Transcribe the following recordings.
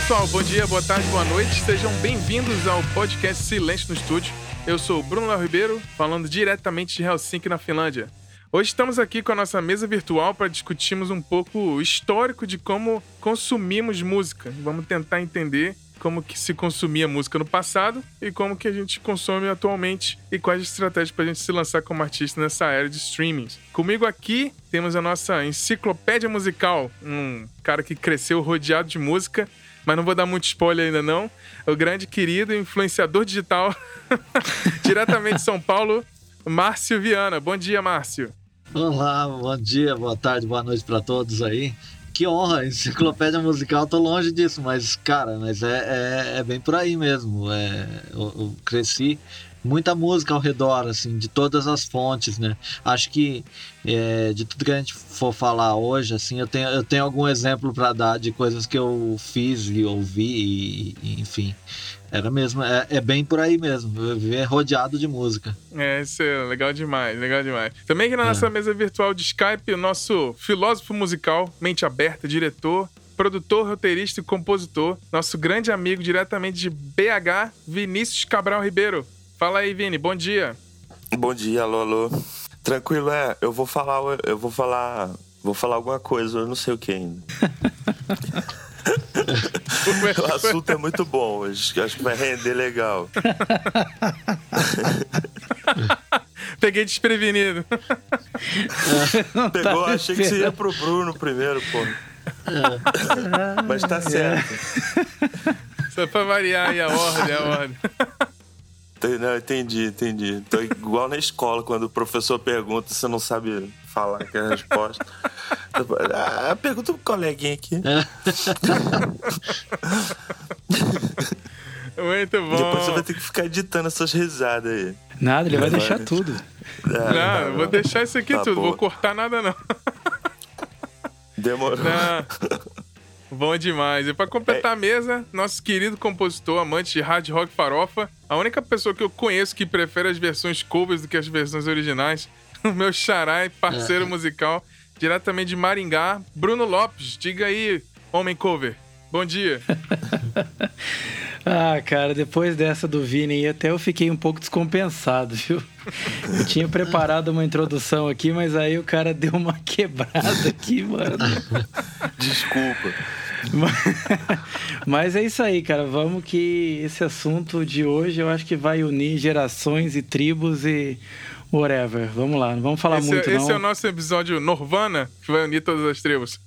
pessoal, bom dia, boa tarde, boa noite. Sejam bem-vindos ao podcast Silêncio no Estúdio. Eu sou o Bruno Léo Ribeiro, falando diretamente de Helsinki, na Finlândia. Hoje estamos aqui com a nossa mesa virtual para discutirmos um pouco o histórico de como consumimos música. Vamos tentar entender como que se consumia música no passado e como que a gente consome atualmente e quais estratégias para a gente se lançar como artista nessa era de streamings. Comigo aqui temos a nossa enciclopédia musical, um cara que cresceu rodeado de música, mas não vou dar muito spoiler ainda não. O grande querido influenciador digital diretamente de São Paulo, Márcio Viana. Bom dia, Márcio. Olá, bom dia, boa tarde, boa noite para todos aí que honra, enciclopédia musical, tô longe disso, mas, cara, mas é, é, é bem por aí mesmo. É, eu, eu, cresci muita música ao redor, assim, de todas as fontes, né? Acho que é, de tudo que a gente for falar hoje, assim, eu tenho, eu tenho algum exemplo para dar de coisas que eu fiz e ouvi, e, e enfim. Era mesmo, é, é, bem por aí mesmo, viver rodeado de música. É, isso é legal demais, legal demais. Também aqui na nossa é. mesa virtual de Skype, o nosso filósofo musical, mente aberta, diretor, produtor, roteirista e compositor, nosso grande amigo diretamente de BH, Vinícius Cabral Ribeiro. Fala aí, Vini, bom dia. Bom dia, alô, alô. Tranquilo, é, eu vou falar, eu vou falar, vou falar alguma coisa, eu não sei o que ainda. o assunto é muito bom hoje, acho que vai render legal. Peguei desprevenido. Pegou, achei que você ia pro Bruno primeiro, pô. É. Mas tá certo. Só pra variar aí a ordem, a ordem. Não, entendi, entendi. Tô igual na escola, quando o professor pergunta, você não sabe falar que é a resposta. ah, pergunta pro coleguinha aqui. Muito bom. Depois você vai ter que ficar editando essas risadas aí. Nada, ele vai deixar tudo. Não, não, não, vou deixar isso aqui tá tudo, vou cortar nada não. Demorou. Não. Bom demais. E para completar é. a mesa, nosso querido compositor, amante de hard rock farofa, a única pessoa que eu conheço que prefere as versões covers do que as versões originais, o meu xará e parceiro é. musical, diretamente de Maringá, Bruno Lopes. Diga aí, homem cover. Bom dia. ah, cara, depois dessa do Vini, até eu fiquei um pouco descompensado, viu? Eu tinha preparado uma introdução aqui, mas aí o cara deu uma quebrada aqui, mano. Desculpa. Mas é isso aí, cara. Vamos que esse assunto de hoje eu acho que vai unir gerações e tribos e whatever. Vamos lá, não vamos falar esse, muito, esse não. Esse é o nosso episódio Norvana, que vai unir todas as tribos.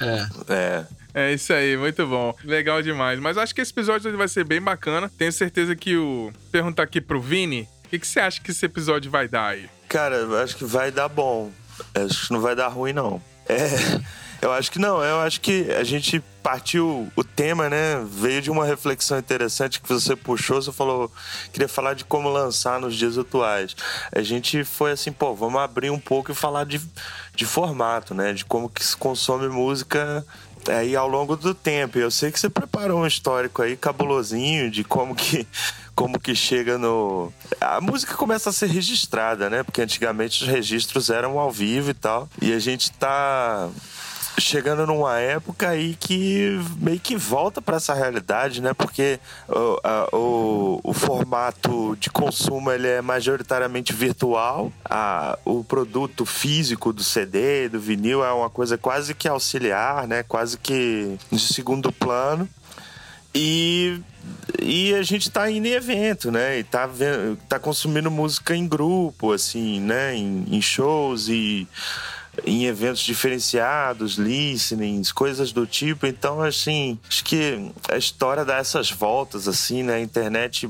É, é. É. É isso aí, muito bom. Legal demais. Mas acho que esse episódio vai ser bem bacana. Tenho certeza que o. Perguntar aqui pro Vini, o que, que você acha que esse episódio vai dar aí? Cara, acho que vai dar bom. Acho que não vai dar ruim, não. É. Eu acho que não, eu acho que a gente partiu o tema, né? Veio de uma reflexão interessante que você puxou, você falou, queria falar de como lançar nos dias atuais. A gente foi assim, pô, vamos abrir um pouco e falar de, de formato, né? De como que se consome música aí ao longo do tempo. Eu sei que você preparou um histórico aí cabulosinho de como que como que chega no a música começa a ser registrada, né? Porque antigamente os registros eram ao vivo e tal. E a gente tá chegando numa época aí que meio que volta para essa realidade, né? Porque o, a, o, o, formato de consumo ele é majoritariamente virtual, a, o produto físico do CD, do vinil é uma coisa quase que auxiliar, né? Quase que de segundo plano. E e a gente tá indo em evento, né? E tá, vendo, tá consumindo música em grupo, assim, né? Em, em shows e em eventos diferenciados, listenings, coisas do tipo. Então, assim, acho que a história dá essas voltas, assim, né? A internet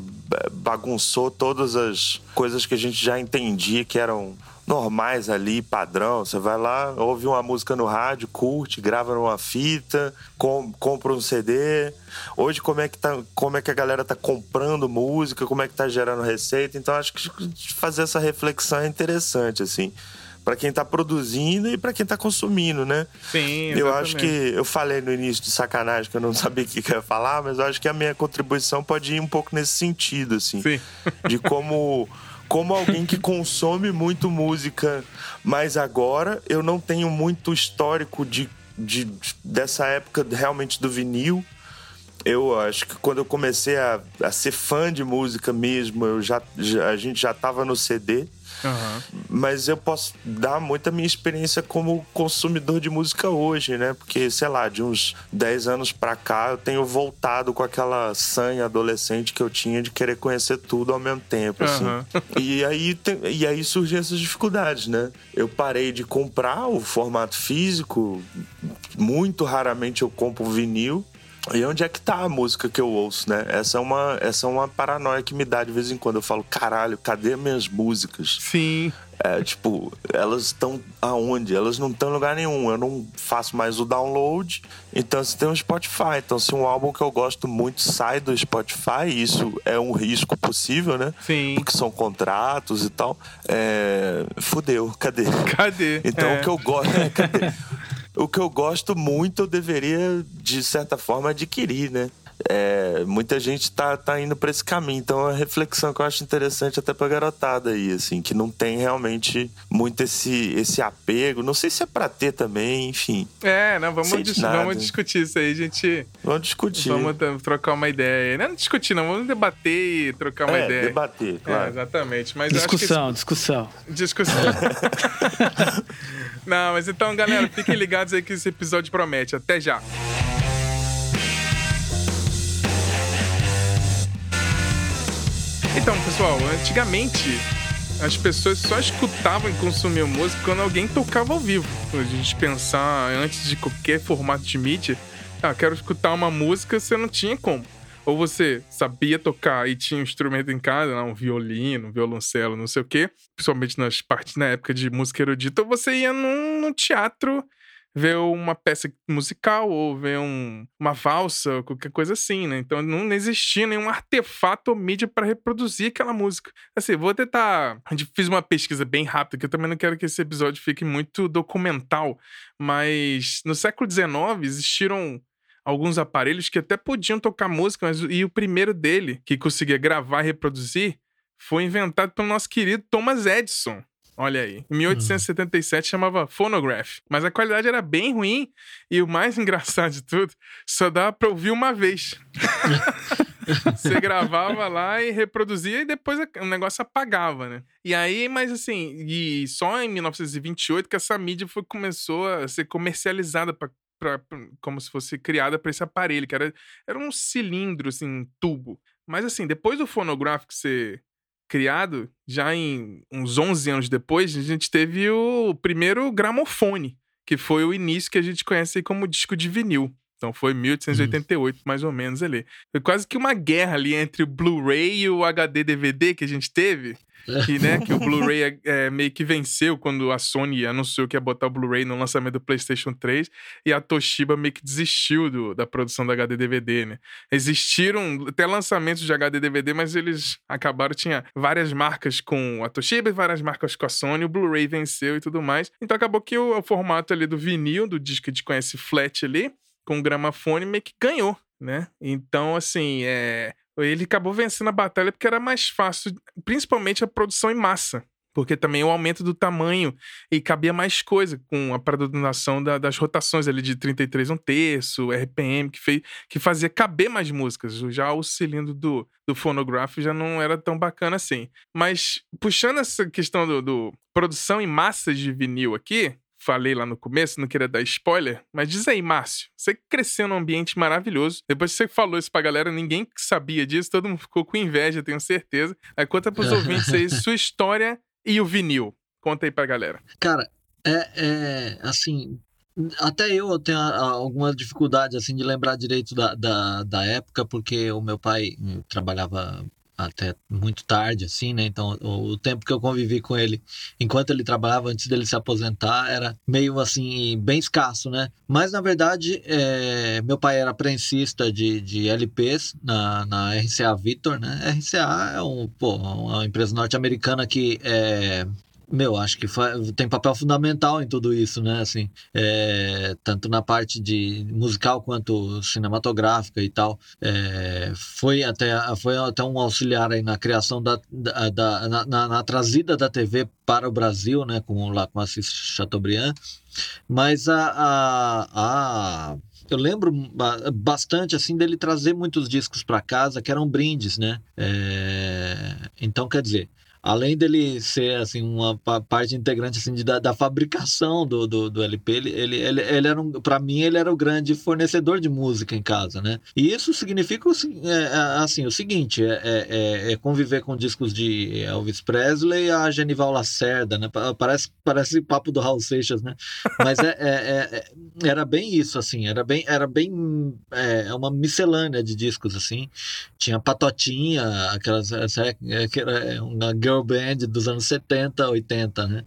bagunçou todas as coisas que a gente já entendia que eram normais ali, padrão. Você vai lá, ouve uma música no rádio, curte, grava numa fita, com, compra um CD. Hoje, como é, que tá, como é que a galera tá comprando música, como é que tá gerando receita. Então, acho que fazer essa reflexão é interessante, assim para quem está produzindo e para quem está consumindo, né? Sim, exatamente. Eu acho que eu falei no início de sacanagem que eu não sabia o que, que eu ia falar, mas eu acho que a minha contribuição pode ir um pouco nesse sentido, assim, Sim. de como como alguém que consome muito música, mas agora eu não tenho muito histórico de, de dessa época realmente do vinil. eu acho que quando eu comecei a, a ser fã de música mesmo, eu já, já a gente já tava no CD. Uhum. Mas eu posso dar muita minha experiência como consumidor de música hoje, né? Porque, sei lá, de uns 10 anos pra cá, eu tenho voltado com aquela sanha adolescente que eu tinha de querer conhecer tudo ao mesmo tempo, assim. Uhum. E aí, tem, e aí surgem essas dificuldades, né? Eu parei de comprar o formato físico, muito raramente eu compro vinil. E onde é que tá a música que eu ouço, né? Essa é uma, essa é uma paranoia que me dá de vez em quando. Eu falo, caralho, cadê minhas músicas? Sim. É, tipo, elas estão aonde? Elas não estão em lugar nenhum. Eu não faço mais o download. Então, se tem um Spotify. Então, se um álbum que eu gosto muito sai do Spotify, isso é um risco possível, né? Sim. Porque são contratos e tal. É... Fudeu, cadê? Cadê? Então, É. o que eu gosto. É, cadê? o que eu gosto muito, eu deveria, de certa forma, adquirir, né? É, muita gente tá, tá indo para esse caminho. Então, é uma reflexão que eu acho interessante até pra garotada aí, assim, que não tem realmente muito esse, esse apego. Não sei se é pra ter também, enfim. É, não, vamos, dis- nada. vamos discutir isso aí, gente. Vamos discutir. Vamos trocar uma ideia. Não é discutir, não, vamos debater e trocar uma é, ideia. debater, É, claro. exatamente. Mas Discussão, discussão. acho que esse- discussão. não, mas então, galera, fiquem ligados aí que esse episódio promete. Até já. Então, pessoal, antigamente as pessoas só escutavam e consumiam música quando alguém tocava ao vivo. A gente pensar antes de qualquer formato de mídia, ah, quero escutar uma música, você não tinha como. Ou você sabia tocar e tinha um instrumento em casa, um violino, um violoncelo, não sei o quê, principalmente nas partes na época de música erudita, ou você ia num, num teatro ver uma peça musical ou ver um- uma valsa, qualquer coisa assim, né? Então não existia nenhum artefato ou mídia para reproduzir aquela música. Assim, vou tentar. Fiz uma pesquisa bem rápida, que eu também não quero que esse episódio fique muito documental, mas no século XIX existiram alguns aparelhos que até podiam tocar música, mas e o primeiro dele, que conseguia gravar e reproduzir, foi inventado pelo nosso querido Thomas Edison. Olha aí. Em 1877 chamava Phonograph. Mas a qualidade era bem ruim. E o mais engraçado de tudo, só dava pra ouvir uma vez. Você gravava lá e reproduzia e depois o negócio apagava, né? E aí, mas assim, e só em 1928 que essa mídia foi, começou a ser comercializada pra, pra- como se fosse criada para esse aparelho, que era, era um cilindro, assim, um tubo. Mas assim, depois do fonográfico ser criado, já em uns 11 anos depois, a gente teve o primeiro gramofone, que foi o início que a gente conhece como disco de vinil. Então foi 1888, mais ou menos ali. Foi quase que uma guerra ali entre o Blu-ray e o HD DVD que a gente teve. Que, né, que o Blu-ray é, é, meio que venceu quando a Sony anunciou que ia botar o Blu-ray no lançamento do PlayStation 3 e a Toshiba meio que desistiu do- da produção do HD DVD, né? Existiram até lançamentos de HD DVD, mas eles acabaram, tinha várias marcas com a Toshiba e várias marcas com a Sony, o Blu-ray venceu e tudo mais. Então acabou que o, o formato ali do vinil, do disco que a gente conhece flat ali, com o gramafone, meio que ganhou, né? Então, assim, é... ele acabou vencendo a batalha porque era mais fácil, principalmente a produção em massa. Porque também o aumento do tamanho e cabia mais coisa com a predominação da- das rotações ali de 33 um terço, RPM, que, fez, que fazia caber mais músicas. Já o cilindro do, do fonográfico já não era tão bacana assim. Mas puxando essa questão do, do produção em massa de vinil aqui, falei lá no começo, não queria dar spoiler, mas diz aí, Márcio, você cresceu num ambiente maravilhoso. Depois que você falou isso pra galera, ninguém sabia disso, todo mundo ficou com inveja, tenho certeza. Aí conta pros ouvintes aí sua história e o vinil. Conta aí pra galera. Cara, é, é assim. Até eu tenho alguma dificuldade assim de lembrar direito da, da, da época, porque o meu pai hum, trabalhava até muito tarde, assim, né? Então, o, o tempo que eu convivi com ele, enquanto ele trabalhava, antes dele se aposentar, era meio assim, bem escasso, né? Mas, na verdade, é, meu pai era prensista de, de LPs na, na RCA Victor, né? RCA é um, pô, uma empresa norte-americana que é, meu, acho que tem papel fundamental em tudo isso, né? Assim, é, tanto na parte de musical quanto cinematográfica e tal. É, foi até foi até um auxiliar aí na criação da, da, da- na, na- na trazida da TV para o Brasil, né? Com lá com Assis Chateaubriand. Mas a, a, a eu lembro bastante assim dele trazer muitos discos para casa que eram brindes, né? É, então, quer dizer, além dele ser assim uma parte integrante assim de, da, da, fabricação do, do, do, LP ele, ele, ele, era um, para mim ele era o grande fornecedor de música em casa né? E isso significa é, é, assim o seguinte é, é, é, conviver com discos de Elvis Presley a Genival Lacerda né? Parece parece papo do Raul Seixas né? Mas é, é, era bem isso assim era bem era bem é uma miscelânea de discos assim. Tinha Patotinha aquelas que era uma girl band dos anos 70, 80, né?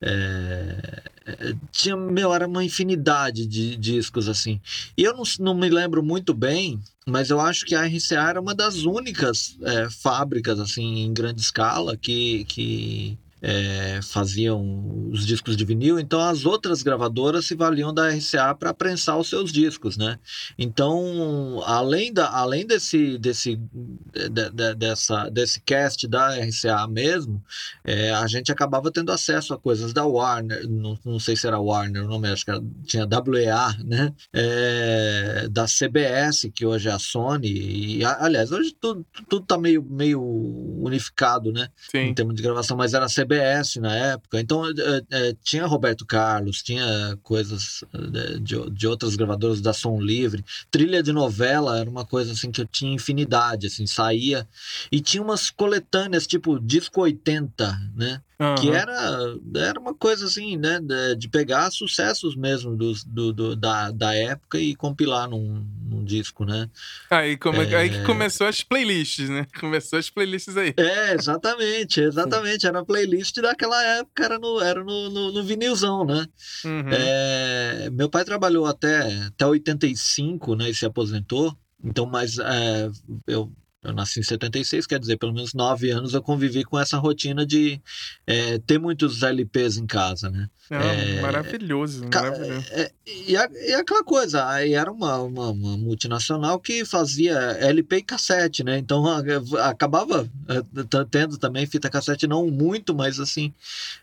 É, é, tinha, meu, era uma infinidade de discos assim. E eu não, não me lembro muito bem, mas eu acho que a RCA era uma das únicas é, fábricas assim em grande escala que, que é, faziam os discos de vinil, então as outras gravadoras se valiam da RCA para prensar os seus discos, né? Então, além, da, além desse, desse, de, de, dessa, desse cast da RCA mesmo, é, a gente acabava tendo acesso a coisas da Warner, não, não sei se era Warner o nome, acho que era, tinha WEA, né? É, da CBS, que hoje é a Sony, e, aliás, hoje tudo, tudo tá meio, meio unificado, né? Sim. Em termos de gravação, mas era a CBS CBS na época. Então é, é, tinha Roberto Carlos, tinha coisas de, de outras gravadoras da Som Livre. Trilha de novela era uma coisa assim que eu tinha infinidade, assim, saía. E tinha umas coletâneas, tipo Disco 80, né? Uhum. Que era, era uma coisa assim, né? De, de pegar sucessos mesmo do, do, do, da, da época e compilar num, num disco, né? Aí, como, é... aí que começou as playlists, né? Começou as playlists aí. É, exatamente, exatamente. Era a playlist daquela época, era no, era no, no, no vinilzão, né? Uhum. É, meu pai trabalhou até, até 85, né? E se aposentou. Então, mas é, eu eu nasci em 76, quer dizer, pelo menos nove anos eu convivi com essa rotina de é, ter muitos LPs em casa, né? é, maravilhoso, maravilhoso. É, e, a, e, aquela coisa, aí era uma, uma, uma, multinacional que fazia LP e cassete, né? Então acabava é, tendo também fita cassete, não muito, mas assim,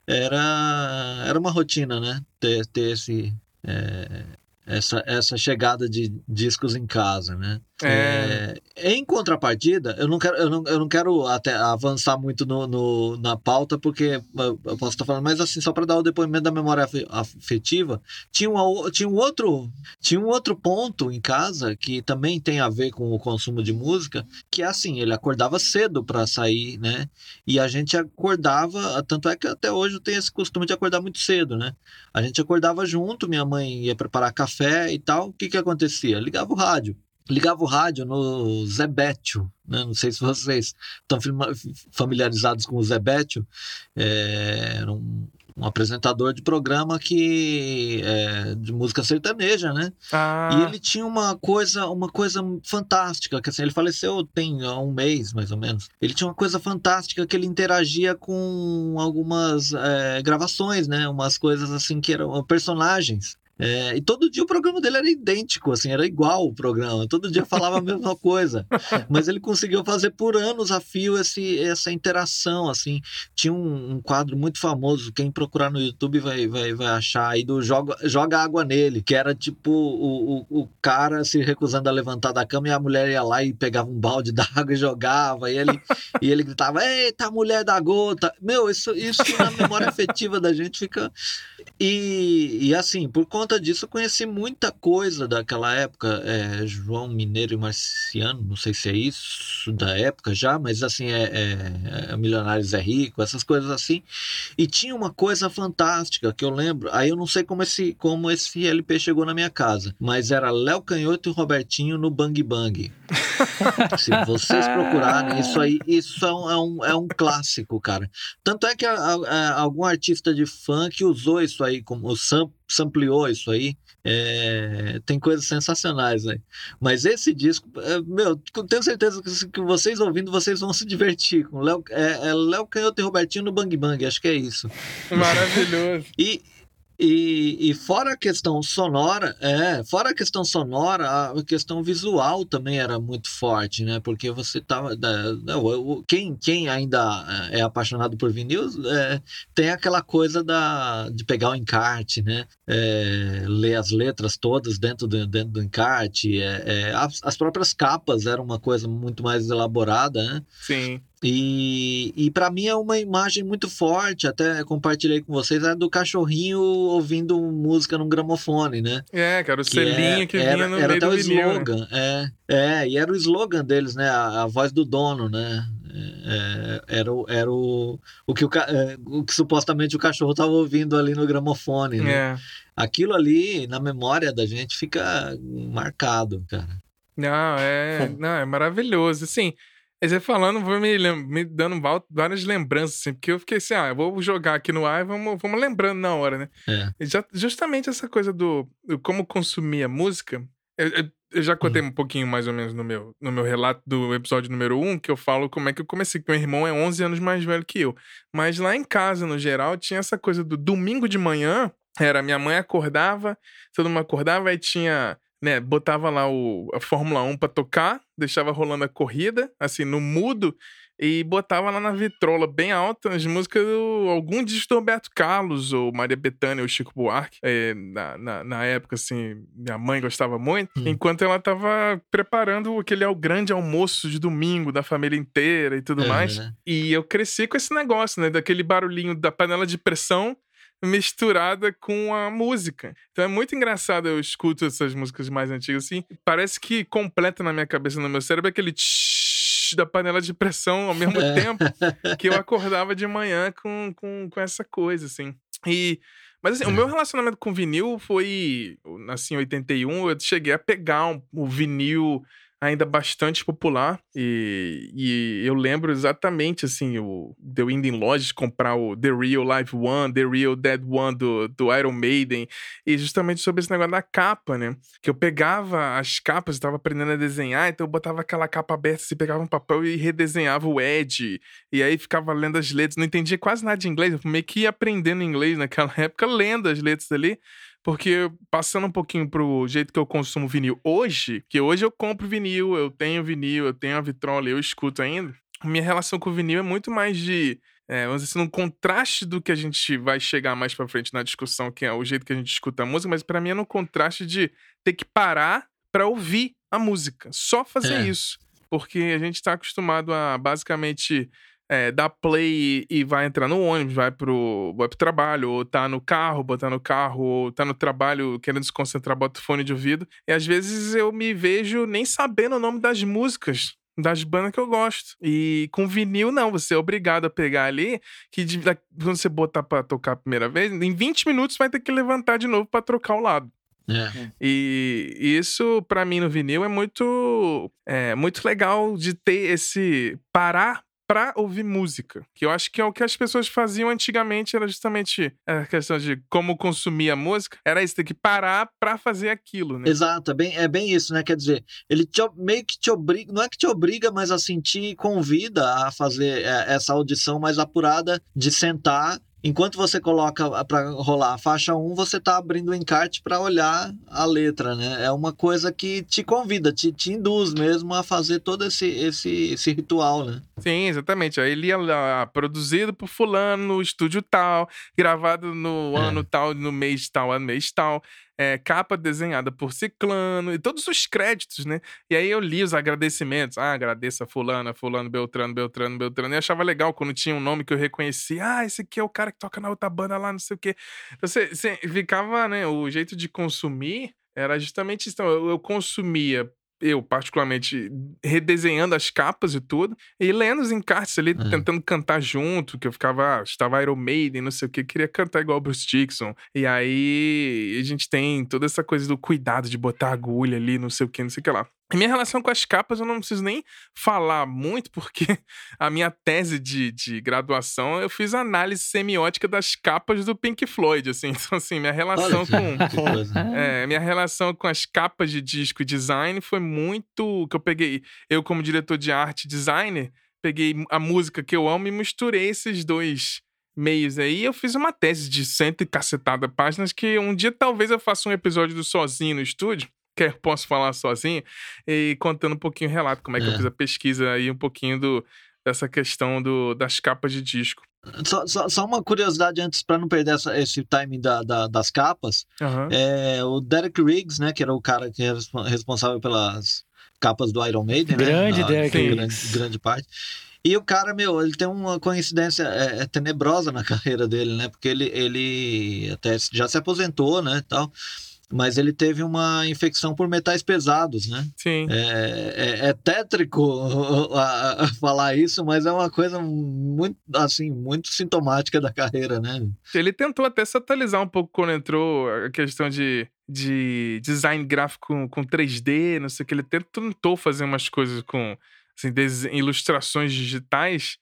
era, era uma rotina, né? Ter, ter esse, é, essa, essa chegada de discos em casa, né? É... É, em contrapartida, eu não quero, eu não, eu não quero até avançar muito no, no na pauta, porque eu posso estar falando, mas assim, só para dar o depoimento da memória afetiva, tinha, uma, tinha, um outro, tinha um outro ponto em casa que também tem a ver com o consumo de música, que é assim, ele acordava cedo para sair, né? E a gente acordava, tanto é que até hoje eu tenho esse costume de acordar muito cedo, né? A gente acordava junto, minha mãe ia preparar café e tal, o que que acontecia? Ligava o rádio ligava o rádio no Zebetio, né? não sei se vocês estão familiarizados com o Zebetio, é, era um, um, apresentador de programa que é, de música sertaneja, né? Ah. E ele tinha uma coisa, uma coisa fantástica, que assim, ele faleceu tem um mês mais ou menos. Ele tinha uma coisa fantástica que ele interagia com algumas é, gravações, né? Umas coisas assim que eram personagens. É, e todo dia o programa dele era idêntico, assim, era igual o programa. Todo dia falava a mesma coisa. Mas ele conseguiu fazer por anos a fio esse, essa interação, assim. Tinha um, um, quadro muito famoso, quem procurar no YouTube vai, vai, vai achar aí do Joga, Joga Água Nele, que era tipo o, o, o cara se recusando a levantar da cama e a mulher ia lá e pegava um balde d'água e jogava. E ele, e ele gritava, eita, mulher da gota. Meu, isso, isso na memória afetiva da gente fica... E, e assim, por conta conta disso, eu conheci muita coisa daquela época. É, João Mineiro e Marciano, não sei se é isso da época já, mas assim, é, é, é Milionários é Rico, essas coisas assim. E tinha uma coisa fantástica que eu lembro. Aí eu não sei como esse, como esse LP chegou na minha casa, mas era Léo Canhoto e Robertinho no Bang Bang. se vocês procurarem, isso aí, isso é um, é um, é um clássico, cara. Tanto é que a, a, algum artista de funk usou isso aí como o sample ampliou isso aí. É, tem coisas sensacionais, né? Mas esse disco, é, meu, tenho certeza que, que, vocês ouvindo, vocês vão se divertir com Léo, é, é Léo Canhoto e Robertinho no Bang Bang, acho que é isso. Maravilhoso. e, E, e fora a questão sonora, é, fora a questão sonora, a questão visual também era muito forte, né? Porque você tava. quem, quem ainda é apaixonado por vinil é, tem aquela coisa da, de pegar o encarte, né? É, ler as letras todas dentro do, dentro do encarte. É, é as, as próprias capas eram uma coisa muito mais elaborada, né? Sim. E, e para mim é uma imagem muito forte, até compartilhei com vocês, é do cachorrinho ouvindo música num gramofone, né? É, cara, o selinho que, é, era, vinha no era meio até o né? slogan, é, é, e era o slogan deles, né? A, a voz do dono, né? É, era o, era o, o, que o, é, o que supostamente o cachorro estava ouvindo ali no gramofone, né? É. Aquilo ali, na memória da gente, fica marcado, cara. Não, é, não, é maravilhoso. Assim, você falando, foi me, me dando várias lembranças, assim, porque eu fiquei assim, ah, eu vou jogar aqui no ar e vamos, vamos lembrando na hora, né? É. Já, justamente essa coisa do, do como consumir a música, eu, eu, eu já contei uhum. um pouquinho mais ou menos no meu, no meu relato do episódio número 1, um, que eu falo como é que eu comecei, que meu irmão é 11 anos mais velho que eu. Mas lá em casa, no geral, tinha essa coisa do domingo de manhã, era minha mãe acordava, todo mundo acordava, aí tinha né, botava lá o, a Fórmula 1 para tocar, deixava rolando a corrida, assim, no mudo, e botava lá na vitrola bem alta as músicas do algum disco do Roberto Carlos, ou Maria Bethânia, ou Chico Buarque. É, na, na, na, época, assim, minha mãe gostava muito, hum. enquanto ela tava preparando aquele grande almoço de domingo da família inteira e tudo mais. E eu cresci com esse negócio, né, daquele barulhinho da panela de pressão misturada com a música. Então é muito engraçado, eu escuto essas músicas mais antigas assim, parece que completa na minha cabeça, no meu cérebro, aquele tsh da panela de pressão ao mesmo é. tempo que eu acordava de manhã com, com, com essa coisa, assim. E mas assim, o meu relacionamento com vinil foi. Nasci em 81, eu cheguei a pegar um, o vinil ainda bastante popular. E, e eu lembro exatamente, assim, o, de eu indo em lojas comprar o The Real Live One, The Real Dead One do, do Iron Maiden. E justamente sobre esse negócio da capa, né? Que eu pegava as capas, estava aprendendo a desenhar, então eu botava aquela capa aberta, assim, pegava um papel e redesenhava o Ed. E aí ficava lendo as letras. Não entendia quase nada de inglês, eu meio que ia aprendendo inglês naquela época, lendo as letras ali. Porque passando um pouquinho pro jeito que eu consumo vinil hoje, que hoje eu compro vinil, eu tenho vinil, eu tenho a vitrola, eu escuto ainda. Minha relação com o vinil é muito mais de é, vamos dizer assim, um contraste do que a gente vai chegar mais pra frente na discussão, que é o jeito que a gente escuta a música, mas para mim é no contraste de ter que parar para ouvir a música. Só fazer é. isso. Porque a gente tá acostumado a basicamente é, dá play e vai entrar no ônibus, vai pro, vai pro trabalho, ou tá no carro, botar no carro, ou tá no trabalho querendo se concentrar, bota o fone de ouvido. E às vezes eu me vejo nem sabendo o nome das músicas das bandas que eu gosto. E com vinil, não, você é obrigado a pegar ali, que de, quando você botar pra tocar a primeira vez, em 20 minutos vai ter que levantar de novo para trocar o lado. É. E isso, para mim, no vinil é muito, é muito legal de ter esse parar para ouvir música. Que eu acho que é o que as pessoas faziam antigamente, era justamente a questão de como consumir a música. Era isso, ter que parar para fazer aquilo, né? Exato, é bem, é bem isso, né? Quer dizer, ele te, meio que te obriga, não é que te obriga, mas a sentir convida a fazer é, essa audição mais apurada de sentar Enquanto você coloca para rolar a faixa 1, você está abrindo o encarte para olhar a letra, né? É uma coisa que te convida, te, te induz mesmo a fazer todo esse, esse, esse ritual, né? Sim, exatamente. Aí ele ia lá, produzido por fulano, no estúdio tal, gravado no é. ano tal, no mês tal, ano mês tal é, capa desenhada por Ciclano, e todos os créditos, né? E aí eu li os agradecimentos. Ah, agradeça a fulana, fulano, Beltrano, Beltrano, Beltrano. E achava legal quando tinha um nome que eu reconhecia. Ah, esse aqui é o cara que toca na outra banda lá, não sei o quê. Você, você ficava, né? O jeito de consumir era justamente isso. Então, eu, eu consumia eu particularmente redesenhando as capas e tudo, e lendo os encartes ali, tentando cantar junto, que eu ficava, ah, estava Iron Maiden, não sei o que, queria cantar igual Bruce Dixon. E aí a gente tem toda essa coisa do cuidado de botar agulha ali, não sei o que, não sei o que lá. A minha relação com as capas eu não preciso nem falar muito, porque a minha tese de, de graduação eu fiz análise semiótica das capas do Pink Floyd, assim. Então, assim, minha relação com. é, minha relação com as capas de disco e design foi muito. que eu peguei. Eu, como diretor de arte designer, peguei a música que eu amo e misturei esses dois meios aí. Eu fiz uma tese de cento e cacetada páginas que um dia talvez eu faça um episódio do Sozinho no estúdio, que eu posso falar sozinho, e contando um pouquinho o relato, como é que eu É. fiz a pesquisa aí, um pouquinho do, dessa questão do, das capas de disco. Só, só, só uma curiosidade antes, para não perder essa- esse timing da, da- das capas. Aham. É, o Derek Riggs, né, que era o cara que era respo- responsável pelas capas do Iron Maiden, né, Grande na- Derek em Riggs. grande, grande parte. E o cara, meu, ele tem uma coincidência é, é tenebrosa na carreira dele, né? Porque ele, ele até já se aposentou, né, tal. Mas ele teve uma infecção por metais pesados, né? Sim. É, é, é tétrico a- a falar isso, mas é uma coisa muito, assim, muito sintomática da carreira, né? Ele tentou até se atualizar um pouco quando entrou a questão de, de design gráfico com, com 3D, não sei o que. Ele tentou fazer umas coisas com assim, ilustrações digitais,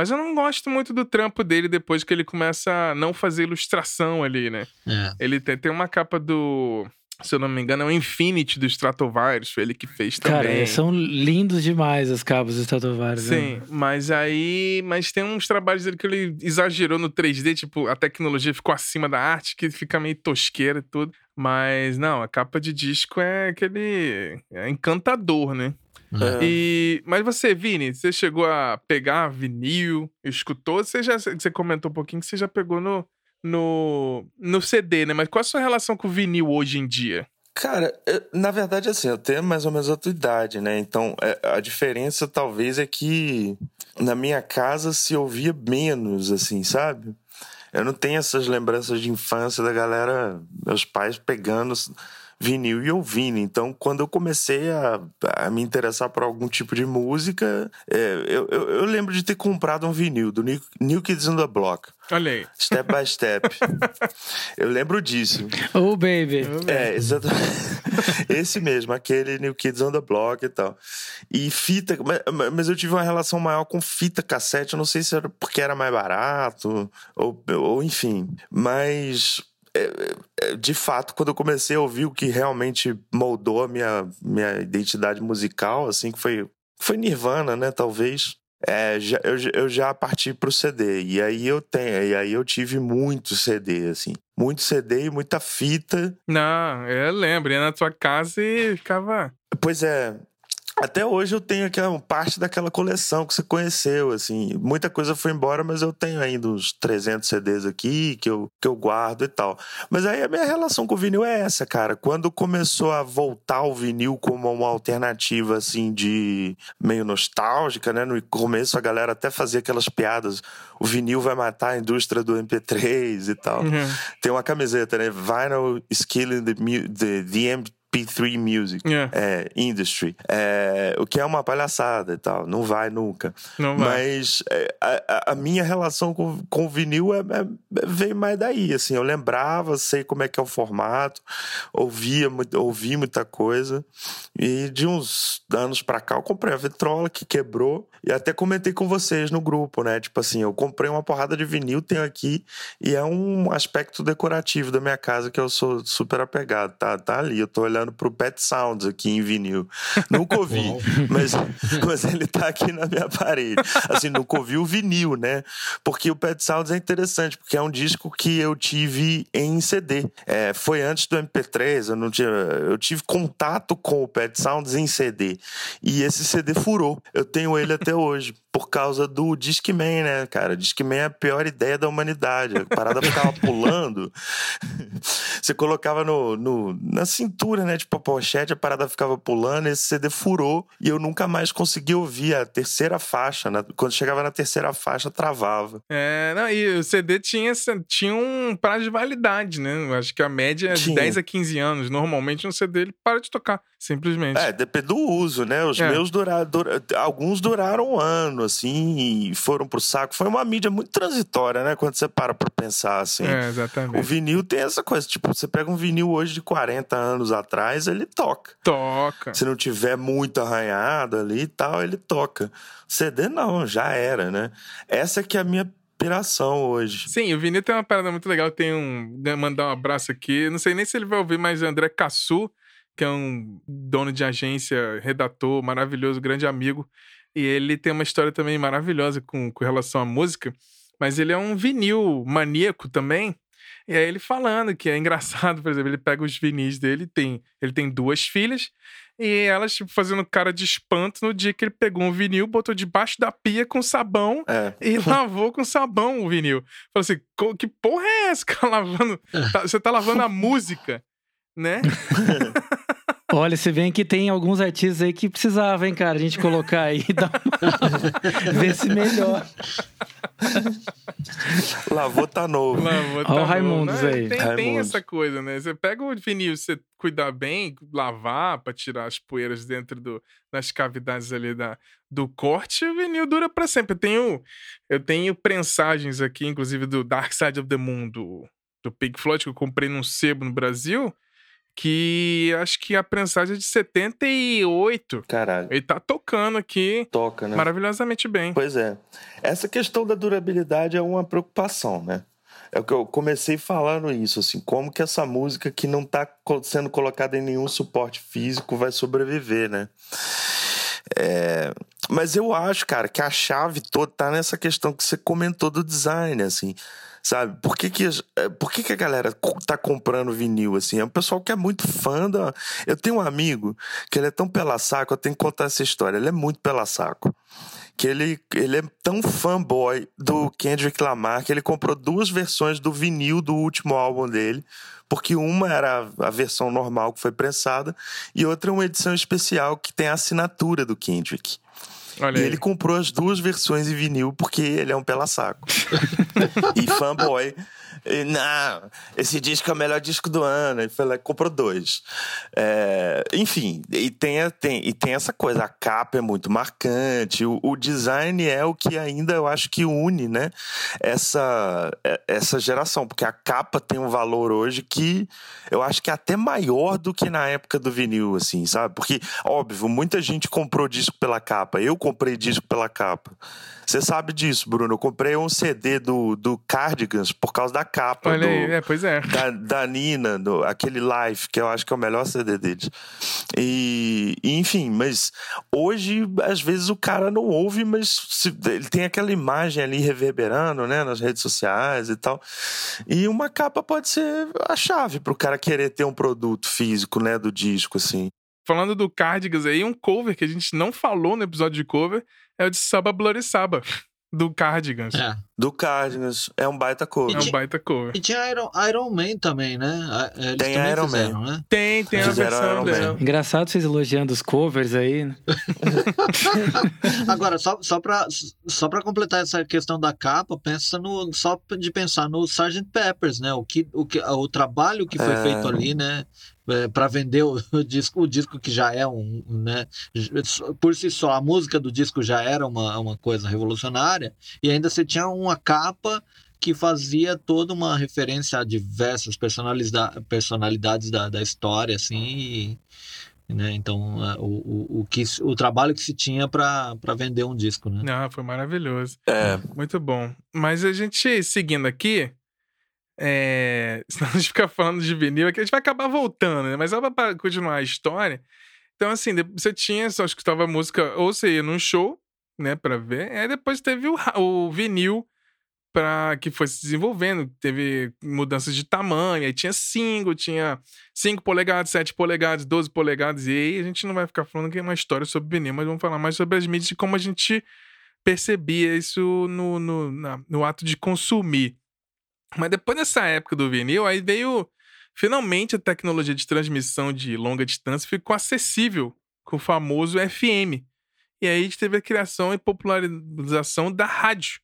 mas eu não gosto muito do trampo dele depois que ele começa a não fazer ilustração ali, né? É. Ele tem, tem uma capa do. Se eu não me engano, é o Infinity do Stratovarius, foi ele que fez também. Cara, são lindos demais as capas do Stratovarius. né? Sim, mas aí. Mas tem uns trabalhos dele que ele exagerou no 3D, tipo, a tecnologia ficou acima da arte, que fica meio tosqueira e tudo. Mas não, a capa de disco é aquele. É encantador, né? É. E, mas você, Vini, você chegou a pegar vinil, escutou? Você já você comentou um pouquinho que você já pegou no, no, no CD, né? Mas qual a sua relação com o vinil hoje em dia? Cara, eu- na verdade, assim, eu tenho mais ou menos a tua idade, né? Então, é, a diferença talvez é que na minha casa se ouvia menos, assim, sabe? Eu não tenho essas lembranças de infância da galera, meus pais pegando vinil e ouvindo. Então, quando eu comecei a, a me interessar por algum tipo de música, é, eu, eu, eu lembro de ter comprado um vinil do New, New Kids on the Block, Olha aí. Step by Step. eu lembro disso. Oh, baby. É, exatamente. Esse mesmo, aquele New Kids on the Block e tal. E fita, mas, mas eu tive uma relação maior com fita cassete, eu não sei se era porque era mais barato, ou, ou enfim. Mas. É, é, De fato, quando eu comecei a ouvir o que realmente moldou a minha, minha identidade musical, assim, que foi, foi Nirvana, né? Talvez. É, já- eu, eu já parti pro CD. E aí eu tenho, e aí eu tive muito CD, assim. Muito CD e muita fita. Não, eu lembro. Ia na tua casa e ficava. Pois é. Até hoje eu tenho aquela parte daquela coleção que você conheceu, assim. Muita coisa foi embora, mas eu tenho ainda uns 300 CDs aqui que eu, que eu guardo e tal. Mas aí a minha relação com o vinil é essa, cara. Quando começou a voltar o vinil como uma alternativa, assim, de meio nostálgica, né? No começo a galera até fazia aquelas piadas. O vinil vai matar a indústria do MP3 e tal. Uhum. Tem uma camiseta, né? Vinyl is killing the, the, the MP3 music É, é, industry, é, o que é uma palhaçada e tal, não vai nunca. não vai. Mas é, a, a- minha relação com, com o vinil é, é- veio mais daí, assim, eu lembrava, sei como é que é o formato, ouvia, ouvi muita coisa, e de uns anos pra cá eu comprei a vitrola que quebrou, e até comentei com vocês no grupo, né, tipo assim, eu comprei uma porrada de vinil, tenho aqui, e é um aspecto decorativo da minha casa que eu sou super apegado, tá, tá ali, eu tô olhando pro Pet Sounds aqui em vinil, nunca ouvi, mas, mas ele tá aqui na minha parede. Assim, nunca ouvi o vinil, né? Porque o Pet Sounds é interessante, porque é um disco que eu tive em CD. É, foi antes do MP3, eu não tinha. Eu tive contato com o Pet Sounds em CD. E esse CD furou. Eu tenho ele até hoje. Por causa do Discman, né, cara? Discman é a pior ideia da humanidade. A parada ficava pulando. Você colocava no, no- na cintura, né? Tipo a pochete, a parada ficava pulando, esse CD furou e eu nunca mais consegui ouvir a terceira faixa. né? Quando chegava na terceira faixa, travava. É, não, e o CD tinha, tinha um prazo de validade, né? Eu acho que a média é de Tinha. 10 a 15 anos. Normalmente um CD ele para de tocar, simplesmente. É, depende do uso, né? Os É. meus duraram. dura- alguns duraram um ano, assim, e foram pro saco. Foi uma mídia muito transitória, né? Quando você para pra pensar, assim. É, O exatamente. vinil tem essa coisa, tipo, você pega um vinil hoje de 40 anos atrás, ele toca. Toca. Se não tiver muito arranhado ali e tal, ele toca. CD não, já era, né? Essa que é a minha piração hoje. Sim, o Vinil tem uma parada muito legal. Tem um. né, Mandar um abraço aqui. Não sei nem se ele vai ouvir, mas André Cassu, que é um dono de agência, redator, maravilhoso, grande amigo. E ele tem uma história também maravilhosa com, com relação à música. mas ele é um vinil maníaco também. E aí ele falando que é engraçado, por exemplo, ele pega os vinis dele, tem, ele tem duas filhas, e elas, tipo, fazendo cara de espanto no dia que ele pegou um vinil, botou debaixo da pia com sabão É. e lavou com sabão o vinil. Falou assim: "Co- que porra é essa? Cara, lavando. tá- você tá lavando a música, né? Olha, você vê que tem alguns artistas aí que precisavam, hein, cara, a gente colocar aí e dar uma... ver se melhor. Lavou tá novo. Lavou, Ó o bom. Raimundos aí. Tem, tem essa coisa, né? Você pega o vinil, você cuidar bem, lavar pra tirar as poeiras dentro do, das cavidades ali da, do corte, o vinil dura pra sempre. Eu tenho, eu tenho prensagens aqui, inclusive do Dark Side of the Moon, do, do Pink Floyd, que eu comprei num sebo no Brasil, que acho que a prensagem é de 78. Caralho. Ele tá tocando aqui Toca, né? maravilhosamente bem. Pois é. Essa questão da durabilidade é uma preocupação, né? É o que eu comecei falando isso, assim, como que essa música que não está sendo colocada em nenhum suporte físico vai sobreviver, né? É, mas eu acho, cara, que a chave toda tá nessa questão que você comentou do design, assim, sabe? Por que que, é, por que, que a galera tá comprando vinil, assim? É um pessoal que é muito fã da... Eu tenho um amigo que ele é tão pela saco, eu tenho que contar essa história, ele é muito pela saco que ele, ele é tão fanboy do Kendrick Lamar que ele comprou duas versões do vinil do último álbum dele, porque uma era a versão normal que foi prensada e outra é uma edição especial que tem a assinatura do Kendrick. Olha E aí. ele comprou as duas versões em vinil porque ele é um pela saco. e fanboy. E, não, esse disco é o melhor disco do ano. Ele lá e comprou dois. É, enfim, e tem, tem, e tem essa coisa, a capa é muito marcante, o, o design é o que ainda eu acho que une, né? Essa, é- essa geração, porque a capa tem um valor hoje que eu acho que é até maior do que na época do vinil, assim, sabe? Porque, óbvio, muita gente comprou disco pela capa. Eu comprei disco pela capa. Você sabe disso, Bruno. Eu comprei um CD do, do Cardigans por causa da capa. Olha do, aí, é, pois é. da, da Nina, do, aquele Life, que eu acho que é o melhor CD deles. E, enfim, mas hoje, às vezes, o cara não ouve, mas se- ele tem aquela imagem ali reverberando, né, nas redes sociais e tal. E uma capa pode ser a chave pro cara querer ter um produto físico, né, do disco, assim. Falando do Cardigans aí, um cover que a gente não falou no episódio de cover é o de Saba Bloody Saba, do Cardigans. É. Do Cardinals, é um baita cover. um baita cover. E tinha Iron, Iron Man também, né? Ah, Eles Tem também Iron fizeram, né? Tem, tem a Fizeram versão Iron dela. Man. Engraçado vocês elogiando os covers aí, né? Agora, só, só para só pra completar essa questão da capa, pensa no. Só de pensar no Sgt. Peppers, né? O, que, o, que, o trabalho que foi É. feito ali, né? para vender o, o disco, o disco que já é um, né? Por si só, a música do disco já era uma, uma coisa revolucionária, e ainda você tinha uma capa que fazia toda uma referência a diversas personalidades, personalidades da, da história, assim, e, né? Então, é, o, o, o, que, o trabalho que se tinha para vender um disco, né? Ah, foi maravilhoso. É, Muito bom. Mas a gente, seguindo aqui, é... senão a gente fica falando de vinil aqui, a gente vai acabar voltando, né? Mas só pra continuar a história. Então, assim, você tinha, só escutava música, ou você ia num show, né, pra ver, aí depois teve o, o vinil para que foi se desenvolvendo, teve mudanças de tamanho, aí tinha single, tinha 5 polegadas, 7 polegadas, 12 polegadas, e aí a gente não vai ficar falando que é uma história sobre vinil, mas vamos falar mais sobre as mídias e como a gente percebia isso no, no, na- no ato de consumir. Mas depois dessa época do vinil, aí veio finalmente a tecnologia de transmissão de longa distância ficou acessível com o famoso FM. E aí a gente teve a criação e popularização da rádio.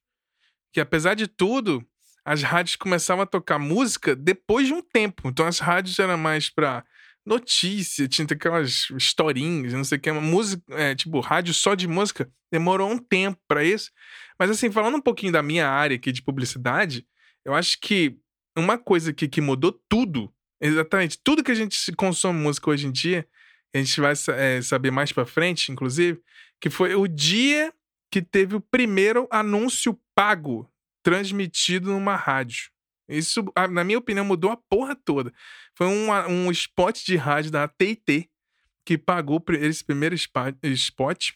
Que apesar de tudo, as rádios começavam a tocar música depois de um tempo. Então as rádios eram mais pra notícia, tinha aquelas historinhas, não sei o que, uma música, é, tipo, rádio só de música, demorou um tempo pra isso. Mas assim, falando um pouquinho da minha área aqui de publicidade, eu acho que uma coisa que, que mudou tudo, exatamente, tudo que a gente consome música hoje em dia, a gente vai é, saber mais pra frente, inclusive, que foi o dia que teve o primeiro anúncio pago transmitido numa rádio. Isso, na minha opinião, mudou a porra toda. Foi um, um spot de rádio da AT&T que pagou esse primeiro spot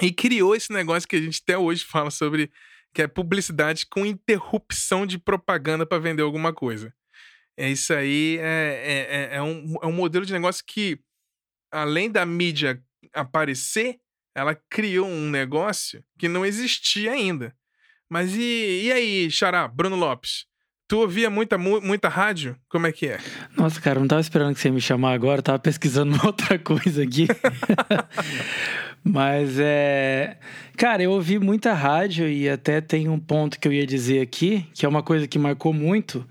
e criou esse negócio que a gente até hoje fala sobre que é publicidade com interrupção de propaganda para vender alguma coisa. É isso aí, é, é, é, é, um, é um modelo de negócio que, além da mídia aparecer, ela criou um negócio que não existia ainda. Mas e, e aí, Xará, Bruno Lopes? Tu ouvia muita, muita rádio? Como é que é? Nossa, cara, não tava esperando que você ia me chamar agora, tava pesquisando uma outra coisa aqui. Mas é. Cara, eu ouvi muita rádio e até tem um ponto que eu ia dizer aqui, que é uma coisa que marcou muito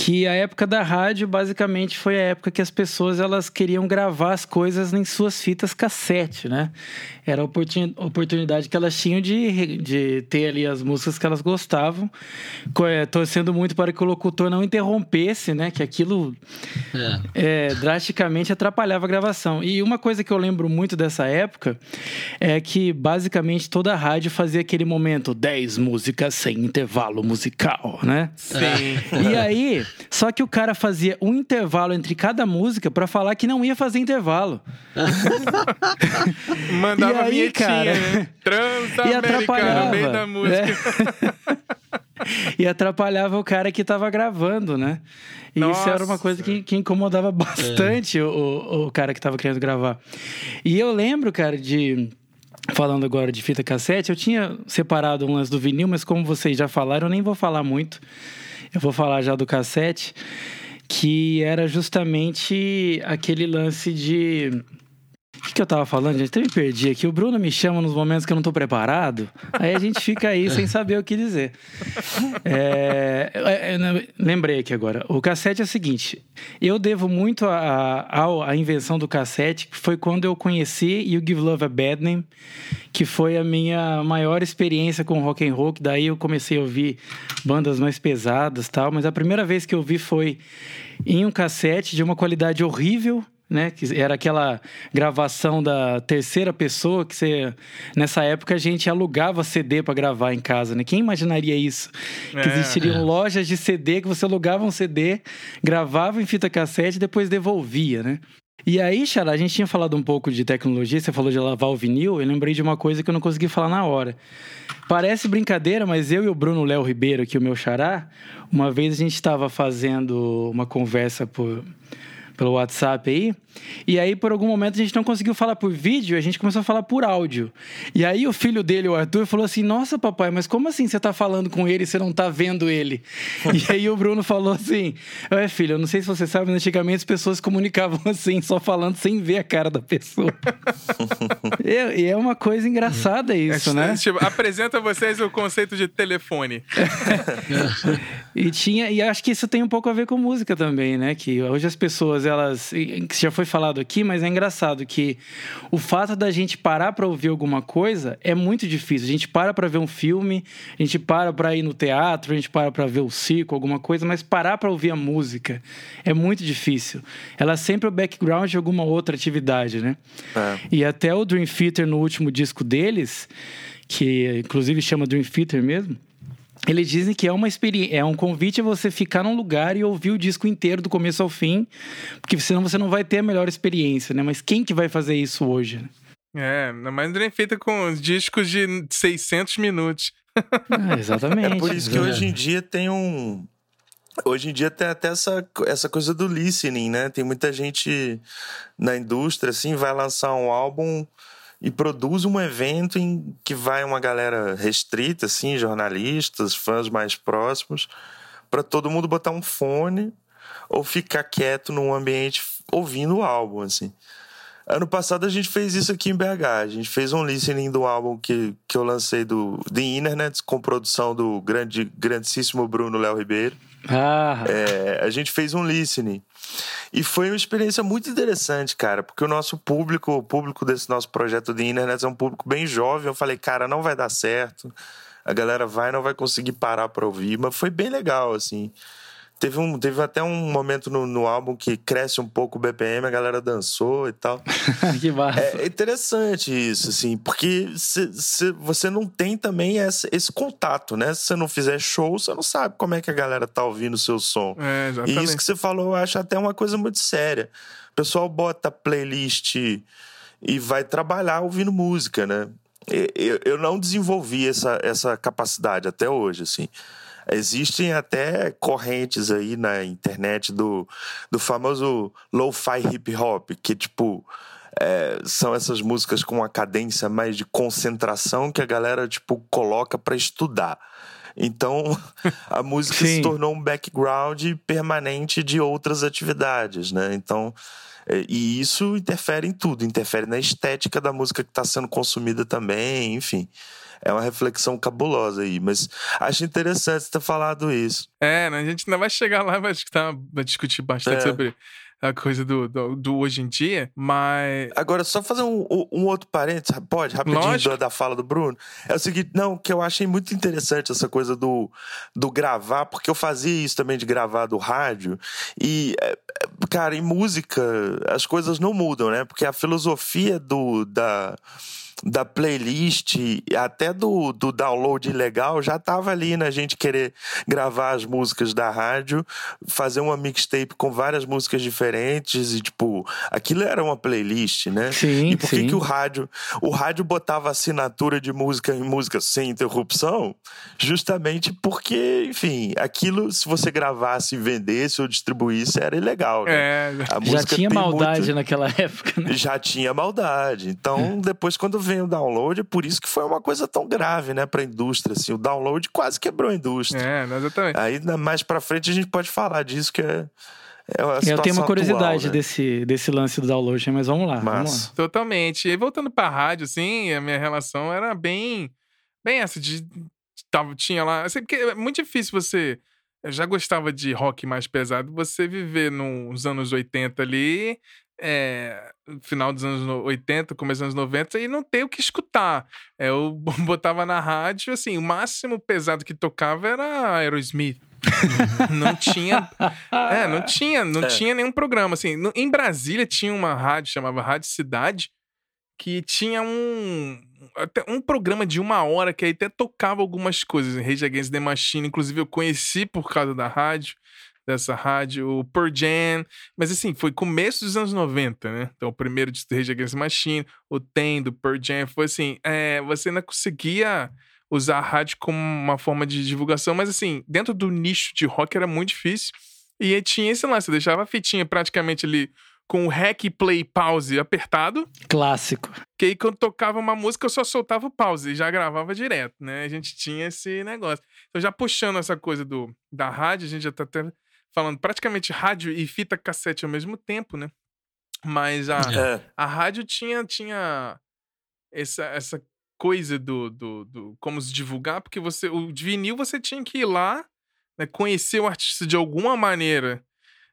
que a época da rádio basicamente foi a época que as pessoas elas queriam gravar as coisas em suas fitas cassete, né? Era a oportunidade que elas tinham de, de ter ali as músicas que elas gostavam, é, torcendo muito para que o locutor não interrompesse, né? Que aquilo é. É, drasticamente atrapalhava a gravação. E uma coisa que eu lembro muito dessa época é que basicamente toda a rádio fazia aquele momento 10 músicas sem intervalo musical, né? Sim. E aí só que o cara fazia um intervalo entre cada música para falar que não ia fazer intervalo. Mandava e aí, cara, né? e atrapalhava. no meio da música. É. e atrapalhava o cara que tava gravando, né? E Nossa. isso era uma coisa que, que incomodava bastante é. o, o cara que tava querendo gravar. E eu lembro, cara, de falando agora de fita cassete, eu tinha separado um lance do vinil, mas como vocês já falaram, eu nem vou falar muito. Eu vou falar já do cassete, que era justamente aquele lance de o que, que, eu tava falando, gente? Até me perdi aqui. O Bruno me chama nos momentos que eu não tô preparado. Aí a gente fica aí sem saber o que dizer. É, é, é lembrei aqui agora. O cassete é o seguinte: eu devo muito à invenção do cassete, que foi quando eu conheci You Give Love a Bad Name, que foi a minha maior experiência com rock and roll. Daí eu comecei a ouvir bandas mais pesadas tal. Mas a primeira vez que eu vi foi em um cassete de uma qualidade horrível né? Que era aquela gravação da terceira pessoa que você nessa época a gente alugava CD para gravar em casa, né? Quem imaginaria isso? É, que existiriam é. lojas de CD que você alugava um CD, gravava em fita cassete e depois devolvia, né? E aí, Xará, a gente tinha falado um pouco de tecnologia, você falou de lavar o vinil, eu lembrei de uma coisa que eu não consegui falar na hora. Parece brincadeira, mas eu e o Bruno Léo Ribeiro, aqui o meu xará, uma vez a gente estava fazendo uma conversa por pelo WhatsApp aí. E aí, por algum momento, a gente não conseguiu falar por vídeo, a gente começou a falar por áudio. E aí, o filho dele, o Arthur, falou assim: Nossa, papai, mas como assim você tá falando com ele e você não tá vendo ele? e aí, o Bruno falou assim: É, filho, eu não sei se você sabe, mas antigamente as pessoas comunicavam assim, só falando sem ver a cara da pessoa. e, é uma coisa engraçada isso, é, né? Tipo, apresenta a vocês o conceito de telefone. e tinha, e acho que isso tem um pouco a ver com música também, né? Que hoje as pessoas elas. Que já foi falado aqui, mas é engraçado que o fato da gente parar para ouvir alguma coisa é muito difícil. A gente para para ver um filme, a gente para para ir no teatro, a gente para para ver o circo, alguma coisa, mas parar para ouvir a música é muito difícil. Ela é sempre o background de alguma outra atividade, né? É. E até o Dream Theater no último disco deles, que inclusive chama Dream Theater mesmo eles dizem que é uma experiência, é um convite a você ficar num lugar e ouvir o disco inteiro do começo ao fim, porque senão você não vai ter a melhor experiência, né? Mas quem que vai fazer isso hoje? Né? É, mas é feita com discos de 600 minutos. Ah, exatamente. É por isso que hoje em dia tem um Hoje em dia tem até essa, essa coisa do listening, né? Tem muita gente na indústria, assim, vai lançar um álbum e produz um evento em que vai uma galera restrita, assim, jornalistas, fãs mais próximos, para todo mundo botar um fone ou ficar quieto num ambiente ouvindo o álbum, assim. Ano passado a gente fez isso aqui em BH. A gente fez um listening do álbum que, que eu lancei do The Internet, com produção do grande, grandíssimo Bruno Léo Ribeiro. Ah. É, a gente fez um listening. E foi uma experiência muito interessante, cara, porque o nosso público, o público desse nosso projeto de internet é um público bem jovem. Eu falei, cara, não vai dar certo. A galera vai, não vai conseguir parar para ouvir, mas foi bem legal, assim. Teve, um, teve até um momento no, no álbum que cresce um pouco o BPM, a galera dançou e tal. que massa. É, interessante isso, assim, porque se, se você não tem também esse, esse contato, né? Se você não fizer show, você não sabe como é que a galera tá ouvindo o seu som. É, exatamente. E isso que você falou, eu acho até uma coisa muito séria. O pessoal bota playlist e vai trabalhar ouvindo música, né? eu, eu não desenvolvi essa, essa capacidade até hoje, assim. Existem até correntes aí na internet do, do famoso lo-fi hip hop, que tipo é, são essas músicas com uma cadência mais de concentração que a galera tipo coloca para estudar. Então, a música Sim. se tornou um background permanente de outras atividades, né? Então, é, e isso interfere em tudo, interfere na estética da música que está sendo consumida também, enfim. É uma reflexão cabulosa aí, mas acho interessante você ter falado isso. É, né? a gente ainda vai chegar lá vai, vai discutir bastante é. sobre a coisa do, do, do, hoje em dia, mas. Agora, só fazer um, um outro parênteses, pode, rapidinho, da fala do Bruno. É o seguinte, não, que eu achei muito interessante essa coisa do, do gravar, porque eu fazia isso também de gravar do rádio, e, é, é, cara, em música as coisas não mudam, né? Porque a filosofia do. da da playlist, até do, do download legal, já tava ali na gente querer gravar as músicas da rádio, fazer uma mixtape com várias músicas diferentes e, tipo, aquilo era uma playlist, né? Sim, e por que, que o rádio o rádio botava assinatura de música em música sem interrupção? Justamente porque, enfim, aquilo, se você gravasse vendesse ou distribuísse, era ilegal, né? É, a já tinha maldade muito... naquela época, né? Já tinha maldade. Então, depois, quando vem o download, é por isso que foi uma coisa tão grave, né, pra indústria, assim. O download quase quebrou a indústria. É, exatamente. Aí, mais pra frente, a gente pode falar disso, que é... É eu tenho uma curiosidade atual, né? desse, desse lance do download, mas vamos lá, vamos lá. Totalmente. E voltando pra rádio, assim, a minha relação era bem. Bem essa de. Tava, tinha lá. Assim, porque é muito difícil você. Eu já gostava de rock mais pesado, você viver nos anos 80 ali, é, final dos anos 80, começo dos anos 90, e não ter o que escutar. É, eu botava na rádio, assim, o máximo pesado que tocava era Aerosmith. não tinha. É, não tinha, não é. tinha nenhum programa. Assim, no, em Brasília tinha uma rádio, chamava Rádio Cidade, que tinha um. Até um programa de uma hora que aí até tocava algumas coisas. Rage Against the Machine, inclusive eu conheci por causa da rádio dessa rádio, o Pearl Jam, mas assim, foi começo dos anos 90, né? Então, o primeiro de Rage Against the Machine, o Tem do Pearl Jam, foi assim, é, você ainda conseguia usar a rádio como uma forma de divulgação, mas assim, dentro do nicho de rock era muito difícil, e aí tinha esse lance, você deixava a fitinha praticamente ali com o rec play pause apertado. Clássico. Que aí quando tocava uma música eu só soltava o pause e já gravava direto, né? A gente tinha esse negócio. Então já puxando essa coisa do da rádio, a gente já tá até falando praticamente rádio e fita cassete ao mesmo tempo, né? Mas a, é. a rádio tinha, tinha essa, essa coisa do, do, do como se divulgar, porque você o vinil você tinha que ir lá, né, conhecer o artista de alguma maneira,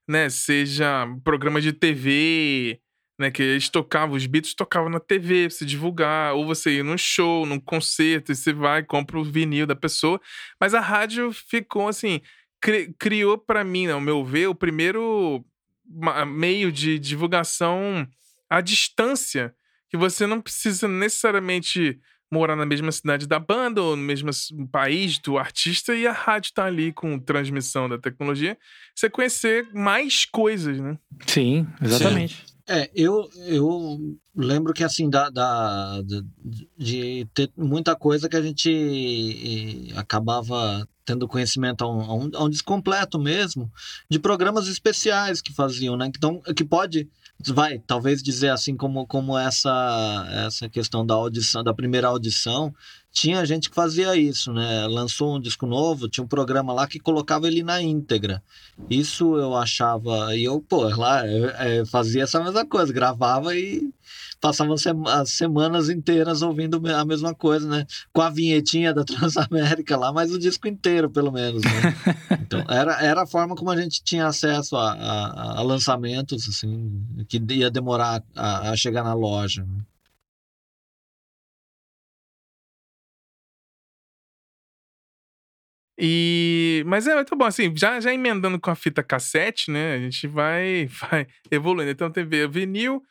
né? Seja programa de TV, né? Que eles tocavam, os Beatles tocavam na TV pra se divulgar, ou você ia num show, num concerto, e você vai, compra o vinil da pessoa. Mas a rádio ficou assim, cri criou para mim, ao meu ver, o primeiro meio de divulgação à distância, que você não precisa necessariamente morar na mesma cidade da banda ou no mesmo país do artista e a rádio tá ali com transmissão da tecnologia, você conhecer mais coisas, né? Sim, exatamente. Sim. É, eu, eu lembro que assim, da, da, de ter muita coisa que a gente acabava tendo conhecimento a um, a um, descompleto mesmo, de programas especiais que faziam, né? Então, que pode vai talvez dizer assim como como essa essa questão da audição da primeira audição tinha gente que fazia isso né lançou um disco novo tinha um programa lá que colocava ele na íntegra isso eu achava e eu pô lá eu fazia essa mesma coisa gravava e passavam as semanas inteiras ouvindo a mesma coisa, né? Com a vinhetinha da Transamérica lá, mas o disco inteiro, pelo menos, né? Então, era, era a forma como a gente tinha acesso a, a, a lançamentos, assim, que ia demorar a, a chegar na loja, né? E, mas é muito bom, assim, já, já emendando com a fita cassete, né? A gente vai, vai evoluindo. Então, TV, vinil,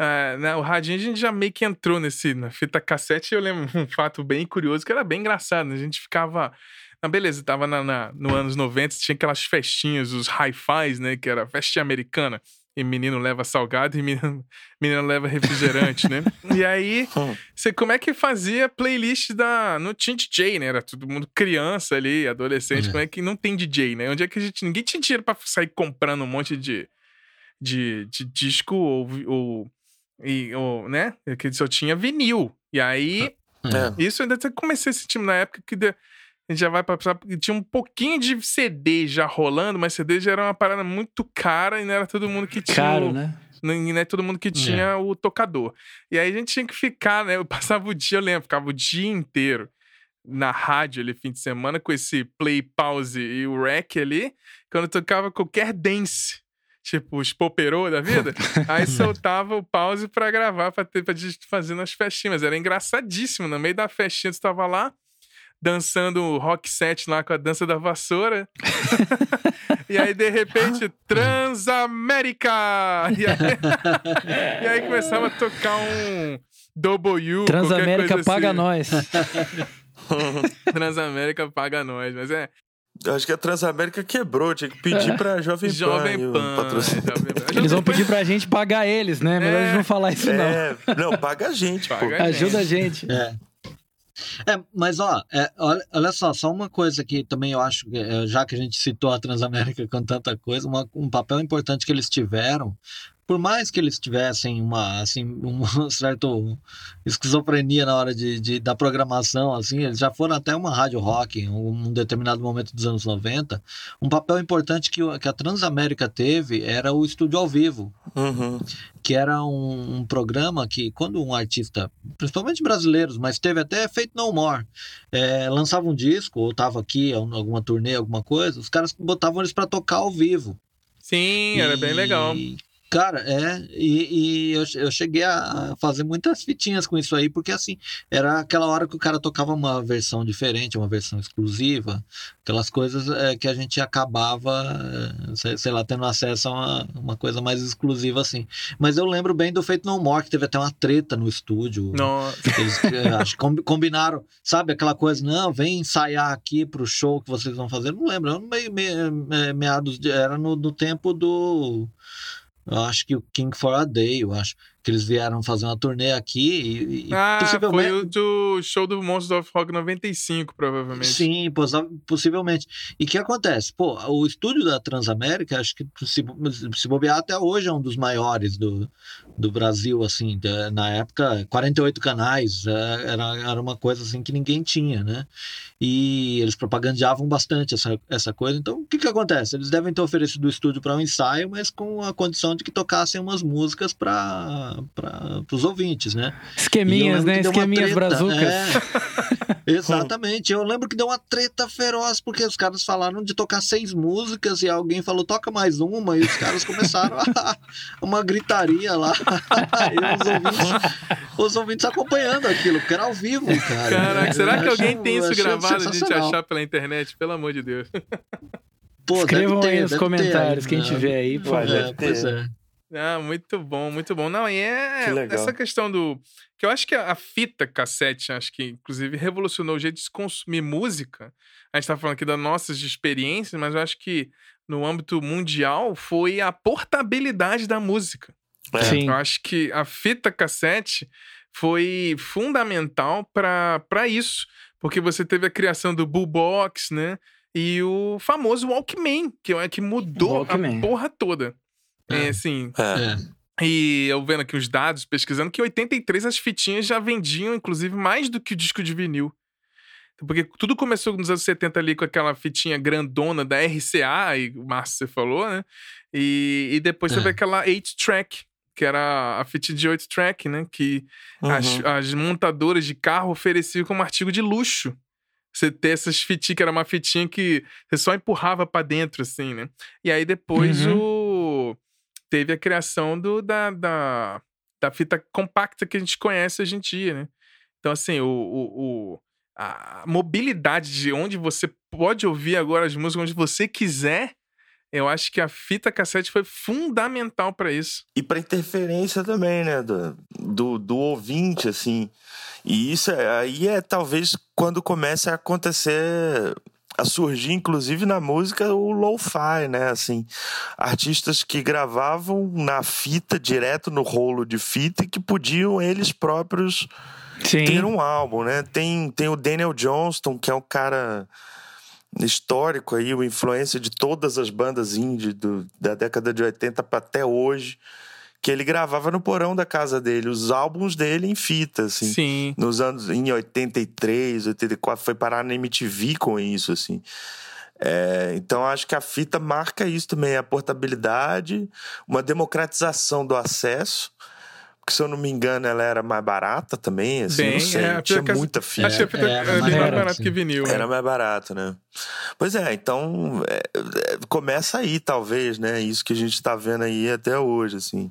Uh, né, o radinho a gente já meio que entrou nesse, na fita cassete. Eu lembro um fato bem curioso que era bem engraçado. Né? A gente ficava. Ah, beleza, tava na, na, no anos 90, tinha aquelas festinhas, os hi-fis, né? Que era festinha americana. E menino leva salgado e menino, menino leva refrigerante, né? E aí, você como é que fazia playlist da no tinha DJ, né? Era todo mundo criança ali, adolescente, é. como é que não tem DJ, né? Onde é que a gente ninguém tinha dinheiro para sair comprando um monte de de, de disco ou, ou, e, ou né? Que só tinha vinil. E aí, é. isso ainda comecei a sentir na época que de, a gente já vai passar. Tinha um pouquinho de CD já rolando, mas CD já era uma parada muito cara e não era todo mundo que tinha. Caro, né? Não, não é todo mundo que tinha é. o tocador. E aí a gente tinha que ficar, né? Eu passava o dia, eu lembro, ficava o dia inteiro na rádio ali, fim de semana, com esse play, pause e o rec ali, quando tocava qualquer dance tipo os poperô da vida, aí soltava o pause para gravar, pra, ter, pra gente fazer nas festinhas. Era engraçadíssimo. No meio da festinha, tu tava lá, dançando o rock set lá com a dança da vassoura. e aí, de repente, Transamérica! E aí, e aí começava a tocar um W. Transamérica paga assim. nós. Transamérica paga nós. Mas é. Eu acho que a Transamérica quebrou, tinha que pedir pra Jovem Pan. Jovem Pan. Patrocínio. Eles vão pedir pra gente pagar eles, né? Melhor é. gente não falar isso, é. não. Não, paga a gente, paga pô. A gente. Ajuda a gente. É. É, mas ó, é, olha, olha, só, só uma coisa que também eu acho, é, já que a gente citou a Transamérica com tanta coisa, uma, um papel importante que eles tiveram por mais que eles tivessem uma, assim, uma certa esquizofrenia na hora de, de, da programação, assim, eles já foram até uma rádio rock em um determinado momento dos anos 90. Um papel importante que, que a Transamérica teve era o estúdio ao vivo, uhum. que era um, um, programa que, quando um artista, principalmente brasileiros, mas teve até feito No More, é, lançava um disco, ou estava aqui, alguma turnê, alguma coisa, os caras botavam eles para tocar ao vivo. Sim, e... era bem legal. Cara, é, e, e eu, eu, cheguei a fazer muitas fitinhas com isso aí, porque assim, era aquela hora que o cara tocava uma versão diferente, uma versão exclusiva, aquelas coisas é, que a gente acabava, é, sei, sei, lá, tendo acesso a uma, uma, coisa mais exclusiva assim. Mas eu lembro bem do Feito No More, que teve até uma treta no estúdio. Nossa. Eles é, acho combinaram, sabe, aquela coisa, não, vem ensaiar aqui pro show que vocês vão fazer. Não lembro, eu meio, meio, meados, de, era no, no tempo do eu acho que o King for a Day, eu acho que eles vieram fazer uma turnê aqui e, ah, possivelmente... foi o do show do Monsters of Rock 95, provavelmente. Sim, possivelmente. E o que acontece? Pô, o estúdio da Transamérica, acho que se, se bobear até hoje é um dos maiores do, do Brasil, assim, na época, 48 canais, é, era, era uma coisa assim que ninguém tinha, né? E eles propagandeavam bastante essa, essa coisa. Então, o que que acontece? Eles devem ter oferecido o estúdio para um ensaio, mas com a condição de que tocassem umas músicas para para os ouvintes, né? Esqueminhas, né? Esqueminhas brazucas. É, exatamente. Eu lembro que deu uma treta feroz, porque os caras falaram de tocar seis músicas e alguém falou, toca mais uma, e os caras começaram a, uma gritaria lá. e os ouvintes, os ouvintes acompanhando aquilo, porque era ao vivo, cara. Caraca, será que alguém tem isso gravado a gente achar pela internet? Pelo amor de Deus. Pô, Escrevam ter, aí nos comentários, ter, quem né? tiver aí, pô. É, pois é. Ah, muito bom, muito bom. Não, e é que essa questão do. Que eu acho que a, fita cassete, acho que inclusive revolucionou o jeito de se consumir música. A gente tá falando aqui das nossas experiências, mas eu acho que no âmbito mundial foi a portabilidade da música. É. Sim. Eu acho que a fita cassete foi fundamental para isso, porque você teve a criação do Boombox, né? E o famoso Walkman, que é que mudou Walkman. a porra toda. É, assim. É. E eu vendo aqui os dados, pesquisando, que em 83 as fitinhas já vendiam, inclusive, mais do que o disco de vinil. Porque tudo começou nos anos 70 ali com aquela fitinha grandona da RCA, e o Márcio você falou, né? E, e depois é. teve aquela 8-track, que era a fitinha de 8-track, né? Que uhum. as, as montadoras de carro ofereciam como artigo de luxo. Você ter essas fitinhas, que era uma fitinha que você só empurrava para dentro, assim, né? E aí depois uhum. o teve a criação do, da, da, da fita compacta que a gente conhece hoje em dia, né? Então, assim, o, o, o, a mobilidade de onde você pode ouvir agora as músicas onde você quiser, eu acho que a fita cassete foi fundamental para isso. E para interferência também, né? Do, do, do, ouvinte, assim. E isso é, aí é talvez quando começa a acontecer a surgir, inclusive na música, o lo-fi, né? Assim, artistas que gravavam na fita, direto no rolo de fita, e que podiam eles próprios Sim. ter um álbum, né? Tem, tem o Daniel Johnston, que é um cara histórico aí, o influência de todas as bandas indie do, da década de 80 para até hoje que ele gravava no porão da casa dele, os álbuns dele em fita, assim. Sim. Nos anos, em 83, 84, foi parar na MTV com isso, assim. É, então acho que a fita marca isso também, a portabilidade, uma democratização do acesso. Porque, se eu não me engano, ela era mais barata também, assim, Bem, não sei, é, tinha muita fita. Acho que a fita é, era mais, mais barato que vinil. Era né? mais barato, né? Pois é, então é, é, começa aí, talvez, né? Isso que a gente está vendo aí até hoje, assim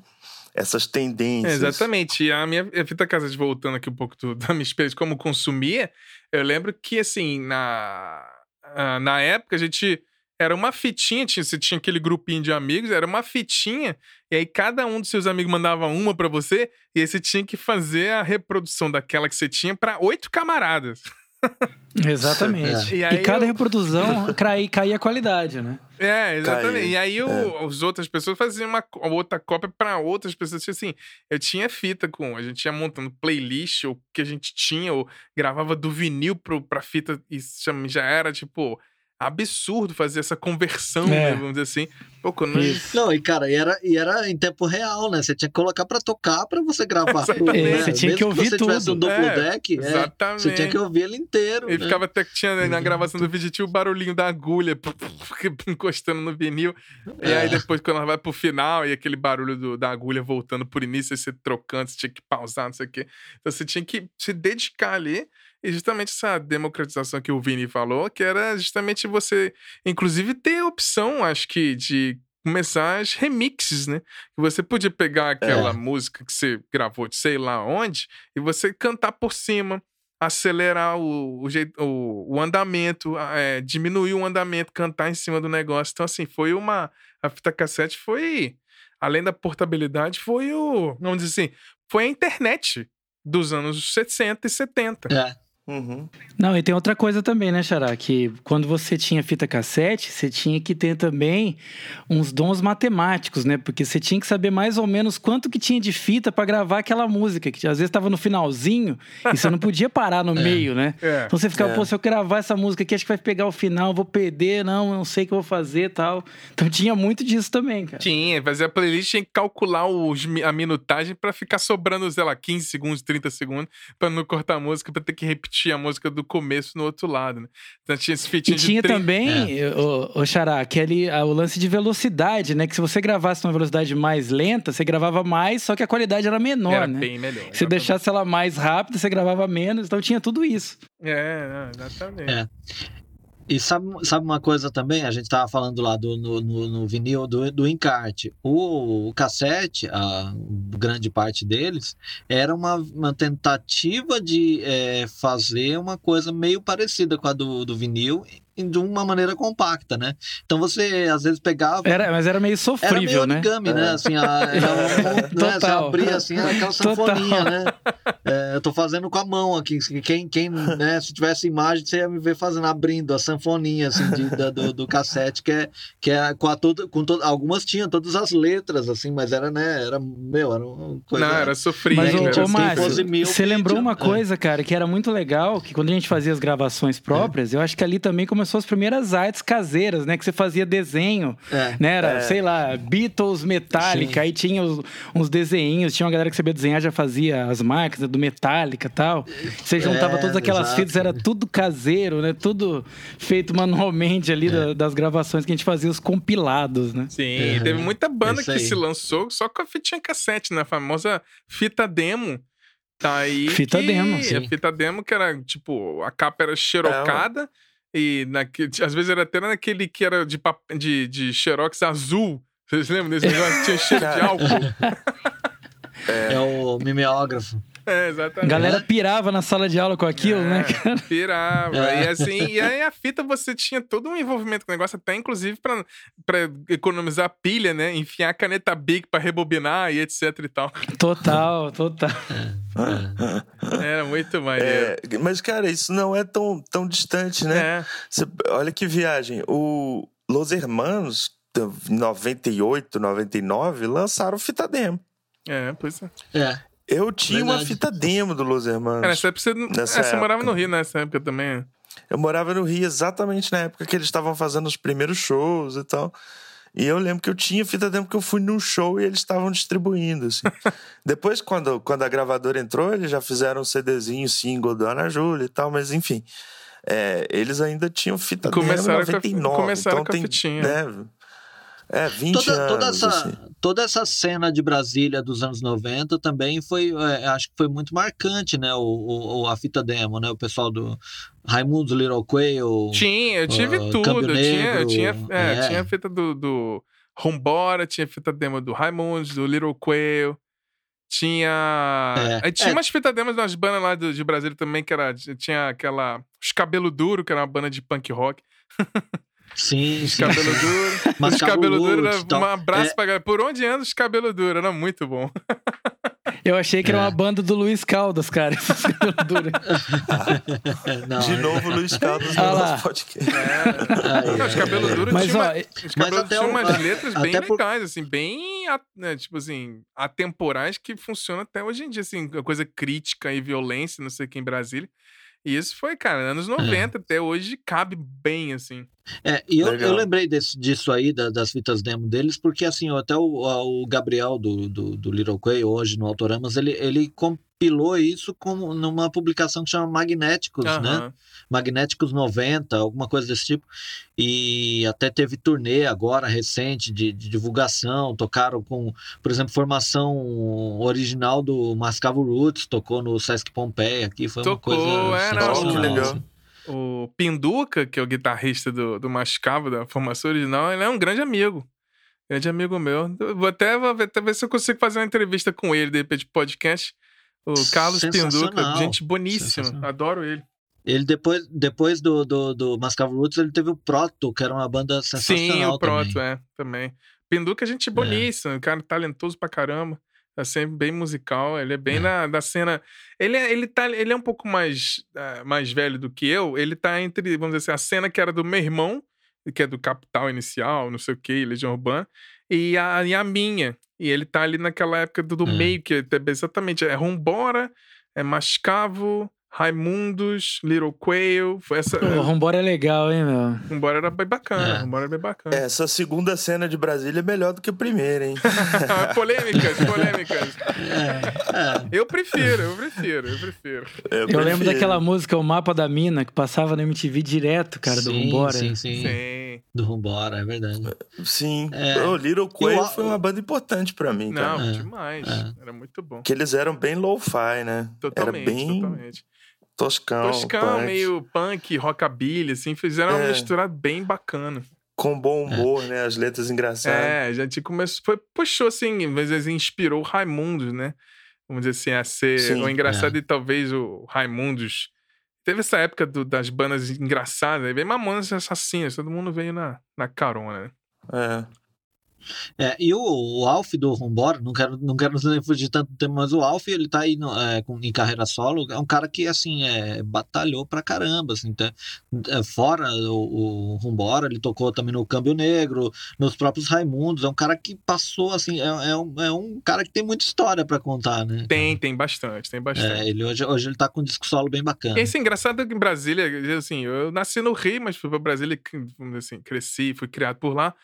essas tendências. exatamente. E a minha a fita voltando aqui um pouco do, da minha experiência como consumia, eu lembro que, assim, na, na época a gente. Era uma fitinha, tinha, você tinha aquele grupinho de amigos, era uma fitinha, e aí cada um dos seus amigos mandava uma para você, e aí você tinha que fazer a reprodução daquela que você tinha para oito camaradas. Exatamente. É. E, e, cada eu... reprodução caía, a qualidade, né? É, exatamente. E aí é. as outras pessoas faziam uma outra cópia para outras pessoas. Tipo assim, eu tinha fita com. A gente ia montando playlist, ou que a gente tinha, ou gravava do vinil pro, pra fita e já era tipo absurdo fazer essa conversão, é. né, vamos dizer assim. Pô, quando... Não, e cara, e era, e era em tempo real, né? Você tinha que colocar pra tocar pra você gravar. Tudo, né? Você tinha Mesmo que ouvir que você tudo. tivesse um duplo é, deck, é, você tinha que ouvir ele inteiro. E né? ficava até que tinha na gravação do vídeo tinha o barulhinho da agulha encostando no vinil. E aí é. depois, quando ela vai pro final, e aquele barulho do, da agulha voltando por início, você trocando, você tinha que pausar, não sei o quê. Então você tinha que se dedicar ali. E justamente essa democratização que o Vini falou, que era justamente você, inclusive, ter a opção, acho que, de começar as remixes, né? Que você podia pegar aquela é. música que você gravou de sei lá onde e você cantar por cima, acelerar o, o, jeito, o, o andamento, é, diminuir o andamento, cantar em cima do negócio. Então, assim, foi uma. A fita cassete foi. Além da portabilidade, foi o. Vamos dizer assim, foi a internet dos anos 60 e 70. É. Uhum. Não, e tem outra coisa também, né, Xará? Que quando você tinha fita cassete, você tinha que ter também uns dons matemáticos, né? Porque você tinha que saber mais ou menos quanto que tinha de fita para gravar aquela música, que às vezes estava no finalzinho e você não podia parar no é. meio, né? É. Então você ficava, é. pô, se eu gravar essa música aqui, acho que vai pegar o final, vou perder, não, não sei o que eu vou fazer tal. Então tinha muito disso também, cara. Tinha, fazer a playlist tinha que calcular os, a minutagem para ficar sobrando, sei lá, 15 segundos, 30 segundos, para não cortar a música, para ter que repetir repetir a música do começo no outro lado, né? Então tinha esse fitinho E tinha também, é. o, o Xará, aquele, o lance de velocidade, né? Que se você gravasse numa velocidade mais lenta, você gravava mais, só que a qualidade era menor, era né? bem melhor. Se deixasse ela mais rápida, você gravava menos, então tinha tudo isso. É, exatamente. É. E sabe, sabe uma coisa também? A gente estava falando lá do, no, no, no vinil do, do encarte. O, o, cassete, a grande parte deles, era uma, uma tentativa de é, fazer uma coisa meio parecida com a do, do vinil, de uma maneira compacta, né? Então você às vezes pegava. Era, mas era meio sofrível, era meio origami, né? né? Assim, a, um, né? Você abria assim, aquela sanfoninha, Total. né? É, eu tô fazendo com a mão aqui. Quem, quem né, se tivesse imagem, você ia me ver fazendo, abrindo a sanfoninha assim, de, da, do, do, cassete, que é, que é com, a todo, com to, algumas tinham todas as letras, assim, mas era, né? Era, meu, era uma coisa. Não, era sofrível. Mas, ô, ô Márcio, você lembrou uma é. coisa, cara, que era muito legal, que quando a gente fazia as gravações próprias, é. eu acho que ali também começou as primeiras artes caseiras, né? Que você fazia desenho, é. né? Era, é. sei lá, Beatles, Metallica, Sim. aí tinha os, uns desenhinhos, tinha uma galera que sabia desenhar, já fazia as marcas do Metallica e tal. Você juntava é, todas aquelas exato. fitas, era tudo caseiro, né? Tudo feito manualmente ali da, das gravações que a gente fazia, os compilados, né? Sim, teve muita banda que se lançou só com a fitinha cassete, né? A famosa fita demo. Tá aí. Fita que... demo. Sim. A fita demo, que era tipo, a capa era xerocada. É, e naquele, às vezes era até naquele que era de, de, de xerox azul. Vocês lembram desse negócio? Tinha cheiro de álcool. É, é o mimeógrafo. É, exatamente. Galera pirava na sala de aula com aquilo, né, É, cara? Pirava. É. E assim, e aí a fita você tinha todo um envolvimento com o negócio, até inclusive pra, pra economizar pilha, né? Enfiar a caneta Bic pra rebobinar e etc e tal. Total, total. Era muito maneiro. É, mas, cara, isso não é tão, tão distante, né? É. Você- olha que viagem. O Los Hermanos, em 98, 99, lançaram fita demo. É, pois é. É. Eu tinha uma Verdade. fita demo do Los Hermanos. É, nessa época você, Nessa é, você morava no Rio nessa época também. né? Eu morava no Rio exatamente na época que eles estavam fazendo os primeiros shows e tal. E eu lembro que eu tinha fita demo que eu fui num show e eles estavam distribuindo, assim. Depois, quando, quando a gravadora entrou, eles já fizeram um CDzinho, single do Ana Júlia e tal, mas enfim. É, eles ainda tinham fita Começaram demo em com a- 99. começaram então com a tem, fitinha. Né, é, 20 Toda, toda, anos, essa, assim. toda essa cena de Brasília dos anos 90 também foi, é, acho que foi muito marcante, né? O, o- o- a fita demo, né? O pessoal do Raimundos Little Quail. Tinha, eu tive Ah, tudo. Eu tinha, eu tinha, é, é. tinha fita do, do Rumbora, tinha fita demo do Raimundos, do Little Quail. Tinha. É, Aí tinha é. umas fita demos das bandas lá do- de Brasília também, que era. Tinha aquela. Os Cabelo Duro, que era uma banda de punk rock. Sim, Os sim. Cabelo Duro. Mas os Cabelo Duro, Roots era e tal. um abraço É. pra galera. Por onde anda os Cabelo Duro? Era muito bom. Eu achei que era É. uma banda do Luiz Caldas, cara. esses cabelos. Não, De é- novo, Luiz Caldas no Ah lá. nosso podcast. Aí, Não, os é. Cabelo Duro Mas, tinha, ó, uma- os Cabelo até tinha o- umas letras bem por- legais, assim, bem, né, tipo assim, atemporais que funcionam até hoje em dia, assim, coisa crítica e violência, não sei o que, em Brasília. E isso foi, cara, anos 90, até hoje cabe bem, assim. É, e eu, eu lembrei desse, disso aí, da- das fitas demo deles, porque assim, até o, o Gabriel do, do, do Little Quay, hoje no Autoramas, ele, ele compilou isso como numa publicação que chama Magnéticos, né? Aham. Magnéticos 90, alguma coisa desse tipo. E até teve turnê agora, recente, de, de divulgação. Tocaram com, por exemplo, formação original do Mascavo Roots, tocou no Sesc Pompeia aqui. Foi Tocou, uma coisa sensacional. que legal. assim. O Pinduca, que é o guitarrista do, do Mascavo, da formação original, ele é um grande amigo. Grande amigo meu. Eu Vou até, vou até ver se eu consigo fazer uma entrevista com ele, de repente, podcast. O Carlos Pinduca, gente boníssima. Adoro ele. Ele depois, depois do, do, do Mascavo Roots, ele teve o Proto, que era uma banda sensacional Sim, o Proto, também. é, também. Pinduca é gente boníssima, um cara talentoso pra caramba. É sempre bem musical, ele é bem É. na, da cena. Ele é, ele, tá, ele é um pouco mais, ah, mais velho do que eu. Ele tá entre, vamos dizer assim, a cena que era do meu irmão, que é do Capital Inicial, não sei o que, Legião Urbana, e a, e a minha. E ele tá ali naquela época do, do É. meio, que é exatamente é Rumbora, é Mascavo, Raimundos, Little Quail. Foi essa. Pô, o Rumbora é legal, hein, meu? Rumbora era bem bacana, É. Rumbora era bem bacana. Essa segunda cena de Brasília é melhor do que a primeira, hein? polêmicas, polêmicas. É, Eu prefiro, eu prefiro, eu prefiro. Eu, Eu lembro prefiro. daquela música O Mapa da Mina, que passava na MTV direto, cara, do sim, Rumbora. Sim, sim, Sim. Do Rumbora, é verdade. Sim. É. O Little Quail foi uma banda importante pra mim, cara. Não, É, demais. é. Era muito bom. Porque eles eram bem lo-fi, né? Totalmente, Era bem totalmente. toscão. Toscão, punk, meio punk, rockabilly, assim, fizeram uma É. mistura bem bacana. Com bom humor, né? As letras engraçadas. É, a gente começou, foi, puxou assim, às vezes inspirou o Raimundos, né? Vamos dizer assim, a ser Sim, o engraçado e talvez o Raimundos. Teve essa época do- das bandas engraçadas, aí veio Mamonas Assassinas, todo mundo veio na, na carona, né? É. É, e o, o Alf do Rumbora, não quero, não quero fugir tanto do tempo, mas o Alf, ele tá aí no- é, com- em carreira solo, é um cara que, assim, é, batalhou pra caramba, assim, tá- é, fora o, o Rumbora, ele tocou também no Câmbio Negro, nos próprios Raimundos, é um cara que passou, assim, é, é um, é um cara que tem muita história pra contar, né? Tem, tem bastante, tem bastante. É, ele hoje, hoje ele tá com um disco solo bem bacana. Esse é engraçado que em Brasília, assim, eu nasci no Rio, mas fui pra Brasília, assim, cresci, fui criado por lá.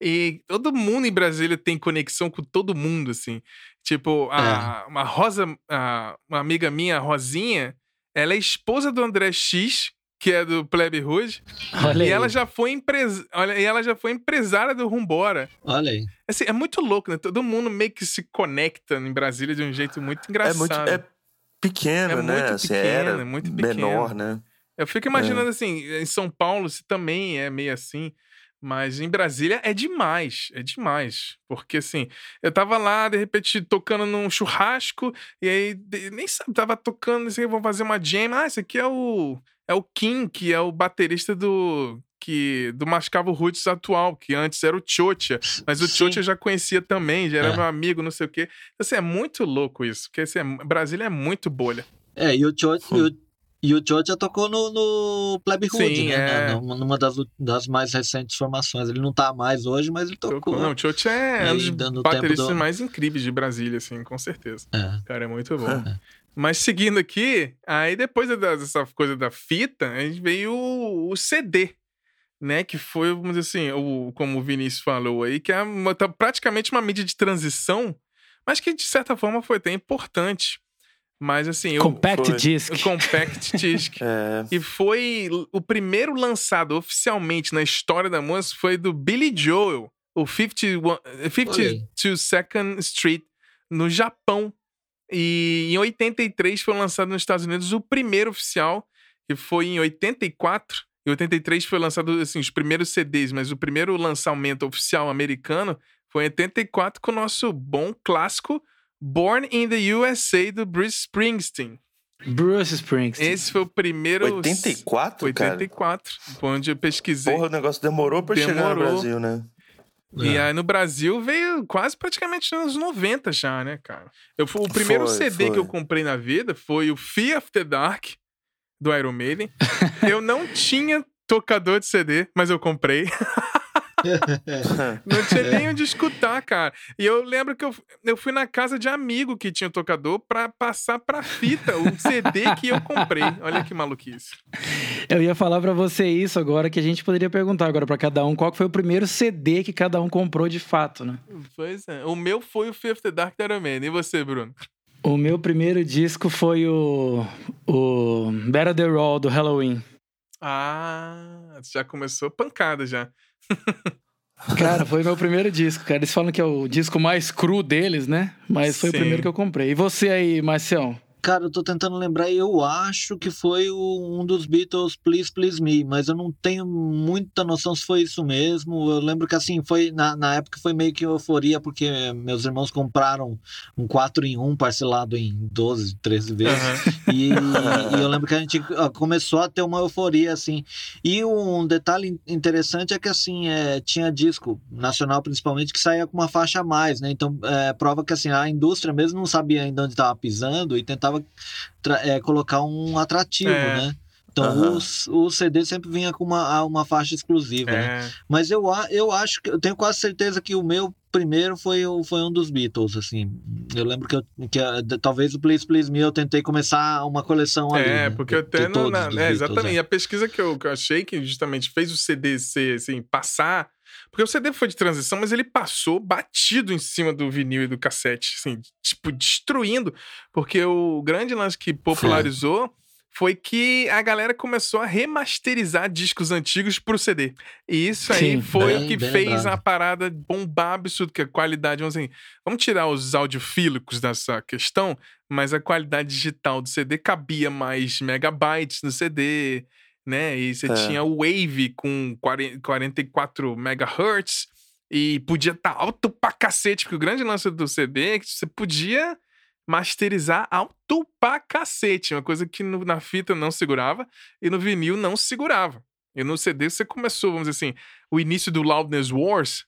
E todo mundo em Brasília tem conexão com todo mundo, assim. Tipo, a, uma Rosa, a- uma amiga minha, a Rosinha, ela é esposa do André X, que é do Plebe Hood. Olha E aí. ela já foi empresa, olha, e ela já foi empresária do Rumbora. Olha aí. Assim, é muito louco, né? Todo mundo meio que se conecta em Brasília de um jeito muito É engraçado. muito. É pequeno, É né? muito assim, pequeno, era é muito menor, pequeno. né? Eu fico imaginando assim, em São Paulo, se também é meio assim. Mas em Brasília é demais, é demais. Porque assim, eu tava lá, de repente, tocando num churrasco, e aí nem sabe, tava tocando, assim, vou fazer uma jam. Ah, esse aqui é o. É o Kim, que é o baterista do. Que, do Mascavo Roots atual, que antes era o Chocha. Mas o Chocha eu já conhecia também, já era é. meu amigo, não sei o quê. Assim, é muito louco isso. Porque assim, é, Brasília é muito bolha. É, e o Chocha. E o já tocou no, no Plebe Hood, né? É. Numa das, das mais recentes formações. Ele não tá mais hoje, mas ele tocou. tocou. Não, o Chote é um dos bateristas do... mais incríveis de Brasília, assim, com certeza. É. Cara, é muito bom. É. Mas seguindo aqui, aí depois dessa coisa da fita, a gente veio o, o CD, né? Que foi, vamos dizer assim, o, como o Vinícius falou aí, que é uma, tá praticamente uma mídia de transição, mas que de certa forma foi até importante mas assim. Compact foi, Disc. Compact Disc. é. E foi o primeiro lançado oficialmente na história da música foi do Billy Joel, o 51, 52nd Street, no Japão. E em 83 foi lançado nos Estados Unidos o primeiro oficial, que foi em 84. Em 83 foi lançado assim, os primeiros CDs, mas o primeiro lançamento oficial americano foi em 84 com o nosso bom clássico Born in the USA do Bruce Springsteen. Bruce Springsteen. Esse foi o primeiro. 84, 84, cara? onde eu pesquisei. Porra, o negócio demorou pra demorou. chegar no Brasil, né? E é. aí no Brasil veio quase praticamente nos 90 já, né, cara? Eu, o primeiro foi, CD foi. que eu comprei na vida foi o Fear of the Dark, do Iron Maiden. eu não tinha tocador de CD, mas eu comprei. não tinha nem onde escutar, cara. E eu lembro que eu, eu fui na casa de amigo que tinha tocador pra passar pra fita o CD que eu comprei. Olha que maluquice. Eu ia falar pra você isso agora, que a gente poderia perguntar agora pra cada um qual foi o primeiro CD que cada um comprou de fato, né? Pois é. O meu foi o Fifth Dark Iron Man. E você, Bruno? O meu primeiro disco foi o, o Better The Roll do Halloween. Ah, já começou pancada já. Cara, foi meu primeiro disco, cara. Eles falam que é o disco mais cru deles, né? Mas foi Sim. o primeiro que eu comprei. E você aí, Marcião? Cara, eu tô tentando lembrar, eu acho que foi o, um dos Beatles Please Please Me, mas eu não tenho muita noção se foi isso mesmo. Eu lembro que assim, foi na, na época foi meio que euforia, porque meus irmãos compraram um 4 em 1 parcelado em 12, 13 vezes. Uhum. E, e, eu lembro que a gente começou a ter uma euforia, assim. E um detalhe interessante é que assim, é, tinha disco nacional principalmente que saía com uma faixa a mais, né? Então, é, prova que assim, a indústria mesmo não sabia ainda onde estava pisando e tentava precisava é, colocar um atrativo, é. né? Então uhum. o, o CD sempre vinha com uma, uma faixa exclusiva, né? é. né? Mas eu, eu acho que eu tenho quase certeza que o meu primeiro foi, foi um dos Beatles, assim. Eu lembro que, eu, que talvez o Please Please Me eu tentei começar uma coleção ali. É, né? porque eu até não. Na, é, Beatles, exatamente. É. A pesquisa que eu, que eu achei que justamente fez o CD ser, assim, passar porque o CD foi de transição, mas ele passou batido em cima do vinil e do cassete, assim, tipo, destruindo. Porque o grande lance que popularizou foi, foi que a galera começou a remasterizar discos antigos pro CD. E isso aí Sim, foi bem, o que fez lembrado. a parada bombar absurdo, que a qualidade, vamos assim, vamos tirar os audiofílicos dessa questão, mas a qualidade digital do CD cabia mais megabytes no CD, né? E você é. tinha o Wave com 40, 44 MHz e podia estar tá alto pra cacete, porque o grande lance do CD é que você podia masterizar alto pra cacete, uma coisa que no, na fita não segurava e no vinil não segurava. E no CD você começou, vamos dizer assim, o início do Loudness Wars,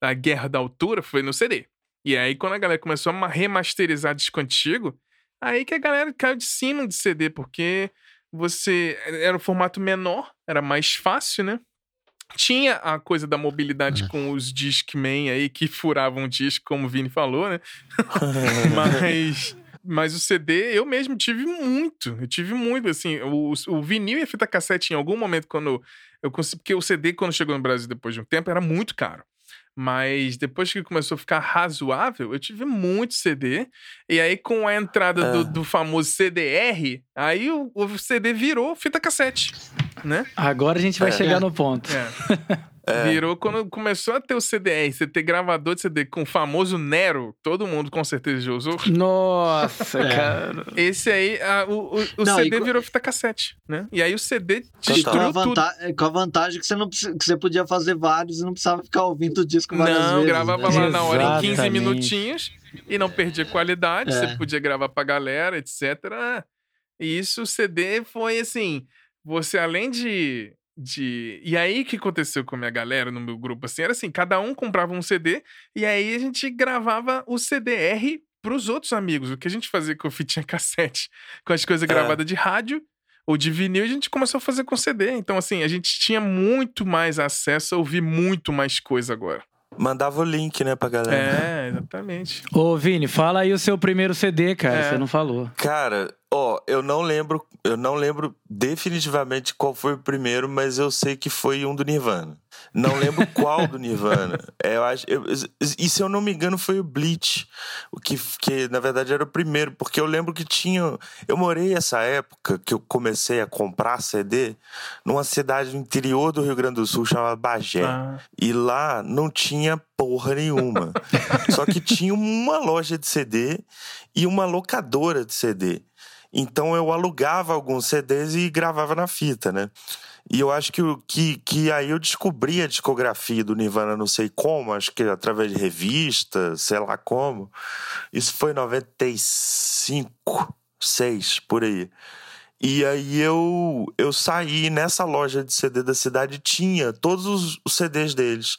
a guerra da altura, foi no CD. E aí, quando a galera começou a remasterizar disco antigo, aí que a galera caiu de cima de CD, porque você era um formato menor, era mais fácil, né? Tinha a coisa da mobilidade uhum. com os Discman aí que furavam disco, como o Vini falou, né? mas, mas o CD eu mesmo tive muito. Eu tive muito, assim, o, o vinil e a fita cassete em algum momento quando eu consegui, porque o CD quando chegou no Brasil depois de um tempo era muito caro. Mas depois que começou a ficar razoável, eu tive muito CD. E aí, com a entrada é. do, do, famoso CDR, aí o, o, CD virou fita cassete, né? Agora a gente vai é. chegar no ponto. É. É. Virou quando começou a ter o CDR, você ter gravador de CD com o famoso Nero, todo mundo com certeza já usou. Nossa, é. cara. Esse aí, a, o, o, o não, CD virou fita cassete, né? E aí o CD destruiu com tudo. Com a vantagem que você, não, que você podia fazer vários e não precisava ficar ouvindo o disco várias não, vezes. Não, gravava né? lá na hora em 15 minutinhos e não perdia qualidade, é. você podia gravar pra galera, etc. E isso, o CD foi assim, você além de de. E aí, o que aconteceu com a minha galera no meu grupo, assim, era assim, cada um comprava um CD e aí a gente gravava o CDR pros outros amigos. O que a gente fazia com fitinha cassete, com as coisas é. gravadas de rádio ou de vinil, a gente começou a fazer com CD. Então, assim, a gente tinha muito mais acesso a ouvir muito mais coisa agora. Mandava o link, né, pra galera. É, exatamente. Ô, Vini, fala aí o seu primeiro CD, cara. É. Você não falou. Cara, ó, eu não lembro, eu não lembro definitivamente qual foi o primeiro, mas eu sei que foi um do Nirvana. Não lembro qual do Nirvana. É, eu acho, eu, e se eu não me engano foi o Bleach, o que, que na verdade era o primeiro, porque eu lembro que tinha, eu morei essa época que eu comecei a comprar CD numa cidade no interior do Rio Grande do Sul chamada Bagé. Ah. E lá não tinha porra nenhuma. Só que tinha uma loja de CD e uma locadora de CD. Então eu alugava alguns CDs e gravava na fita, né? E eu acho que, que, que aí eu descobri a discografia do Nirvana, não sei como, acho que através de revista, sei lá como. Isso foi em 95, 6, por aí. E aí eu, eu saí nessa loja de CD da cidade, tinha todos os, CDs deles.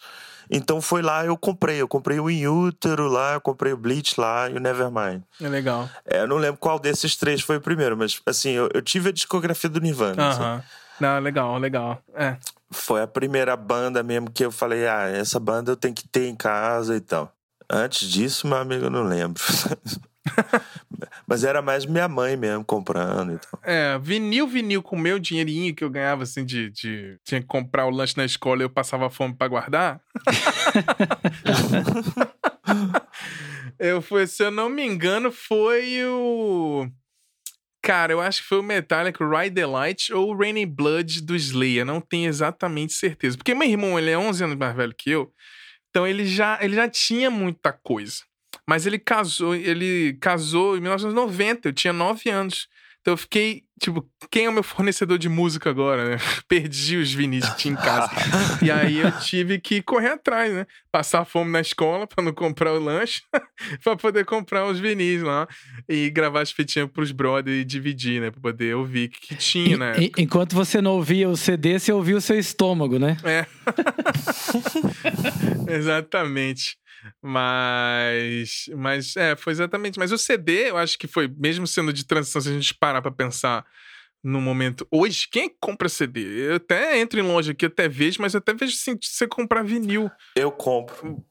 Então foi lá eu comprei. Eu comprei o In Utero lá, eu comprei o Bleach lá e o Nevermind. É legal. É, eu não lembro qual desses três foi o primeiro, mas assim, eu, eu tive a discografia do Nirvana. Uh -huh. Não, legal, legal. É. Foi a primeira banda mesmo que eu falei, ah, essa banda eu tenho que ter em casa e tal. Antes disso, meu amigo, eu não lembro. Mas era mais minha mãe mesmo comprando e tal. É, vinil, vinil com meu dinheirinho que eu ganhava assim de. de... Tinha que comprar o lanche na escola e eu passava fome para guardar. eu fui, se eu não me engano, foi o. Cara, eu acho que foi o Metallica Ride the Light ou Rainy Blood do Slayer. Não tenho exatamente certeza. Porque meu irmão, ele é 11 anos mais velho que eu. Então ele já, ele já tinha muita coisa. Mas ele casou, ele casou em 1990, eu tinha 9 anos. Então eu fiquei, tipo, quem é o meu fornecedor de música agora, né? Perdi os vinis que tinha em casa. e aí eu tive que correr atrás, né? Passar fome na escola para não comprar o lanche, para poder comprar os vinis lá e gravar as fitinhas pros brothers e dividir, né? Pra poder ouvir o que, que tinha, né? Enquanto você não ouvia o CD, você ouvia o seu estômago, né? É. Exatamente. Mas, mas é, foi exatamente. Mas o CD, eu acho que foi, mesmo sendo de transição, se a gente parar pra pensar no momento. Hoje, quem compra CD? Eu até entro em loja aqui, até vejo, mas eu até vejo assim, você comprar vinil. Eu compro.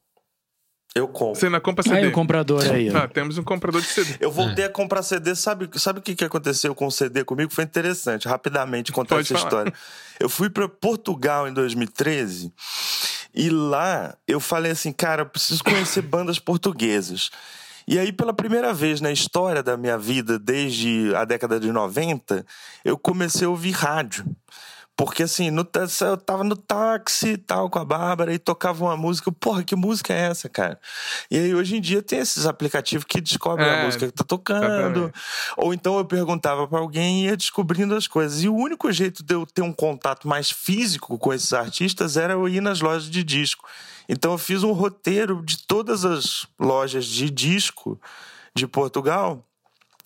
Eu compro. Você não compra CD? Aí o comprador aí. Tá, temos um comprador de CD. Eu voltei é. a comprar CD. Sabe, sabe o que, que aconteceu com o CD comigo? Foi interessante, rapidamente contar Pode essa falar. história. Eu fui para Portugal em 2013 e lá eu falei assim, cara, eu preciso conhecer bandas portuguesas. E aí, pela primeira vez na história da minha vida, desde a década de 90, eu comecei a ouvir rádio. Porque assim, no, eu tava no táxi e tal com a Bárbara e tocava uma música. Porra, que música é essa, cara? E aí hoje em dia tem esses aplicativos que descobrem é, a música que tá tocando. Ou então eu perguntava para alguém e ia descobrindo as coisas. E o único jeito de eu ter um contato mais físico com esses artistas era eu ir nas lojas de disco. Então eu fiz um roteiro de todas as lojas de disco de Portugal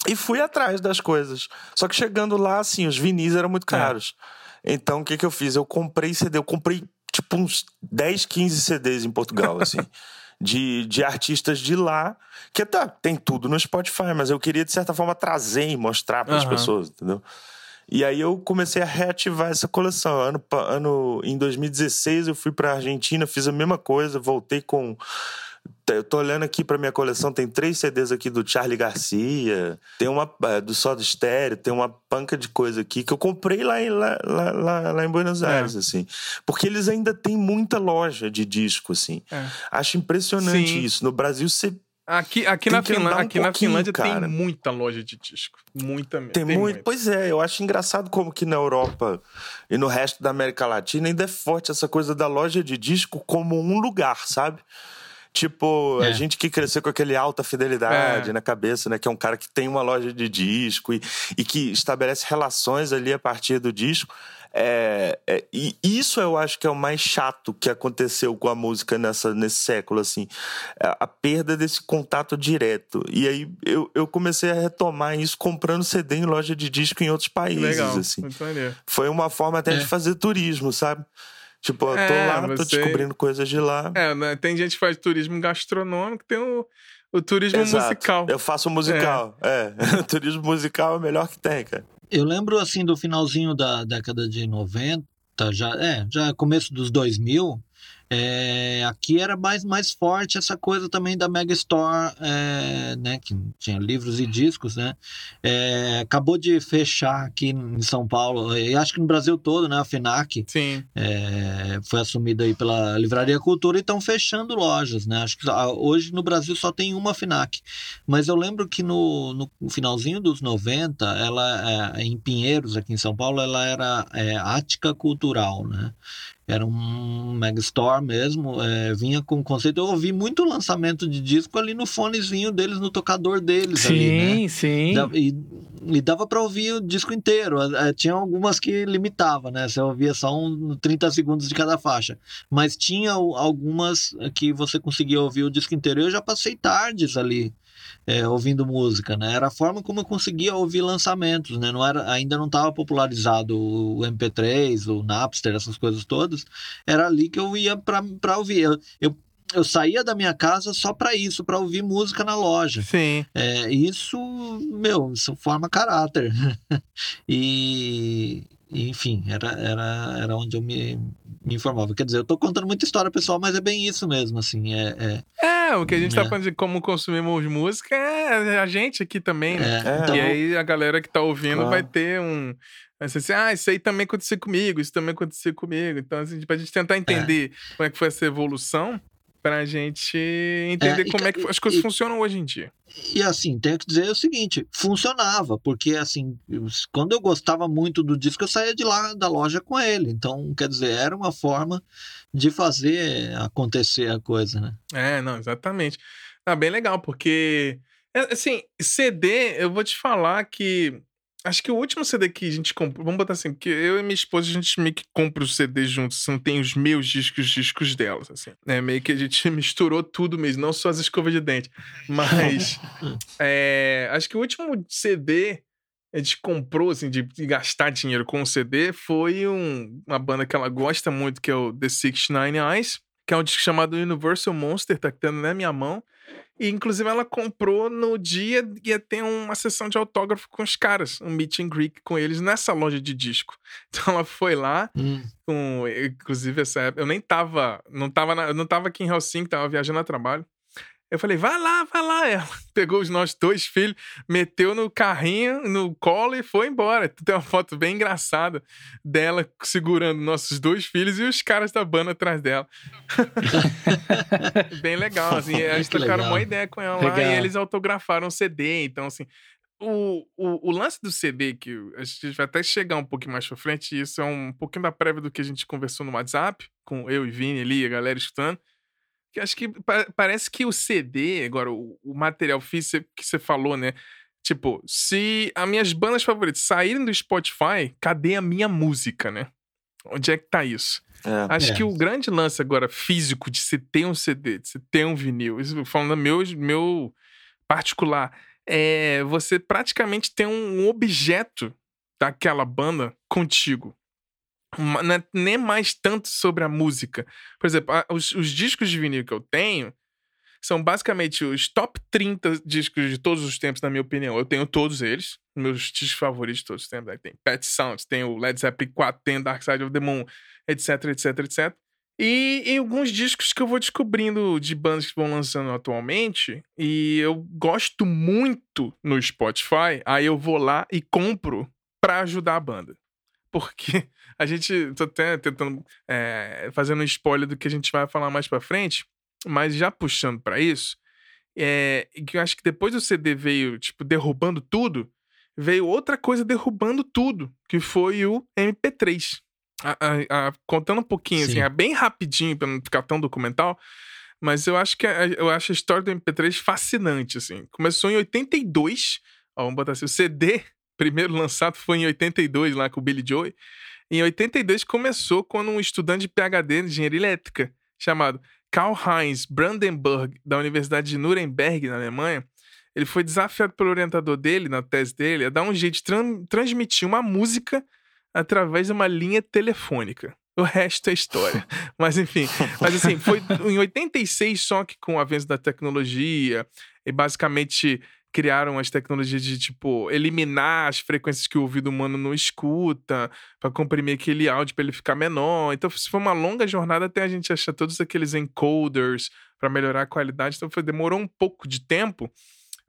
e fui atrás das coisas. Só que chegando lá, assim, os vinis eram muito é. caros. É. Então, o que, que eu fiz? Eu comprei CD, eu comprei tipo uns 10, 15 CDs em Portugal, assim. de, de artistas de lá, que tá, tem tudo no Spotify, mas eu queria, de certa forma, trazer e mostrar para as uhum. pessoas, entendeu? E aí eu comecei a reativar essa coleção. Ano, ano, em 2016 eu fui para Argentina, fiz a mesma coisa, voltei com eu tô olhando aqui para minha coleção, tem três CDs aqui do Charlie Garcia, tem uma é, do Soda Stereo, tem uma panca de coisa aqui que eu comprei lá em, lá, lá, lá em Buenos é. Aires, é. assim. Porque eles ainda têm muita loja de disco, assim. É. Acho impressionante Sim. isso. No Brasil, você Aqui, aqui, na, Finlândia, um aqui na Finlândia cara. tem muita loja de disco. Muita mesmo. Tem, tem muito. muito. Pois é, eu acho engraçado como que na Europa e no resto da América Latina ainda é forte essa coisa da loja de disco como um lugar, sabe? Tipo, é. a gente que cresceu com aquele alta fidelidade é. na cabeça, né? Que é um cara que tem uma loja de disco e, e que estabelece relações ali a partir do disco. É, é, e isso eu acho que é o mais chato que aconteceu com a música nessa, nesse século, assim. A, é, a perda desse contato direto. E aí eu, eu comecei a retomar isso comprando CD em loja de disco em outros países, Legal. assim. Foi uma forma até de é. fazer turismo, sabe? Tipo, eu tô é, lá, você... tô descobrindo coisas de lá. É, né? tem gente que faz turismo gastronômico, tem o, o turismo Exato. musical. Eu faço musical, é. é. turismo musical é o melhor que tem, cara. Eu lembro, assim, do finalzinho da década de 90, já, é, já começo dos 2000, é, aqui era mais, mais forte essa coisa também da Mega Store, é, né, que tinha livros e discos, né? É, acabou de fechar aqui em São Paulo, e acho que no Brasil todo, né? A FENAC Sim. É, foi assumida aí pela Livraria Cultura e estão fechando lojas, né? Acho que hoje no Brasil só tem uma FENAC. Mas eu lembro que no, no finalzinho dos 90, ela, é, em Pinheiros, aqui em São Paulo, ela era é, Ática Cultural, né? Era um megastore mesmo, é, vinha com conceito. Eu ouvi muito lançamento de disco ali no fonezinho deles, no tocador deles. Sim, ali, né? sim. E, e dava para ouvir o disco inteiro. É, tinha algumas que limitava, né? Você ouvia só um 30 segundos de cada faixa. Mas tinha algumas que você conseguia ouvir o disco inteiro. Eu já passei tardes ali é, ouvindo música, né? Era a forma como eu conseguia ouvir lançamentos, né? Não era, ainda não estava popularizado o MP3, o Napster, essas coisas todas. Era ali que eu ia para ouvir. Eu, eu, eu, saía da minha casa só para isso, para ouvir música na loja. Sim. É, isso, meu, isso forma caráter. e enfim, era, era, era onde eu me, me informava. Quer dizer, eu tô contando muita história pessoal, mas é bem isso mesmo, assim. É, é, é o que a gente tá é. tá falando de como consumimos música é a gente aqui também, né? É, então, e aí a galera que tá ouvindo claro. vai ter um. Assim, ah, isso aí também aconteceu comigo, isso também aconteceu comigo. Então, assim, pra gente tentar é. entender como é que foi essa evolução, pra gente entender é, como é que as coisas e, funcionam hoje em dia. E assim, tenho que dizer o seguinte, funcionava, porque assim, quando eu gostava muito do disco, eu saía de lá da loja com ele. Então, quer dizer, era uma forma de fazer acontecer a coisa, né? É, não, exatamente. Ah, bem legal, porque é, assim, CD, eu vou te falar que Acho que o último CD que a gente comprou. Vamos botar assim, porque eu e minha esposa a gente meio que compra os CDs juntos. Não tem os meus discos, os discos delas, assim. É meio que a gente misturou tudo mesmo, não só as escovas de dente. Mas. é, acho que o último CD a gente comprou, assim, de, de gastar dinheiro com o CD foi um, uma banda que ela gosta muito, que é o The Six Nine Eyes, que é um disco chamado Universal Monster, tá tendo na minha mão. E, inclusive, ela comprou no dia ia ter uma sessão de autógrafo com os caras, um meet and greet com eles nessa loja de disco. Então ela foi lá, hum. com, inclusive, essa época, eu nem tava, não tava, na, não tava aqui em Helsinki, tava viajando a trabalho. Eu falei, vai lá, vai lá. Ela pegou os nossos dois filhos, meteu no carrinho, no colo e foi embora. Tem uma foto bem engraçada dela segurando nossos dois filhos e os caras da banda atrás dela. bem legal, assim. A gente trocaram uma ideia com ela legal. lá e eles autografaram o CD. Então, assim, o, o, o, lance do CD, que a gente vai até chegar um pouquinho mais pra frente, isso é um pouquinho da prévia do que a gente conversou no WhatsApp, com eu e Vini ali, a galera escutando acho que parece que o CD, agora, o, o material físico que você falou, né? Tipo, se as minhas bandas favoritas saírem do Spotify, cadê a minha música, né? Onde é que tá isso? É, Acho é. que o grande lance agora físico de você ter um CD, de você ter um vinil, isso falando meu, meu particular, é você praticamente ter um objeto daquela banda contigo é nem mais tanto sobre a música. Por exemplo, os, os, discos de vinil que eu tenho são basicamente os top 30 discos de todos os tempos, na minha opinião. Eu tenho todos eles, meus discos favoritos de todos os tempos. Aí tem Pet Sounds, tem o Led Zeppelin 4, tem Dark Side of the Moon, etc, etc, etc. E, e, alguns discos que eu vou descobrindo de bandas que vão lançando atualmente. E eu gosto muito no Spotify. Aí eu vou lá e compro para ajudar a banda. Porque a gente. Tô até tentando. É, fazendo um spoiler do que a gente vai falar mais pra frente. Mas já puxando para isso, É, que eu acho que depois do CD veio, tipo, derrubando tudo, veio outra coisa derrubando tudo, que foi o MP3. A, a, a, contando um pouquinho, assim, Sim. assim, é bem rapidinho, pra não ficar tão documental, mas eu acho que a, eu acho a história do MP3 fascinante, assim. Começou em 82, ó, vamos botar assim, o CD primeiro lançado foi em 82, lá com o Billy Joy. Em 82 começou quando um estudante de PhD de engenharia elétrica, chamado Karl-Heinz Brandenburg, da Universidade de Nuremberg, na Alemanha, ele foi desafiado pelo orientador dele, na tese dele, a dar um jeito de tran transmitir uma música através de uma linha telefônica. O resto é história. Mas enfim, mas assim, foi em 86 só que com o avanço da tecnologia e basicamente criaram as tecnologias de tipo eliminar as frequências que o ouvido humano não escuta, para comprimir aquele áudio para ele ficar menor. Então foi uma longa jornada até a gente achar todos aqueles encoders para melhorar a qualidade. Então foi, demorou um pouco de tempo,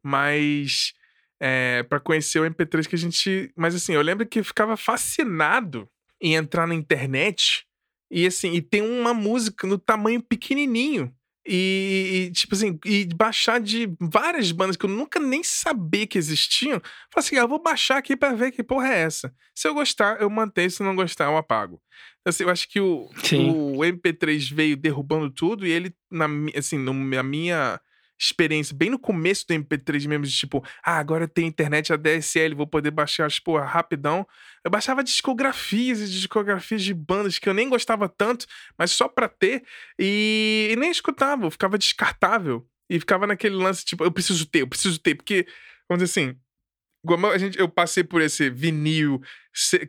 mas é, para conhecer o MP3 que a gente, mas assim, eu lembro que eu ficava fascinado em entrar na internet e assim, e tem uma música no tamanho pequenininho e, e, tipo assim, e baixar de várias bandas que eu nunca nem sabia que existiam. Falei assim, ah, eu vou baixar aqui para ver que porra é essa. Se eu gostar, eu mantenho, se não gostar, eu apago. Assim, eu acho que o, o MP3 veio derrubando tudo e ele, na, assim, na minha experiência bem no começo do MP3 mesmo, de tipo, ah, agora tem internet ADSL, vou poder baixar as porra rapidão. Eu baixava discografias e discografias de bandas que eu nem gostava tanto, mas só pra ter, e, e nem escutava, ficava descartável. E ficava naquele lance, tipo, eu preciso ter, eu preciso ter, porque, vamos dizer assim, a gente, eu passei por esse vinil,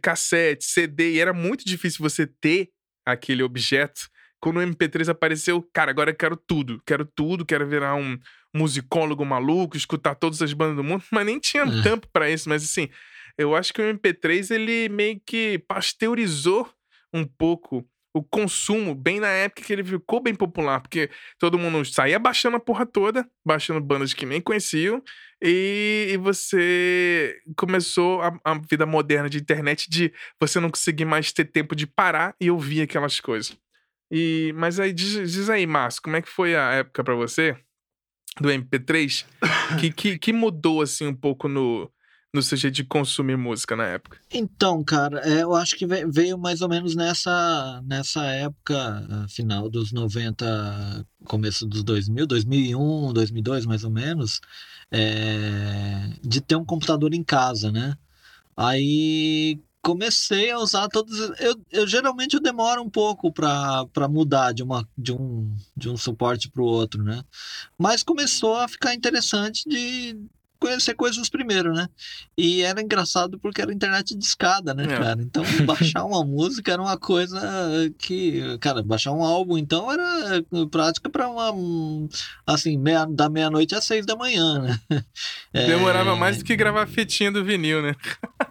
cassete, CD, e era muito difícil você ter aquele objeto quando o MP3 apareceu, cara, agora eu quero tudo. Quero tudo, quero virar um musicólogo maluco, escutar todas as bandas do mundo, mas nem tinha é. tempo para isso. Mas assim, eu acho que o MP3 ele meio que pasteurizou um pouco o consumo bem na época que ele ficou bem popular, porque todo mundo saía baixando a porra toda, baixando bandas que nem conheciam, e, e você começou a, a, vida moderna de internet de você não conseguir mais ter tempo de parar e ouvir aquelas coisas. E, mas aí, diz, diz aí, Márcio, como é que foi a época para você do MP3? que, que, que mudou, assim, um pouco no, no seu jeito de consumir música na época? Então, cara, é, eu acho que veio mais ou menos nessa, nessa época, final dos 90, começo dos 2000, 2001, 2002 mais ou menos, é, de ter um computador em casa, né? Aí comecei a usar todos. Eu, eu geralmente eu demoro um pouco para mudar de, uma, de, um, de um suporte para o outro, né? Mas começou a ficar interessante de conhecer coisas primeiro, né? E era engraçado porque era internet de escada, né, é. cara? Então, baixar uma música era uma coisa que, cara, baixar um álbum, então, era prática para uma, assim, meia, da meia-noite às seis da manhã, né? É... Demorava mais do que gravar fitinha do vinil, né?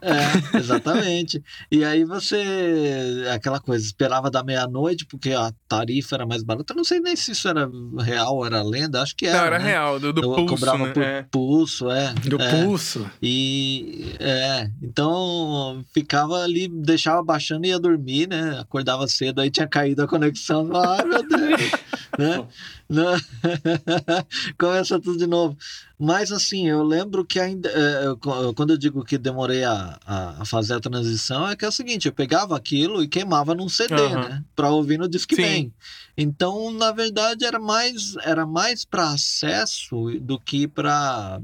É, exatamente. E aí você, aquela coisa, esperava da meia-noite porque a tarifa era mais barata. Eu não sei nem se isso era real era lenda, acho que era. Não, era né? real, do, do pulso, cobrava né? por é. pulso, é. Do é. pulso. E é, então ficava ali, deixava baixando e ia dormir, né? Acordava cedo, aí tinha caído a conexão. Ai, meu Deus! né? Começa tudo de novo. Mas assim, eu lembro que ainda. É, quando eu digo que demorei a, a, fazer a transição, é que é o seguinte: eu pegava aquilo e queimava num CD, uhum. né? Pra ouvir no Discman. Então, na verdade, era mais, era mais para acesso do que para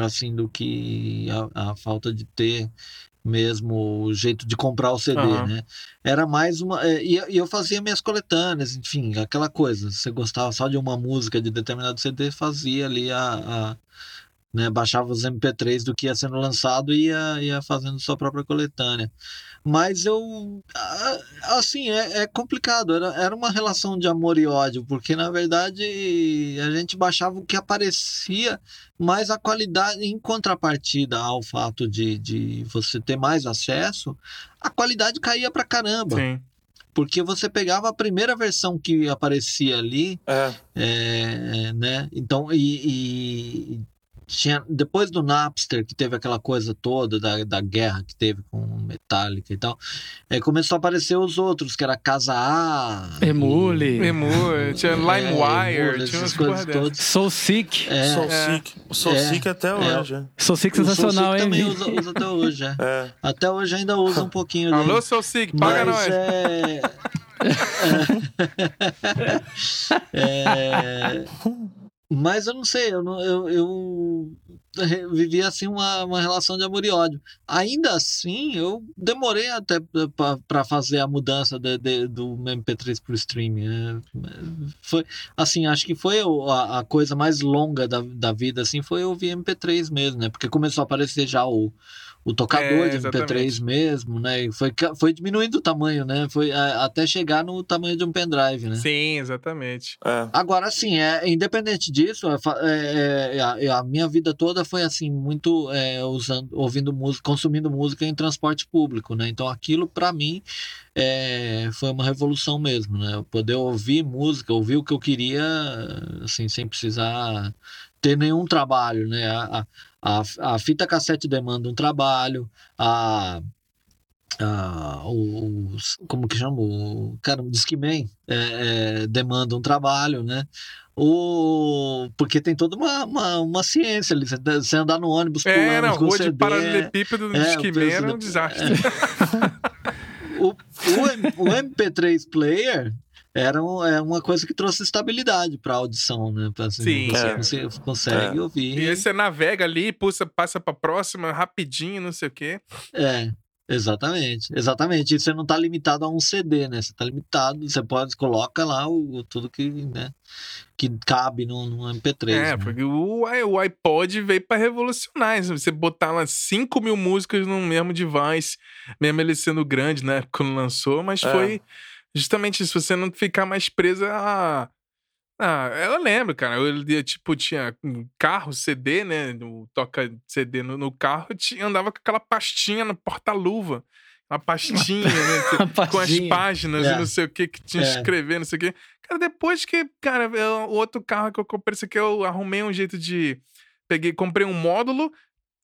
assim, do que a, a, falta de ter mesmo o jeito de comprar o CD, uhum. né? Era mais uma. É, e, eu fazia minhas coletâneas, enfim, aquela coisa. Você gostava só de uma música de determinado CD, fazia ali a. a né, baixava os MP3 do que ia sendo lançado e ia, ia fazendo sua própria coletânea. Mas eu. Assim, é, é, complicado. Era, era uma relação de amor e ódio, porque na verdade a gente baixava o que aparecia, mas a qualidade, em contrapartida ao fato de, de você ter mais acesso, a qualidade caía pra caramba. Sim porque você pegava a primeira versão que aparecia ali, é. É, né? Então, e, e, tinha, depois do Napster, que teve aquela coisa toda da, da guerra que teve com Metallica e tal, é, começou a aparecer os outros, que era Casa A. Emule. E... Emule, tinha é, LimeWire, tinha umas coisas todas. Soul Sick. É, Soul Sick. Soul é, Sick até hoje. Soul Sick sensacional, hein? também usa, usa, até hoje, é. Até hoje ainda usa um pouquinho. Alô, Soul Sick, paga Mas, nós. É... é... Mas eu não sei, eu, eu, eu vivi assim uma, uma relação de amor e ódio. Ainda assim, eu demorei até para fazer a mudança de, de, do MP3 para o streaming. Né? Foi, assim, acho que foi a, a, coisa mais longa da, da vida, assim, foi ouvir MP3 mesmo, né? Porque começou a aparecer já o, o tocador é, de MP3 mesmo, né? E foi, foi diminuindo o tamanho, né? Foi a, até chegar no tamanho de um pendrive, né? Sim, exatamente. É. Agora, sim, é, independente disso, é, é, é, a, a, minha vida toda foi assim, muito é, usando, ouvindo música, consumindo música em transporte público, né? Então aquilo, para mim, é, foi uma revolução mesmo, né? Poder ouvir música, ouvir o que eu queria, assim, sem precisar ter nenhum trabalho, né? A, a, a fita cassete demanda um trabalho, a, a o, como que chama? O, cara, o Discman é, é, demanda um trabalho, né? O, porque tem toda uma, uma, uma ciência ali. Você andar no ônibus é, pulando não, com rua CD, de paralelepípedo do é, Discman era um desastre. É. o, o, o MP3 player era um, é uma coisa que trouxe estabilidade para a audição, né? Pra, assim, Sim. Você, é. você consegue é. ouvir. E aí você navega ali, pulsa, passa para próxima rapidinho, não sei o quê. É. Exatamente, exatamente. E você não está limitado a um CD, né? Você está limitado, você pode coloca lá o, tudo que, né, que cabe no, no MP3. É, né? porque o, o iPod veio para revolucionar. Você botar lá 5 mil músicas no mesmo device, mesmo ele sendo grande, né? Quando lançou, mas é. foi justamente isso, você não ficar mais presa a. Ah, eu lembro, cara. Eu, tipo, tinha um carro CD, né? No, toca CD no, no carro, andava com aquela pastinha no porta-luva. Uma pastinha, né? pastinha. Com as páginas é. e não sei o que que tinha é. escrever, não sei o que. Cara, depois que, cara, o outro carro que eu comprei, esse aqui, eu arrumei um jeito de. Peguei, comprei um módulo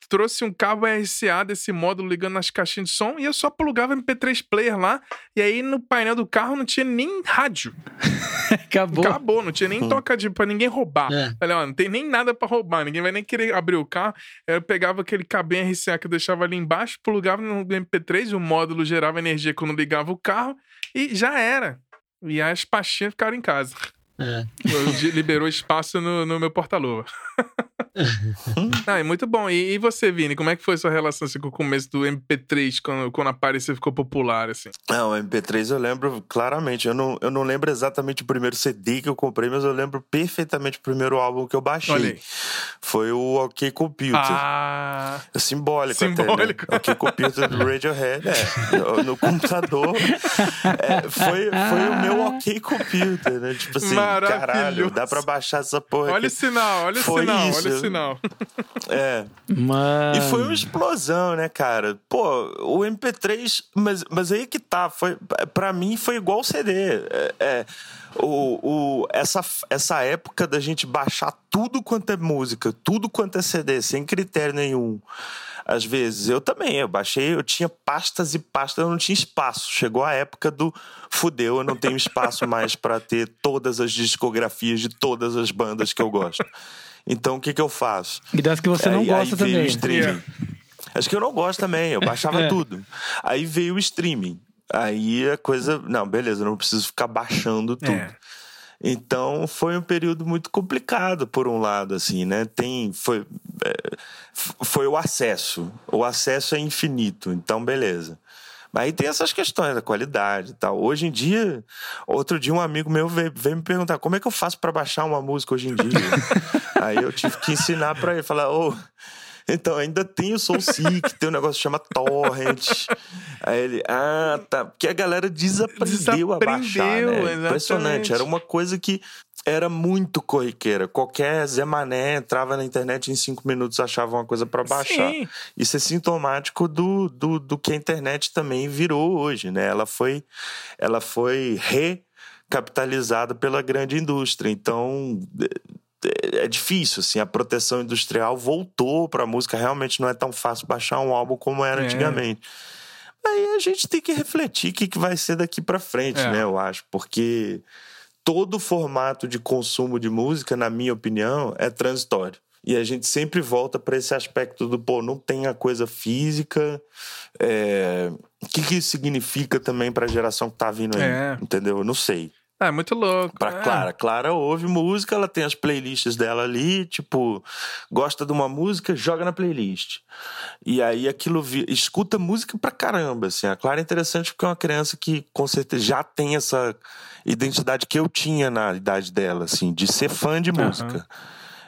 trouxe um cabo RCA desse módulo ligando nas caixinhas de som e eu só plugava MP3 player lá. E aí no painel do carro não tinha nem rádio. Acabou. Acabou, não tinha nem hum. toca de pra ninguém roubar. É. Falei, ó, não tem nem nada para roubar, ninguém vai nem querer abrir o carro. Eu pegava aquele cabo RCA que eu deixava ali embaixo, plugava no MP3, o módulo gerava energia quando ligava o carro e já era. E as pastinhas ficaram em casa. É. Liberou espaço no, no meu porta-luva. ah, é muito bom. E, e, você, Vini, como é que foi sua relação assim, com o começo do MP3 quando, quando apareceu ficou popular? Assim? Não, o MP3 eu lembro claramente. Eu não, eu não lembro exatamente o primeiro CD que eu comprei, mas eu lembro perfeitamente o primeiro álbum que eu baixei. Foi o OK Computer. Ah, é simbólico, simbólico. Até, né? OK Computer do Radiohead. É, no, computador. É, foi, foi o meu OK Computer, né? Tipo assim, caralho, dá pra baixar essa porra. Olha aqui. o sinal, olha o foi sinal, isso. olha o sinal. É. Mano. E foi uma explosão, né, cara? Pô, o MP3, mas, mas aí que tá, foi, pra mim foi igual o CD. É, é, o, o, essa, essa época da gente baixar tudo quanto é música, tudo quanto é CD, sem critério nenhum às vezes. Eu também, eu baixei, eu tinha pastas e pastas, eu não tinha espaço. Chegou a época do fudeu, eu não tenho espaço mais para ter todas as discografias de todas as bandas que eu gosto. Então o que, que eu faço? E das que você não gosta também. O streaming. Acho que eu não gosto também, eu baixava é. tudo. Aí veio o streaming. Aí a coisa. Não, beleza, eu não preciso ficar baixando tudo. É. Então foi um período muito complicado por um lado, assim, né? Tem foi é, foi o acesso, o acesso é infinito, então beleza. Aí tem essas questões da qualidade e tal. Hoje em dia, outro dia um amigo meu veio, veio me perguntar como é que eu faço para baixar uma música hoje em dia. Aí eu tive que ensinar para ele, falar, ô, oh, então, ainda tem o Soul Seek, tem um negócio que chama Torrent. Aí ele, ah, tá. Porque a galera desaprendeu, desaprendeu a baixar, né? Impressionante. Era uma coisa que era muito corriqueira. Qualquer Zé Mané entrava na internet em cinco minutos achava uma coisa para baixar. Sim. Isso é sintomático do, do, do que a internet também virou hoje, né? Ela foi, ela foi recapitalizada pela grande indústria. Então é, é difícil, assim, a proteção industrial voltou para a música, realmente não é tão fácil baixar um álbum como era é. antigamente. Aí a gente tem que refletir o que, que vai ser daqui para frente, é. né, eu acho, porque todo formato de consumo de música, na minha opinião, é transitório. E a gente sempre volta para esse aspecto do, pô, não tem a coisa física. É... O que, que isso significa também para a geração que tá vindo aí? É. Entendeu? Eu não sei. É, muito louco. Pra é. Clara. Clara ouve música, ela tem as playlists dela ali, tipo, gosta de uma música, joga na playlist. E aí aquilo vi... escuta música pra caramba, assim. A Clara é interessante porque é uma criança que com certeza já tem essa identidade que eu tinha na idade dela, assim, de ser fã de música. Uhum.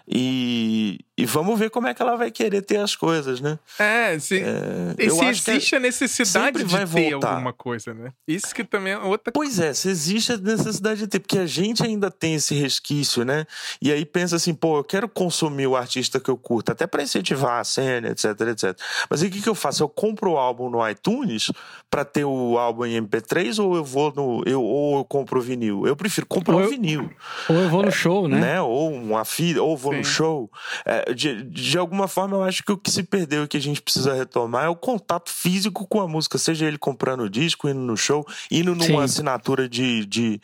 E, e vamos ver como é que ela vai querer ter as coisas, né? É, se, é, e se existe a necessidade de ter voltar. alguma coisa, né? Isso que também é outra Pois é, se existe a necessidade de ter, porque a gente ainda tem esse resquício, né? E aí pensa assim, pô, eu quero consumir o artista que eu curto, até para incentivar a cena, etc, etc. Mas aí o que, que eu faço? Eu compro o álbum no iTunes para ter o álbum em MP3 ou eu vou no. Eu, ou eu compro o vinil? Eu prefiro comprar o vinil. Ou eu vou no show, né? né? Ou uma filha, ou vou no show. É, de, de alguma forma, eu acho que o que se perdeu e que a gente precisa retomar é o contato físico com a música, seja ele comprando o disco, indo no show, indo numa Sim. assinatura de, de,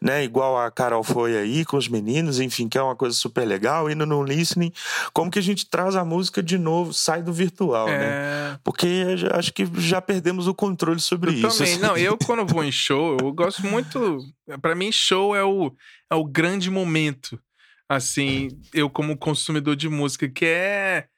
né, igual a Carol foi aí com os meninos, enfim, que é uma coisa super legal, indo no listening. Como que a gente traz a música de novo, sai do virtual, né? é... né? Porque acho que já perdemos o controle sobre eu isso. Também. Assim. Não, eu quando vou em show, eu gosto muito. para mim, show é o, é o grande momento assim, eu como consumidor de música, que é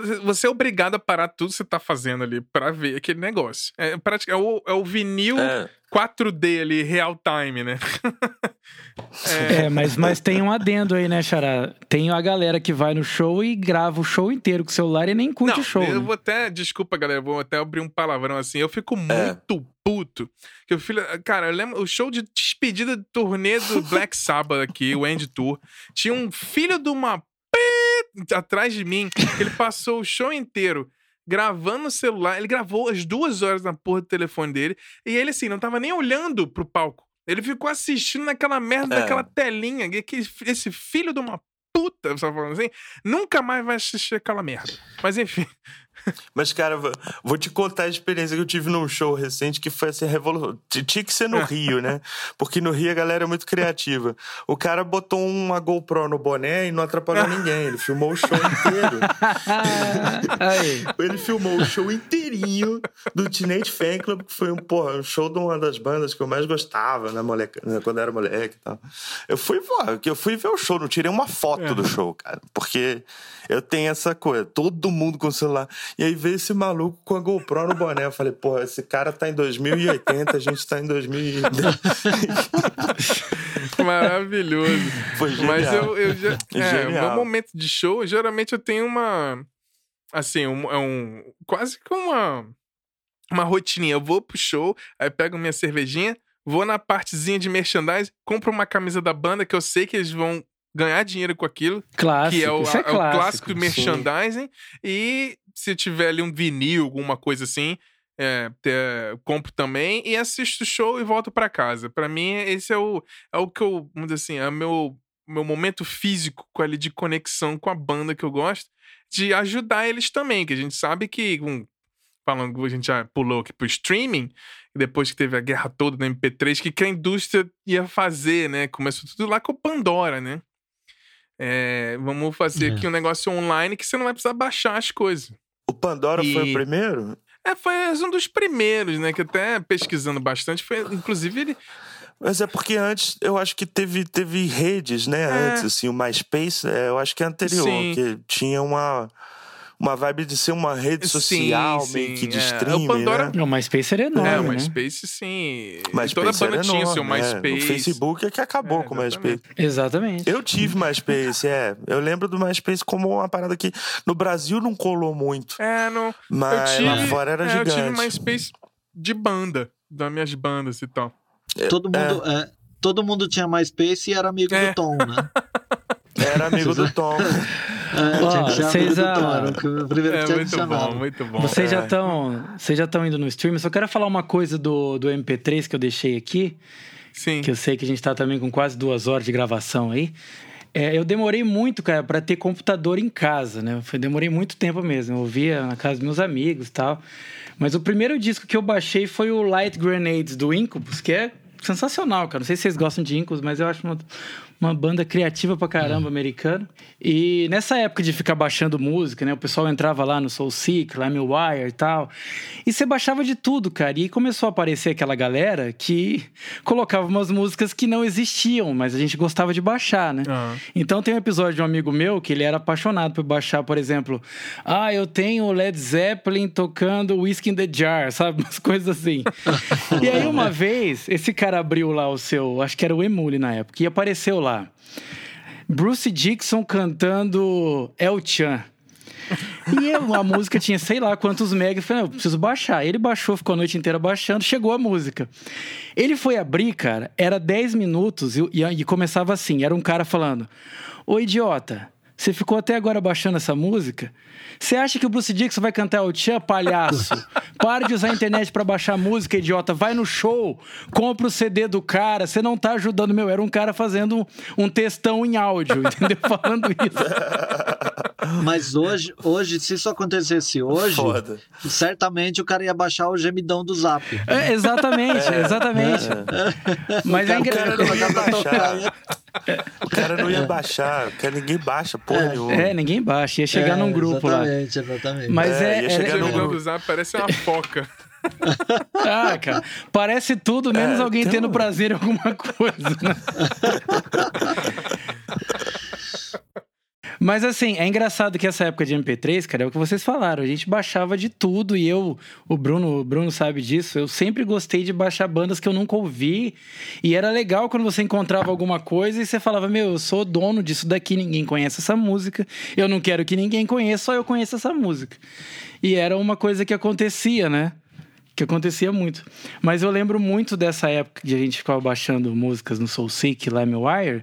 você é obrigado a parar tudo que você tá fazendo ali para ver aquele negócio. É, é, o, é o vinil é. 4D ali, real time, né? é. é, mas, mas tem um adendo aí, né, Xará? Tem a galera que vai no show e grava o show inteiro com o celular e nem curte Não, o show. Eu né? vou até, desculpa, galera, vou até abrir um palavrão assim. Eu fico é. muito puto. Que o filho, cara, eu lembro o show de despedida de turnê do Black Sabbath aqui, o End Tour. Tinha um filho de uma atrás de mim. Ele passou o show inteiro gravando no celular. Ele gravou as duas horas na porra do telefone dele. E ele, assim, não tava nem olhando pro palco. Ele ficou assistindo naquela merda, é. naquela telinha. Que esse filho de uma puta, só falando assim, nunca mais vai assistir aquela merda. Mas enfim. Mas, cara, vou te contar a experiência que eu tive num show recente que foi assim, revolução. Tinha que ser no Rio, né? Porque no Rio a galera é muito criativa. O cara botou uma GoPro no boné e não atrapalhou ninguém. Ele filmou o show inteiro. Ele filmou o show inteirinho do Teenage Fan Club, que foi um, porra, um show de uma das bandas que eu mais gostava, né, moleque, né, quando eu era moleque e tal. Eu fui, porra, eu fui ver o show, não tirei uma foto do show, cara. Porque eu tenho essa coisa, todo mundo com o celular. E aí veio esse maluco com a GoPro no boné. Eu falei, porra, esse cara tá em 2080, a gente tá em 2000. Maravilhoso. Foi genial. Mas eu, eu já. É, o meu momento de show, geralmente eu tenho uma. Assim, um, é um. Quase que uma. Uma rotininha. Eu vou pro show, aí pego minha cervejinha, vou na partezinha de merchandise, compro uma camisa da banda que eu sei que eles vão ganhar dinheiro com aquilo. Clássico, que é o, é, é o clássico merchandising. Sim. E se tiver ali um vinil, alguma coisa assim, é, ter, compro também e assisto o show e volto para casa. Para mim, esse é o, é o que eu, vamos dizer assim, é o meu, meu momento físico com ali de conexão com a banda que eu gosto, de ajudar eles também, que a gente sabe que, um, falando que a gente já pulou aqui pro streaming, depois que teve a guerra toda no MP3, que, que a indústria ia fazer, né? Começou tudo lá com o Pandora, né? É, vamos fazer é. aqui um negócio online que você não vai precisar baixar as coisas. O Pandora e... foi o primeiro? É, foi um dos primeiros, né? Que até pesquisando bastante, foi, inclusive, ele. Mas é porque antes, eu acho que teve, teve redes, né? É. Antes, assim, o MySpace, é, eu acho que é anterior, Sim. que tinha uma uma vibe de ser uma rede social, sim, meio que de é. streaming, o Pandora... né? O MySpace era enorme, É, o né? MySpace, sim. MySpace Toda banda enorme, tinha o seu MySpace. É. O Facebook é que acabou é, com o MySpace. Exatamente. Eu tive MySpace, é. Eu lembro do MySpace como uma parada que no Brasil não colou muito. É, não. Mas tive, lá fora era é, gigante. Eu tive MySpace de banda, das minhas bandas e tal. Todo mundo, é. é todo mundo tinha MySpace e era amigo do Tom, né? Era amigo do Tom. É, oh, vocês primeiro é, muito bom, muito bom. Vocês é. já estão, vocês já estão indo no stream. Eu só quero falar uma coisa do, do MP3 que eu deixei aqui. Sim. Que eu sei que a gente está também com quase duas horas de gravação aí. É, eu demorei muito, cara, para ter computador em casa, né? Eu demorei muito tempo mesmo. Eu ouvia na casa dos meus amigos e tal. Mas o primeiro disco que eu baixei foi o Light Grenades do Incubus, que é sensacional, cara. Não sei se vocês gostam de Incubus, mas eu acho uma, uma banda criativa pra caramba, hum. americana. E nessa época de ficar baixando música, né? O pessoal entrava lá no Soul Seek, LimeWire e tal. E você baixava de tudo, cara. E começou a aparecer aquela galera que colocava umas músicas que não existiam, mas a gente gostava de baixar, né? Uhum. Então tem um episódio de um amigo meu que ele era apaixonado por baixar, por exemplo, ah, eu tenho Led Zeppelin tocando Whiskey in the Jar, sabe? Umas coisas assim. e aí uma vez, esse cara abriu lá o seu, acho que era o Emule na época, e apareceu lá. Bruce Dixon cantando El Chan. E eu, a música tinha sei lá quantos megas. Eu falei, eu preciso baixar. Ele baixou, ficou a noite inteira baixando, chegou a música. Ele foi abrir, cara, era 10 minutos e, e, e começava assim: era um cara falando: Ô idiota, você ficou até agora baixando essa música? Você acha que o Bruce Dixon vai cantar o Tchan, palhaço? Pare de usar a internet para baixar música, idiota. Vai no show, compra o CD do cara. Você não tá ajudando, meu. Era um cara fazendo um textão em áudio, entendeu? Falando isso. Mas hoje, hoje, se isso acontecesse hoje, Foda. certamente o cara ia baixar o gemidão do zap. É, exatamente, é, exatamente. É. Mas é engraçado. O cara não ia baixar, porque ninguém baixa, porra é, nenhuma. É, ninguém baixa, ia chegar é, num grupo exatamente, lá. Exatamente, exatamente. Mas é. é ia chegar num grupo. Zap parece uma foca. ah, cara, parece tudo, menos é, alguém então... tendo prazer em alguma coisa. Né? Mas assim, é engraçado que essa época de MP3, cara, é o que vocês falaram. A gente baixava de tudo e eu, o Bruno, o Bruno sabe disso. Eu sempre gostei de baixar bandas que eu nunca ouvi. E era legal quando você encontrava alguma coisa e você falava: Meu, eu sou dono disso daqui, ninguém conhece essa música. Eu não quero que ninguém conheça, só eu conheço essa música. E era uma coisa que acontecia, né? Que acontecia muito. Mas eu lembro muito dessa época que a gente ficava baixando músicas no SoulSeek, LimeWire,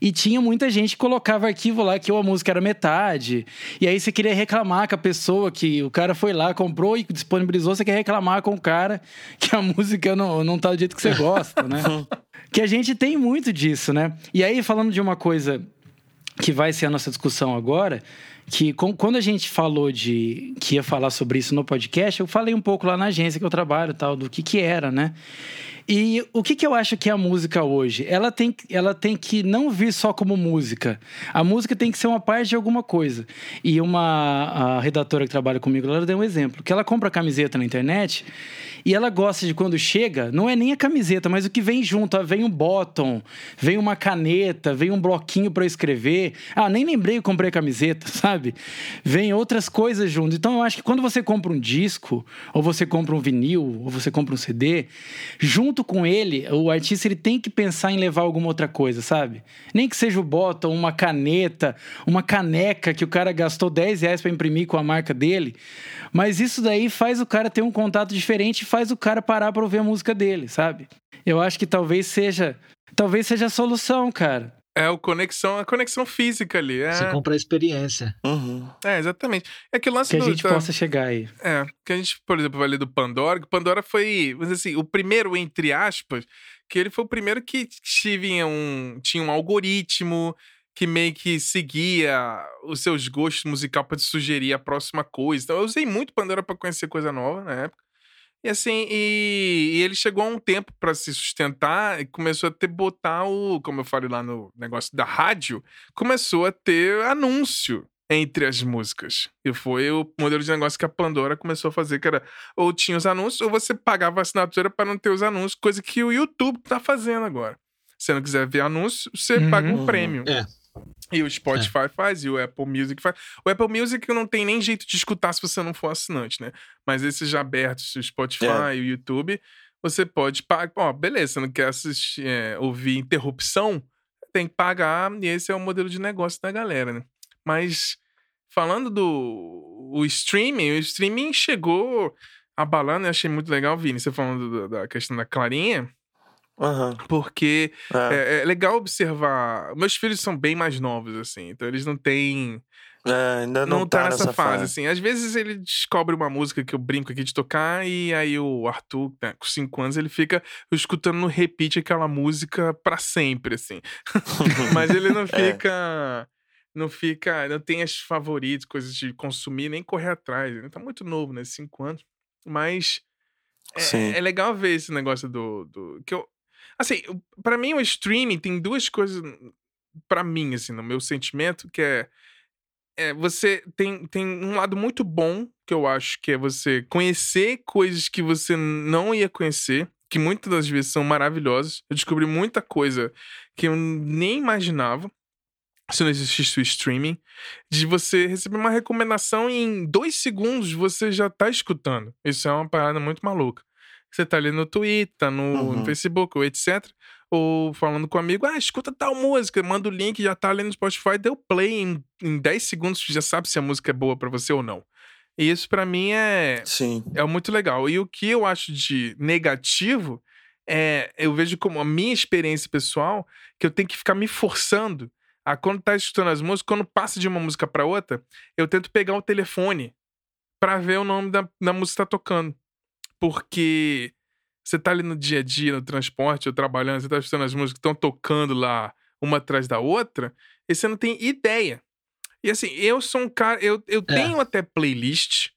e tinha muita gente que colocava arquivo lá que a música era metade, e aí você queria reclamar com a pessoa que o cara foi lá, comprou e disponibilizou, você quer reclamar com o cara que a música não, não tá do jeito que você gosta, né? que a gente tem muito disso, né? E aí, falando de uma coisa que vai ser a nossa discussão agora, que com, quando a gente falou de que ia falar sobre isso no podcast, eu falei um pouco lá na agência que eu trabalho, tal, do que que era, né? E o que, que eu acho que é a música hoje? Ela tem, ela tem que não vir só como música. A música tem que ser uma parte de alguma coisa. E uma a redatora que trabalha comigo, ela deu um exemplo. Que ela compra camiseta na internet e ela gosta de quando chega, não é nem a camiseta, mas o que vem junto. Vem um bottom, vem uma caneta, vem um bloquinho para escrever. Ah, nem lembrei que comprei a camiseta, sabe? Vem outras coisas junto. Então eu acho que quando você compra um disco, ou você compra um vinil, ou você compra um CD, junto com ele, o artista ele tem que pensar em levar alguma outra coisa, sabe? Nem que seja o bottom, uma caneta, uma caneca que o cara gastou 10 reais para imprimir com a marca dele. Mas isso daí faz o cara ter um contato diferente e faz o cara parar para ouvir a música dele, sabe? Eu acho que talvez seja, talvez seja a solução, cara. É a conexão, a conexão física ali. É... Você compra a experiência. Uhum. É, exatamente. É que o lance Que a gente possa chegar aí. É, que a gente, por exemplo, vai ler do Pandora, que Pandora foi, vamos dizer assim, o primeiro, entre aspas, que ele foi o primeiro que tinha um, tinha um algoritmo, que meio que seguia os seus gostos musical para te sugerir a próxima coisa. Então eu usei muito Pandora para conhecer coisa nova na época. E assim, e, e ele chegou a um tempo para se sustentar e começou a ter botar o, como eu falei lá no negócio da rádio, começou a ter anúncio entre as músicas. E foi o modelo de negócio que a Pandora começou a fazer, que era ou tinha os anúncios ou você pagava a assinatura para não ter os anúncios, coisa que o YouTube tá fazendo agora. Se você não quiser ver anúncio, você uhum. paga um prêmio. É. E o Spotify é. faz, e o Apple Music faz. O Apple Music não tem nem jeito de escutar se você não for assinante, né? Mas esses já abertos, o Spotify é. e o YouTube, você pode pagar. Ó, beleza, você não quer assistir, é, ouvir interrupção, tem que pagar, e esse é o modelo de negócio da galera, né? Mas falando do o streaming, o streaming chegou abalando, eu achei muito legal, Vini, você falando da questão da Clarinha. Uhum. Porque é. É, é. legal observar. Meus filhos são bem mais novos, assim, então eles não têm É, ainda não, não tá, tá nessa, nessa fase, fase. assim. Às vezes ele descobre uma música que eu brinco aqui de tocar e aí o Arthur, né, com 5 anos, ele fica escutando no repeat aquela música pra sempre, assim. Mas ele não É. fica... Não fica... Não tem as favoritas, coisas de consumir, nem correr atrás. Ele tá muito novo, né? 5 anos. Mas... É, é legal ver esse negócio do... do que eu, assim, pra mim o streaming tem duas coisas... Pra mim, assim, no meu sentimento, que é é, você tem, tem um lado muito bom que eu acho que é você conhecer coisas que você não ia conhecer, que muitas das vezes são maravilhosas. Eu descobri muita coisa que eu nem imaginava se não existisse o streaming, de você receber uma recomendação e em dois segundos você já tá escutando. Isso é uma parada muito maluca. Você tá ali no Twitter, tá no, no Uhum. Facebook, ou etc. Ou falando com um amigo, ah, escuta tal música, manda o link, já tá ali no Spotify, deu play em, em 10 segundos, você já sabe se a música é boa pra você ou não. E isso pra mim é, Sim. é muito legal. E o que eu acho de negativo é, eu vejo como a minha experiência pessoal, que eu tenho que ficar me forçando a quando tá escutando as músicas, quando passa de uma música pra outra, eu tento pegar o telefone pra ver o nome da, da música que tá tocando. Porque você tá ali no dia a dia, no transporte, ou trabalhando, você tá escutando as músicas que estão tocando lá uma atrás da outra, e você não tem ideia. E assim, eu sou um cara, eu, eu É. tenho até playlist,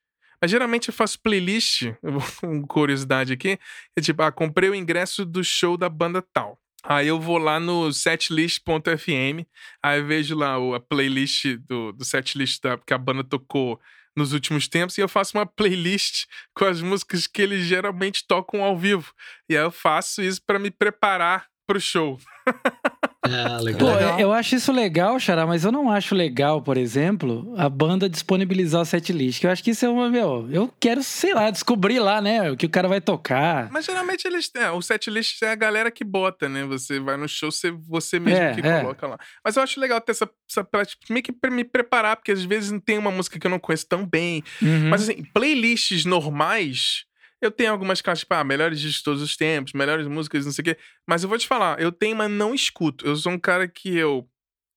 mas geralmente eu faço playlist, uma curiosidade aqui, é tipo, ah, comprei o ingresso do show da banda tal. Aí eu vou lá no setlist.fm, aí eu vejo lá a playlist do, do setlist da, que a banda tocou nos últimos tempos e eu faço uma playlist com as músicas que eles geralmente tocam ao vivo. E aí eu faço isso pra me preparar pro show. É, Pô, legal. Legal. eu acho isso legal, Xará, mas eu não acho legal, por exemplo, a banda disponibilizar o setlist. Que eu acho que isso é uma, meu, eu quero, sei lá, descobrir lá, né, o que o cara vai tocar. Mas geralmente eles. É, o setlist é a galera que bota, né? Você vai no show, você, você mesmo É, que é. coloca lá. Mas eu acho legal ter essa, essa prática, meio que pra me preparar, porque às vezes tem uma música que eu não conheço tão bem. Uhum. Mas assim, playlists normais, eu tenho algumas caixas, tipo, ah, melhores discos de todos os tempos, melhores músicas, não sei o quê. Mas eu vou te falar, eu tenho, mas não escuto. Eu sou um cara que eu.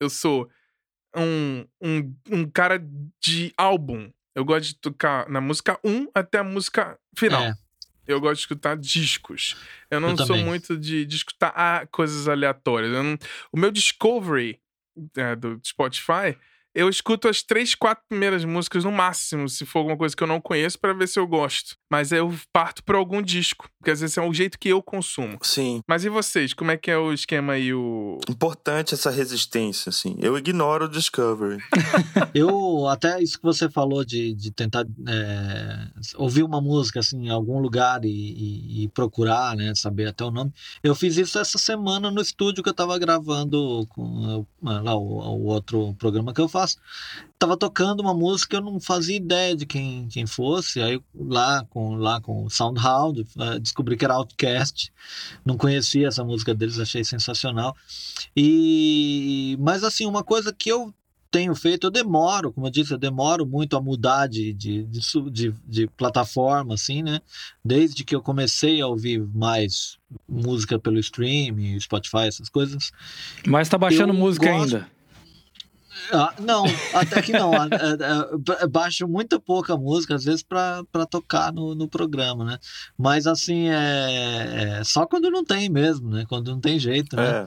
Eu sou um, um, um cara de álbum. Eu gosto de tocar na música 1 até a música final. É. Eu gosto de escutar discos. Eu não Eu sou também. muito de, de escutar ah, coisas aleatórias. Eu não- o meu Discovery é, do Spotify, eu escuto as três, quatro primeiras músicas no máximo, se for alguma coisa que eu não conheço, pra ver se eu gosto. Mas eu parto por algum disco, porque às vezes é o jeito que eu consumo. Sim. Mas e vocês? Como é que é o esquema aí? O... Importante essa resistência, assim. Eu ignoro o Discovery. Eu, até isso que você falou de, de tentar é, ouvir uma música assim, em algum lugar e, e- e procurar, né, saber até o nome. Eu fiz isso essa semana no estúdio que eu tava gravando com lá, o, o outro programa que eu faço. Tava tocando uma música que eu não fazia ideia de quem, quem fosse. Aí lá com, lá com o SoundHound, eh, descobri que era Outcast. Não conhecia essa música deles, achei sensacional. E mas assim, uma coisa que eu tenho feito, eu demoro, como eu disse, eu demoro muito a mudar de, de, de, de, plataforma, assim, né? Desde que eu comecei a ouvir mais música pelo streaming, Spotify, essas coisas. Mas tá baixando eu música gosto- ainda. Ah, não, até que não. Baixo muita pouca música, às vezes, para tocar no, no programa, né? Mas, assim, é, é só quando não tem mesmo, né? Quando não tem jeito, né? É.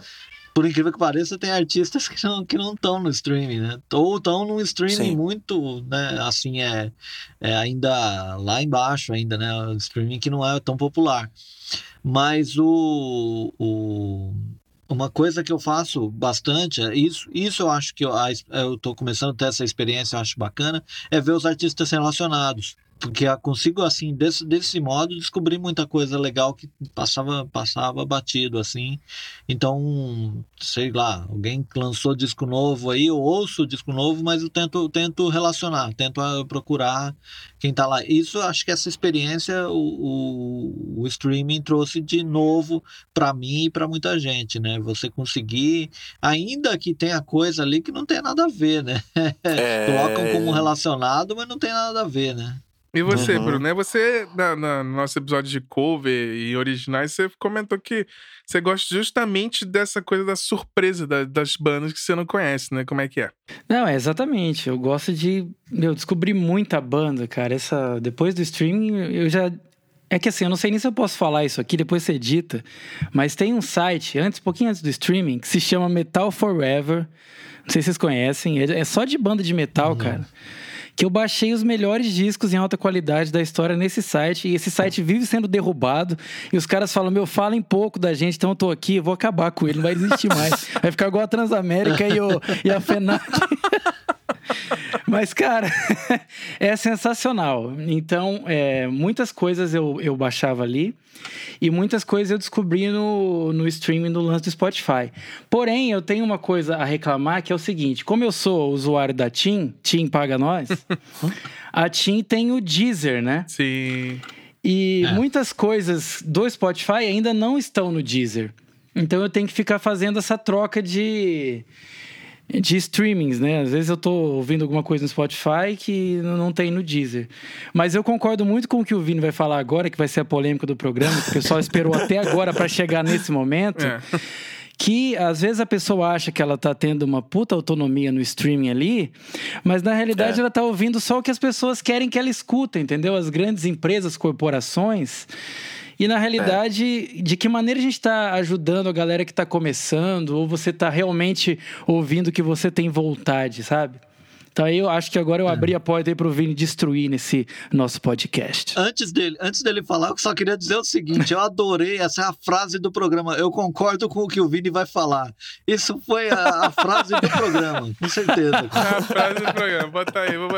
por incrível que pareça, tem artistas que não que não estão no streaming, né? Ou estão num streaming Sim. muito, né? Assim é, é ainda lá embaixo ainda, né? O streaming que não é tão popular. Mas o, o uma coisa que eu faço bastante, é isso, isso eu acho que eu, tô começando a ter essa experiência, eu acho bacana, é ver os artistas relacionados. Porque eu consigo, assim, desse, desse modo, descobrir muita coisa legal que passava, passava batido, assim. Então, sei lá, alguém lançou disco novo aí, eu ouço disco novo, mas eu tento, eu tento relacionar, tento ah, procurar quem tá lá. Isso, acho que essa experiência o, o, o streaming trouxe de novo para mim e para muita gente, né? Você conseguir, ainda que tenha coisa ali que não tem nada a ver, né? É. Colocam como relacionado, mas não tem nada a ver, né? E você, uhum. Bruno, né? Você, na, na, no nosso episódio de cover e originais, você comentou que você gosta justamente dessa coisa da surpresa da, das bandas que você não conhece, né? Como é que é? Não, é exatamente. Eu gosto de. Eu descobri muita banda, cara. Essa, depois do streaming, eu já. É que assim, eu não sei nem se eu posso falar isso aqui, depois você edita, mas tem um site, antes, pouquinho antes do streaming, que se chama Metal Forever. Não sei se vocês conhecem, é, é só de banda de metal, uhum. cara que eu baixei os melhores discos em alta qualidade da história nesse site, e esse site vive sendo derrubado, e os caras falam, meu, falem pouco da gente, então eu tô aqui, eu vou acabar com ele, não vai existir mais. Vai ficar igual a Transamérica e, o, e a FENAC. Mas, cara, é sensacional. Então, é, muitas coisas eu, eu baixava ali e muitas coisas eu descobri no, no streaming do lance do Spotify. Porém, eu tenho uma coisa a reclamar que é o seguinte: como eu sou usuário da TIM, TIM paga nós, a TIM tem o Deezer, né? Sim. E é. muitas coisas do Spotify ainda não estão no Deezer. Então eu tenho que ficar fazendo essa troca de de streamings, né? Às vezes eu tô ouvindo alguma coisa no Spotify que não tem no Deezer. Mas eu concordo muito com o que o Vini vai falar agora, que vai ser a polêmica do programa, que o pessoal esperou até agora para chegar nesse momento. É. Que às vezes a pessoa acha que ela tá tendo uma puta autonomia no streaming ali, mas na realidade é. ela tá ouvindo só o que as pessoas querem que ela escuta, entendeu? As grandes empresas, corporações e na realidade, é. de que maneira a gente está ajudando a galera que está começando, ou você está realmente ouvindo que você tem vontade, sabe? Então aí eu acho que agora eu é. abri a porta aí pro Vini destruir nesse nosso podcast. Antes dele, antes dele falar, eu só queria dizer o seguinte: eu adorei, essa é a frase do programa. Eu concordo com o que o Vini vai falar. Isso foi a, a frase do programa, com certeza. A frase do programa, bota aí. Vou,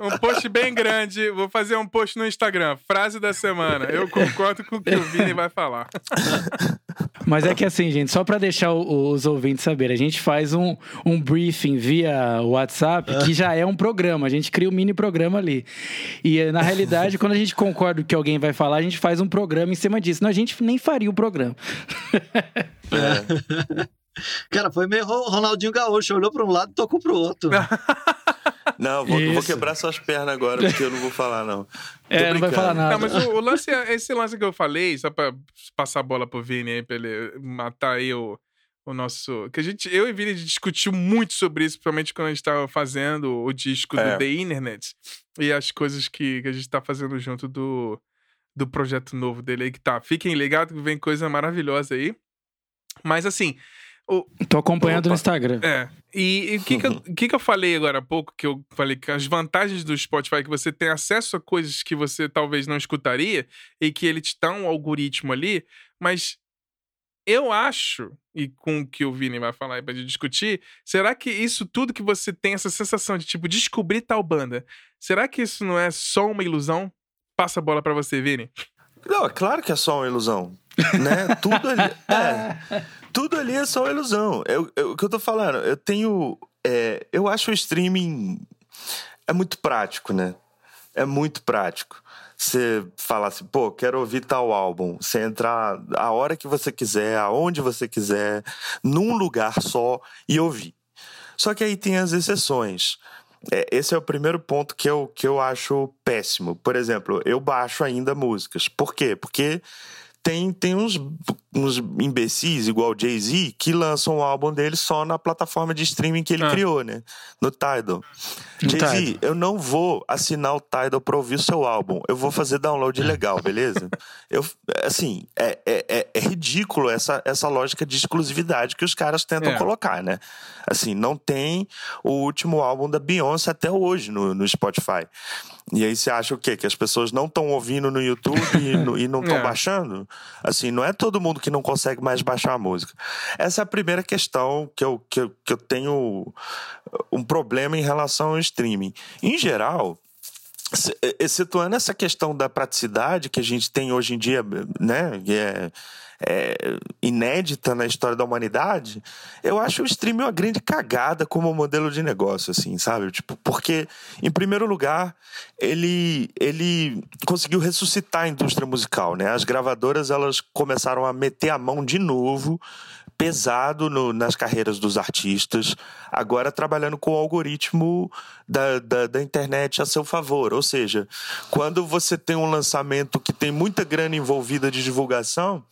um post bem grande, vou fazer um post no Instagram. Frase da semana. Eu concordo com o que o Vini vai falar. Mas é que assim, gente, só para deixar os ouvintes saberem, a gente faz um, um briefing via WhatsApp que já é um programa, a gente cria um mini programa ali. E na realidade, quando a gente concorda que alguém vai falar, a gente faz um programa em cima disso. Senão a gente nem faria o programa. É. Cara, foi meio Ronaldinho Gaúcho, olhou para um lado e tocou pro outro. Não, vou, vou, quebrar suas pernas agora, porque eu não vou falar, não. é, não vai falar nada. Não, mas o, o, lance, é, esse lance que eu falei, só pra passar a bola pro Vini aí, pra ele matar aí o, o nosso. Que a gente, eu e Vini discutiu muito sobre isso, principalmente quando a gente tava fazendo o disco é. do The Internet e as coisas que, que a gente tá fazendo junto do, do projeto novo dele aí que tá. Fiquem ligados que vem coisa maravilhosa aí. Mas assim, o... Tô acompanhando Opa. no Instagram. É. E o que, que, eu, que, que eu falei agora há pouco? Que eu falei que as vantagens do Spotify é que você tem acesso a coisas que você talvez não escutaria e que ele te dá um algoritmo ali, mas eu acho, e com o que o Vini vai falar aí pra gente discutir, será que isso tudo que você tem, essa sensação de tipo descobrir tal banda, será que isso não é só uma ilusão? Passa a bola para você, Vini. Não, é claro que é só uma ilusão. Né? tudo ali. É, tudo ali é só uma ilusão. Eu, o que eu tô falando, eu tenho. É, eu acho o streaming é muito prático, né? É muito prático. Você falar assim, pô, quero ouvir tal álbum. Você entrar a hora que você quiser, aonde você quiser, num lugar só e ouvir. Só que aí tem as exceções. É, esse é o primeiro ponto que eu, que eu acho péssimo. Por exemplo, eu baixo ainda músicas. Por quê? Porque tem, tem uns, uns imbecis, igual o Jay-Z, que lançam o álbum dele só na plataforma de streaming que ele ah. criou, né? No Tidal. Jay-Z, eu não vou assinar o Tidal pra ouvir o seu álbum. Eu vou fazer download legal, beleza? eu, assim, é, é, é, é, ridículo essa, essa lógica de exclusividade que os caras tentam é. colocar, né? Assim, não tem o último álbum da Beyoncé até hoje no, no Spotify. E aí você acha o quê? Que as pessoas não estão ouvindo no YouTube e, no, e não estão é. baixando? Assim, não é todo mundo que não consegue mais baixar a música. Essa é a primeira questão que eu, que eu, que eu tenho um problema em relação ao streaming. Em geral, excetuando essa questão da praticidade que a gente tem hoje em dia, né? É, é, inédita na história da humanidade, eu acho o streaming uma grande cagada como modelo de negócio, assim, sabe? Tipo, porque, em primeiro lugar, ele, ele conseguiu ressuscitar a indústria musical, né? As gravadoras, elas começaram a meter a mão de novo pesado no, nas carreiras dos artistas, agora trabalhando com o algoritmo da, da, da, internet a seu favor. Ou seja, quando você tem um lançamento que tem muita grana envolvida de divulgação,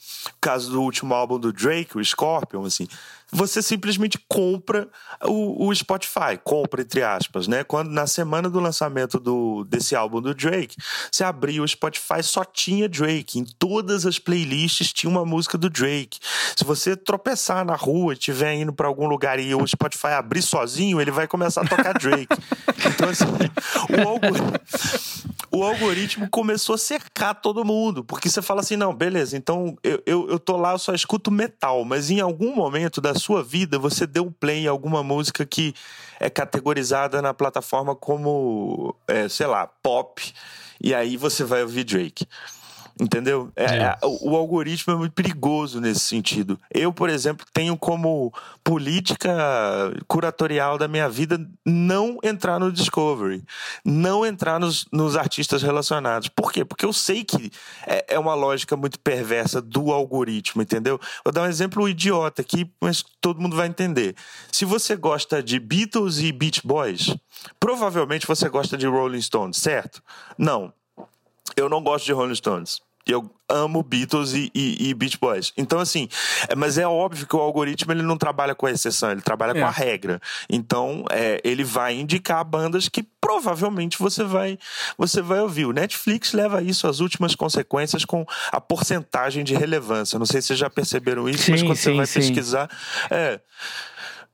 caso do último álbum do Drake, o Scorpion, assim, você simplesmente compra o, o, Spotify, compra entre aspas, né? Quando na semana do lançamento do, desse álbum do Drake, você abria o Spotify só tinha Drake, em todas as playlists tinha uma música do Drake. Se você tropeçar na rua, estiver indo para algum lugar e o Spotify abrir sozinho, ele vai começar a tocar Drake. Então assim, o algoritmo, o algoritmo começou a cercar todo mundo, porque você fala assim, não, beleza, então eu, eu, eu tô lá, eu só escuto metal, mas em algum momento da sua vida você deu play em alguma música que é categorizada na plataforma como, é, sei lá, pop, e aí você vai ouvir Drake. Entendeu? É, é. O, algoritmo é muito perigoso nesse sentido. Eu, por exemplo, tenho como política curatorial da minha vida não entrar no Discovery, não entrar nos, nos artistas relacionados. Por quê? Porque eu sei que é, é uma lógica muito perversa do algoritmo, entendeu? Vou dar um exemplo idiota aqui, mas todo mundo vai entender. Se você gosta de Beatles e Beach Boys, provavelmente você gosta de Rolling Stones, certo? Não eu não gosto de Rolling Stones. Eu amo Beatles e, e, e, Beach Boys. Então, assim, é, mas é óbvio que o algoritmo ele não trabalha com a exceção, ele trabalha é. com a regra. Então, é, ele vai indicar bandas que provavelmente você vai, você vai ouvir. O Netflix leva isso às últimas consequências com a porcentagem de relevância. Não sei se vocês já perceberam isso, sim, mas quando sim, você vai sim. pesquisar. É,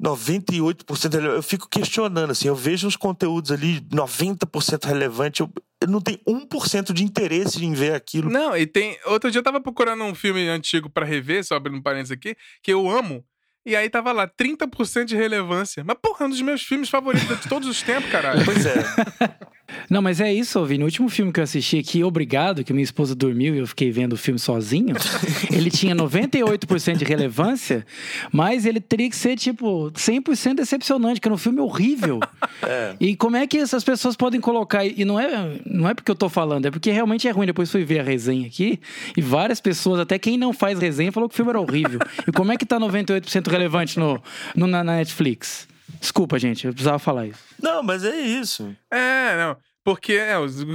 98% eu fico questionando, assim, eu vejo uns conteúdos ali 90% relevante, eu, eu não tenho 1% de interesse em ver aquilo. Não, e tem. Outro dia eu tava procurando um filme antigo para rever, só abrindo um parênteses aqui, que eu amo. E aí tava lá, 30% de relevância. Mas, porra, é um dos meus filmes favoritos de todos os tempos, caralho. Pois é. Não, mas é isso, Ovi. No último filme que eu assisti aqui, Obrigado, que minha esposa dormiu e eu fiquei vendo o filme sozinho, ele tinha 98% de relevância, mas ele teria que ser, tipo, 100% decepcionante, que era um filme horrível. É. E como é que essas pessoas podem colocar... E não é, não é porque eu tô falando, é porque realmente é ruim. Depois fui ver a resenha aqui e várias pessoas, até quem não faz resenha, falou que o filme era horrível. e como é que tá 98% relevante no, no, na Netflix? Desculpa, gente, eu precisava falar isso. Não, mas é isso. É, não. Porque é,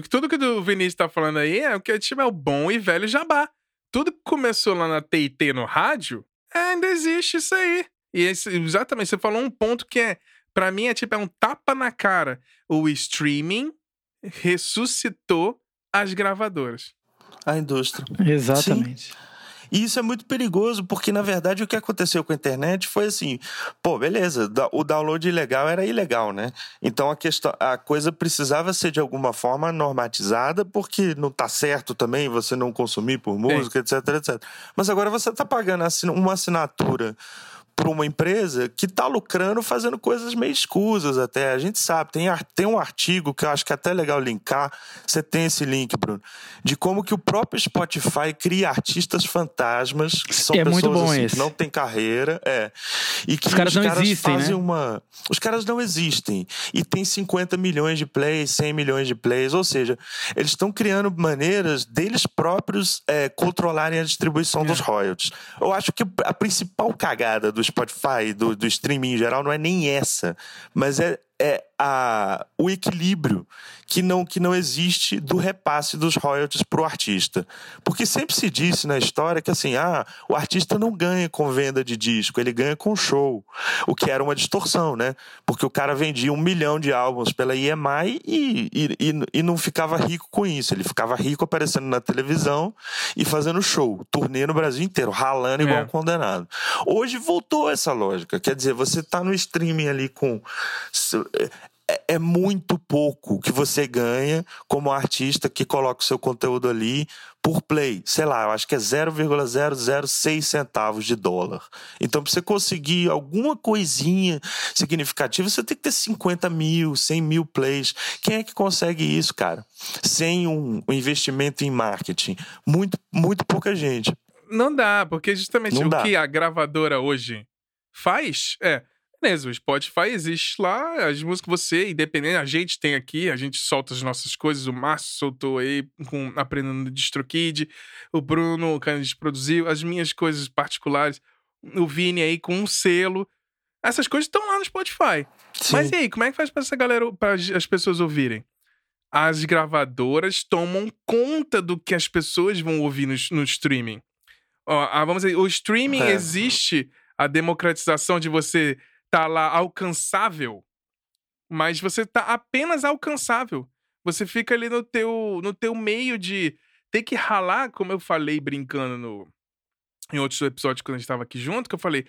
tudo que o Vinícius tá falando aí é o que tipo, é o bom e velho jabá. Tudo que começou lá na TIT no rádio, é, ainda existe isso aí. E esse, exatamente, você falou um ponto que é, para mim, é tipo, é um tapa na cara. O streaming ressuscitou as gravadoras. A indústria. Exatamente. Sim. E isso é muito perigoso, porque na verdade o que aconteceu com a internet foi assim: pô, beleza, o download ilegal era ilegal, né? Então a, questão, a coisa precisava ser de alguma forma normatizada, porque não tá certo também você não consumir por música, etc, etc. Mas agora você tá pagando uma assinatura para uma empresa que está lucrando fazendo coisas meio escusas até. A gente sabe, tem, tem um artigo que eu acho que é até legal linkar, você tem esse link, Bruno, de como que o próprio Spotify cria artistas fantasmas, que são é pessoas assim, que não têm carreira, é, e que os caras, os não caras existem, fazem né? uma... Os caras não existem, e tem 50 milhões de plays, 100 milhões de plays, ou seja, eles estão criando maneiras deles próprios é, controlarem a distribuição é. dos royalties. Eu acho que a principal cagada do Spotify, do, do streaming em geral, não é nem essa, mas é, é a, o equilíbrio que não, que não existe do repasse dos royalties para o artista. Porque sempre se disse na história que assim, ah, o artista não ganha com venda de disco, ele ganha com show. O que era uma distorção, né? Porque o cara vendia um milhão de álbuns pela EMI e, e, e, e não ficava rico com isso. Ele ficava rico aparecendo na televisão e fazendo show, turnê no Brasil inteiro, ralando igual é. um condenado. Hoje voltou essa lógica. Quer dizer, você está no streaming ali com é, é muito pouco que você ganha como artista que coloca o seu conteúdo ali por play. Sei lá, eu acho que é 0,006 centavos de dólar. Então, para você conseguir alguma coisinha significativa, você tem que ter 50 mil, 100 mil plays. Quem é que consegue isso, cara? Sem um investimento em marketing? Muito, muito pouca gente. Não dá, porque justamente não o dá. que a gravadora hoje faz é. Beleza, o Spotify existe lá, as músicas você, independente, a gente tem aqui, a gente solta as nossas coisas, o Márcio soltou aí com Aprendendo DistroKid, o Bruno, que a gente produziu, as minhas coisas particulares, o Vini aí com um selo. Essas coisas estão lá no Spotify. Sim. Mas e aí, como é que faz pra essa galera, para as pessoas ouvirem? As gravadoras tomam conta do que as pessoas vão ouvir no, no streaming. Ó, ah, vamos dizer, o streaming é. existe a democratização de você tá lá alcançável, mas você tá apenas alcançável. Você fica ali no teu, no teu meio de ter que ralar, como eu falei brincando no, em outros episódios quando a gente estava aqui junto, que eu falei,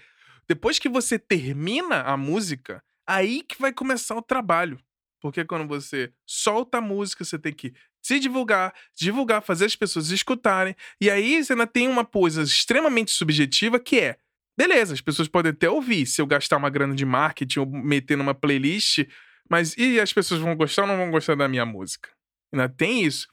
depois que você termina a música, aí que vai começar o trabalho. Porque quando você solta a música, você tem que se divulgar, divulgar, fazer as pessoas escutarem. E aí você ainda tem uma coisa extremamente subjetiva que é: beleza, as pessoas podem até ouvir se eu gastar uma grana de marketing ou meter numa playlist, mas e as pessoas vão gostar ou não vão gostar da minha música? Ainda tem isso.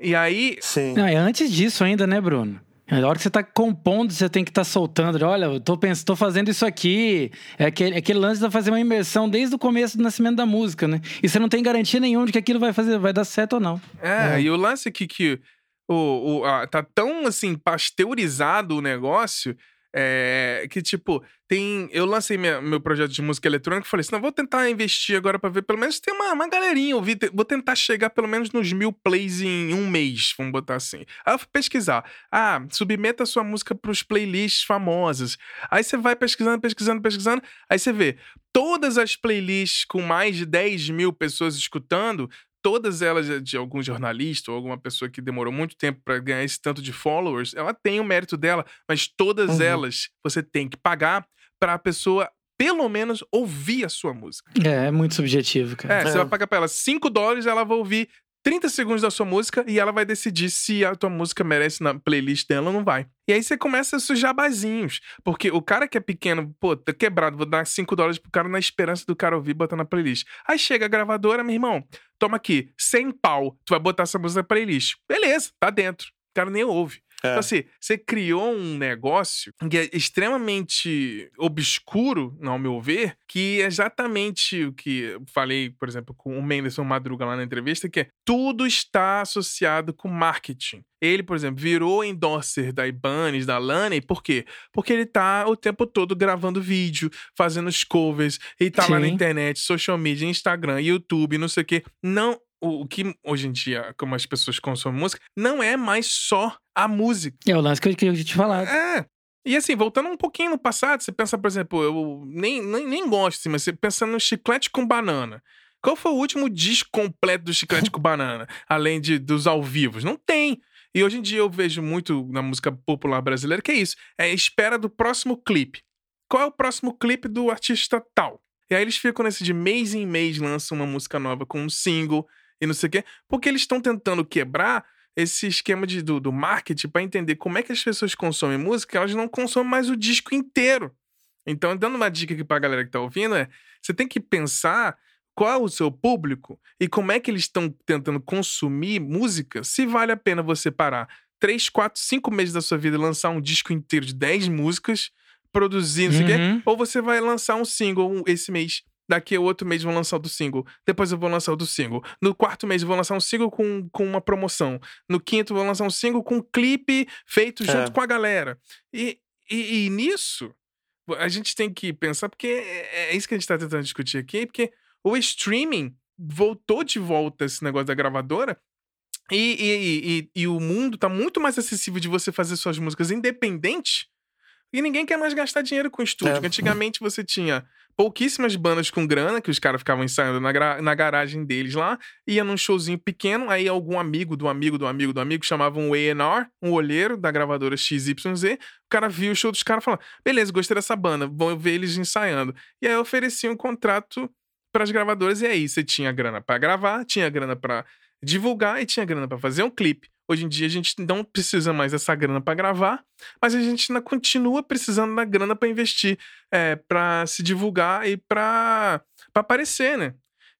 E aí. Sim. Não, é antes disso ainda, né, Bruno? Na hora que você está compondo, você tem que estar tá soltando. Olha, eu tô, pensando, tô fazendo isso aqui. É aquele, é aquele lance de fazer uma imersão desde o começo do nascimento da música, né? E você não tem garantia nenhuma de que aquilo vai fazer, vai dar certo ou não. É, é. e o lance aqui que o, o, a, tá tão assim pasteurizado o negócio é, que, tipo, tem. Eu lancei minha, meu projeto de música eletrônica e falei assim: não, vou tentar investir agora pra ver, pelo menos tem uma, uma galerinha. Eu vi, vou tentar chegar pelo menos nos mil plays em um mês, vamos botar assim. Aí eu fui pesquisar. Ah, submeta sua música pros playlists famosas. Aí você vai pesquisando, pesquisando, pesquisando. Aí você vê todas as playlists com mais de 10 mil pessoas escutando todas elas de algum jornalista ou alguma pessoa que demorou muito tempo para ganhar esse tanto de followers, ela tem o mérito dela, mas todas uhum. elas você tem que pagar para a pessoa pelo menos ouvir a sua música. É, é muito subjetivo, cara. É, é. você vai pagar pra ela 5 dólares, ela vai ouvir 30 segundos da sua música e ela vai decidir se a tua música merece na playlist dela ou não vai. E aí você começa a sujar bazinhos. Porque o cara que é pequeno, pô, tá quebrado, vou dar 5 dólares pro cara na esperança do cara ouvir e botar na playlist. Aí chega a gravadora, meu irmão, toma aqui, 100 pau, tu vai botar essa música na playlist. Beleza, tá dentro. O cara nem ouve. É. Então, assim, você criou um negócio que é extremamente obscuro, ao meu ver, que é exatamente o que eu falei, por exemplo, com o Menderson Madruga lá na entrevista, que é tudo está associado com marketing. Ele, por exemplo, virou endorser da Ibanez, da Lani, por quê? Porque ele tá o tempo todo gravando vídeo, fazendo os covers, ele tá Sim. lá na internet, social media, Instagram, YouTube, não sei o quê. Não o, que hoje em dia, como as pessoas consomem música, não é mais só a música. É o lance que eu queria te falar. É. E assim, voltando um pouquinho no passado, você pensa, por exemplo, eu nem, nem, nem gosto, assim, mas você pensa no chiclete com banana. Qual foi o último disco completo do chiclete com banana? Além de, dos ao vivos? Não tem. E hoje em dia eu vejo muito na música popular brasileira que é isso. É a espera do próximo clipe. Qual é o próximo clipe do artista tal? E aí eles ficam nesse de mês em mês lançam uma música nova com um single e não sei o quê, porque eles estão tentando quebrar esse esquema de, do, do marketing para entender como é que as pessoas consomem música, elas não consomem mais o disco inteiro. Então, dando uma dica aqui pra galera que tá ouvindo, é você tem que pensar qual é o seu público e como é que eles estão tentando consumir música, se vale a pena você parar 3, 4, 5 meses da sua vida e lançar um disco inteiro de 10 músicas, produzindo, uhum. ou você vai lançar um single esse mês Daqui a outro mês vão lançar o do single. Depois eu vou lançar o do single. No quarto mês eu vou lançar um single com, com uma promoção. No quinto eu vou lançar um single com um clipe feito junto é. com a galera. E, e, e, nisso, a gente tem que pensar, porque é, é isso que a gente tá tentando discutir aqui, porque o streaming voltou de volta esse negócio da gravadora. E, e, e, e o mundo tá muito mais acessível de você fazer suas músicas independente. E ninguém quer mais gastar dinheiro com estúdio. É. Antigamente você tinha pouquíssimas bandas com grana, que os caras ficavam ensaiando na, na garagem deles lá, ia num showzinho pequeno, aí algum amigo do amigo do amigo do amigo chamavam um A&R, um olheiro da gravadora XYZ, o cara viu o show dos caras e falou, beleza, gostei dessa banda, vão ver eles ensaiando. E aí oferecia um contrato para as gravadoras, e aí você tinha grana para gravar, tinha grana para divulgar e tinha grana para fazer um clipe. Hoje em dia a gente não precisa mais dessa grana para gravar, mas a gente ainda continua precisando da grana para investir, é, para se divulgar e para aparecer, né?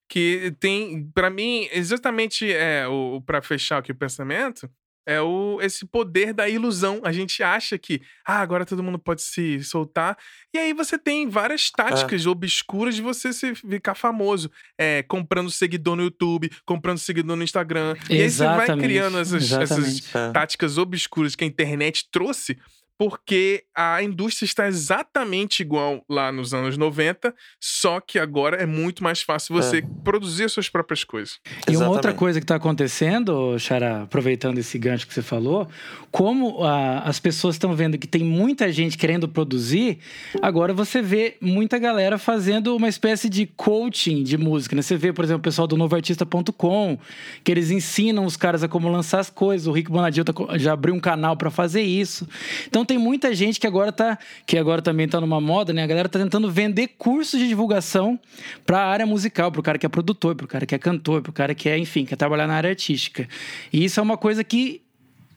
Que tem, para mim, exatamente é, o para fechar aqui o pensamento, É o, esse poder da ilusão. A gente acha que, ah, agora todo mundo pode se soltar. E aí você tem várias táticas é. obscuras de você se ficar famoso. É, comprando seguidor no YouTube, comprando seguidor no Instagram. Exatamente. E aí você vai criando essas, essas é. táticas obscuras que a internet trouxe porque a indústria está exatamente igual lá nos anos 90, só que agora é muito mais fácil você é. produzir suas próprias coisas. E exatamente. uma outra coisa que está acontecendo, Xará, aproveitando esse gancho que você falou, como a, as pessoas estão vendo que tem muita gente querendo produzir, agora você vê muita galera fazendo uma espécie de coaching de música. Né? Você vê, por exemplo, o pessoal do novoartista.com, que eles ensinam os caras a como lançar as coisas. O Rick Bonadil tá, já abriu um canal para fazer isso. Então tem muita gente que agora tá, que agora também tá numa moda, né? A galera tá tentando vender cursos de divulgação para a área musical, pro cara que é produtor, pro cara que é cantor, pro cara que é, enfim, quer trabalhar na área artística. E isso é uma coisa que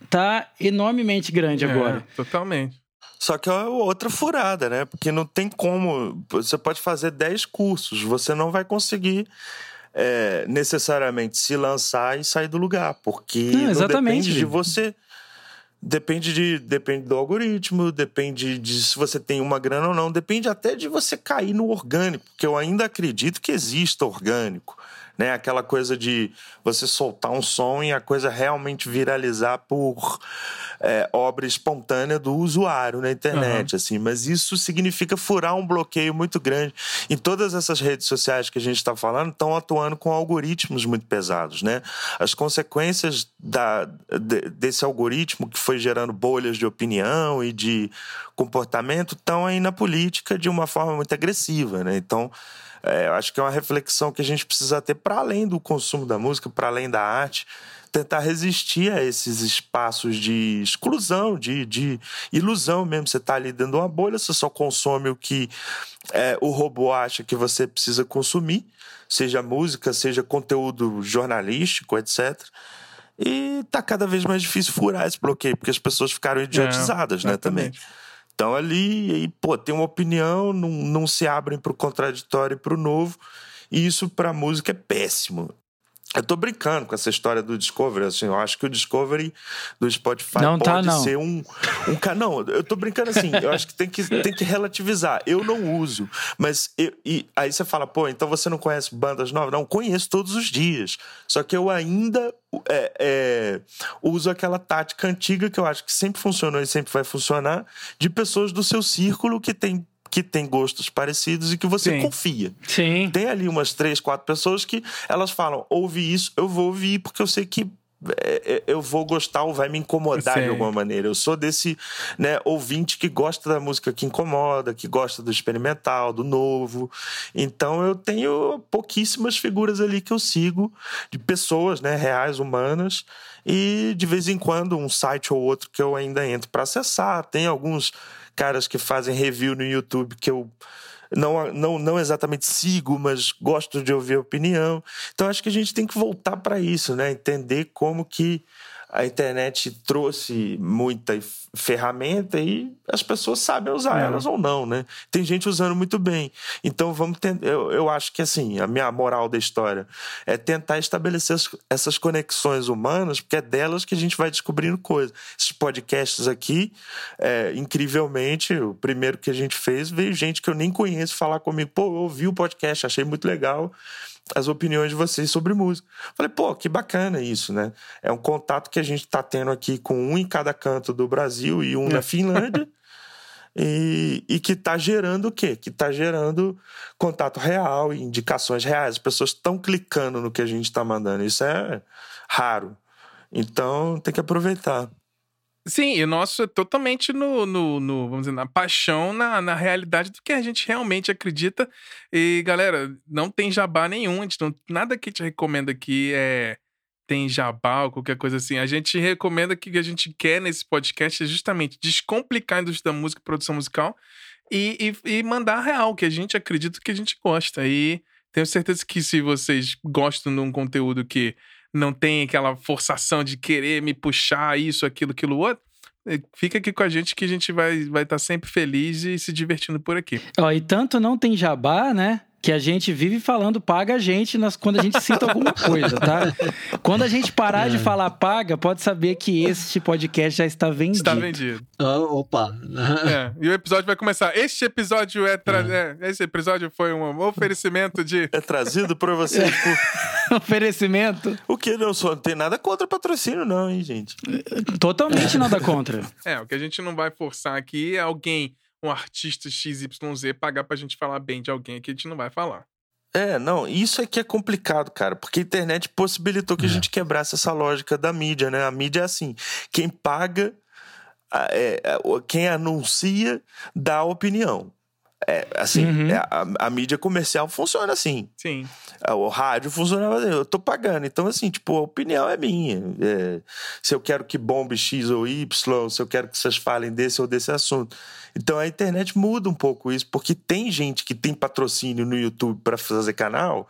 tá enormemente grande é, agora. Totalmente. Só que é outra furada, né? Porque não tem como. Você pode fazer 10 cursos, você não vai conseguir é, necessariamente se lançar e sair do lugar, porque não, exatamente. não depende de você Depende, de, depende do algoritmo, depende de se você tem uma grana ou não, depende até de você cair no orgânico, porque eu ainda acredito que exista orgânico. Né? Aquela coisa de você soltar um som e a coisa realmente viralizar por é, obra espontânea do usuário na internet, uhum. assim. Mas isso significa furar um bloqueio muito grande. Em todas essas redes sociais que a gente está falando, estão atuando com algoritmos muito pesados, né? As consequências da, de, desse algoritmo que foi gerando bolhas de opinião e de comportamento estão aí na política de uma forma muito agressiva, né? Então, é, eu acho que é uma reflexão que a gente precisa ter para além do consumo da música, para além da arte, tentar resistir a esses espaços de exclusão, de, de ilusão mesmo. Você está ali dentro de uma bolha, você só consome o que é, o robô acha que você precisa consumir, seja música, seja conteúdo jornalístico, etc. E tá cada vez mais difícil furar esse bloqueio, porque as pessoas ficaram é, idiotizadas, é, né, também. Então ali, aí, pô, tem uma opinião, não, não se abrem para o contraditório e para o novo. E isso para música é péssimo. Eu tô brincando com essa história do Discovery, assim, eu acho que o Discovery do Spotify não tá, pode tá, não. ser um, um Não, eu tô brincando assim, eu acho que tem que, tem que relativizar. Eu não uso, mas eu, e aí você fala, pô, então você não conhece bandas novas? Não, conheço todos os dias. Só que eu ainda é, é, uso aquela tática antiga que eu acho que sempre funcionou e sempre vai funcionar, de pessoas do seu círculo que tem que tem gostos parecidos e que você Sim. confia. Sim. Tem ali umas três, quatro pessoas que elas falam: ouvi isso, eu vou ouvir porque eu sei que é, é, eu vou gostar ou vai me incomodar de alguma maneira. Eu sou desse né, ouvinte que gosta da música que incomoda, que gosta do experimental, do novo. Então eu tenho pouquíssimas figuras ali que eu sigo, de pessoas né, reais, humanas, e de vez em quando um site ou outro que eu ainda entro para acessar. Tem alguns caras que fazem review no YouTube que eu não, não, não exatamente sigo, mas gosto de ouvir opinião. Então acho que a gente tem que voltar para isso, né? Entender como que a internet trouxe muita ferramenta e as pessoas sabem usar é. elas ou não, né? Tem gente usando muito bem. Então vamos tentar. Eu, eu acho que assim, a minha moral da história é tentar estabelecer essas conexões humanas, porque é delas que a gente vai descobrindo coisas. Esses podcasts aqui, é, incrivelmente, o primeiro que a gente fez, veio gente que eu nem conheço falar comigo. Pô, eu ouvi o podcast, achei muito legal as opiniões de vocês sobre música. Falei, pô, que bacana isso, né? É um contato que a gente está tendo aqui com um em cada canto do Brasil e um na Finlândia. E, e, que está gerando o quê? Que está gerando contato real, indicações reais. As pessoas estão clicando no que a gente está mandando. Isso é raro. Então tem que aproveitar. Sim, e o nosso é totalmente no, no, no, vamos dizer, na paixão, na, na realidade do que a gente realmente acredita. E, galera, não tem jabá nenhum. A gente não, nada que gente recomenda aqui é tem jabá ou qualquer coisa assim. A gente recomenda que o que a gente quer nesse podcast é justamente descomplicar a indústria da música e produção musical e, e, e mandar a real, que a gente acredita que a gente gosta. E tenho certeza que se vocês gostam de um conteúdo que não tem aquela forçação de querer me puxar isso, aquilo, aquilo outro. Eh, fica aqui com a gente que a gente vai estar vai tá sempre feliz e se divertindo por aqui. Ó, e tanto não tem jabá, né? Que a gente vive falando paga a gente nas, quando a gente cita alguma coisa, tá? Quando a gente parar é. de falar paga, pode saber que este podcast já está vendido. Está vendido. Oh, opa. É, e o episódio vai começar. Este episódio é, tra... é. é esse episódio foi um oferecimento de É trazido por vocês por oferecimento. O que não só não tem nada contra patrocínio não, hein, gente. Totalmente nada contra. É, o que a gente não vai forçar aqui é alguém um artista XYZ pagar pra gente falar bem de alguém que a gente não vai falar. É, não, isso é que é complicado, cara, porque a internet possibilitou que é. a gente quebrasse essa lógica da mídia, né? A mídia é assim: quem paga, é, é, quem anuncia, dá opinião. É, assim, uhum. é, a, a, mídia comercial funciona assim. Sim. É, o rádio funcionava assim, eu tô pagando. Então, assim, tipo, a opinião é minha. É, se eu quero que bombe X ou Y, se eu quero que vocês falem desse ou desse assunto. Então a internet muda um pouco isso, porque tem gente que tem patrocínio no YouTube para fazer canal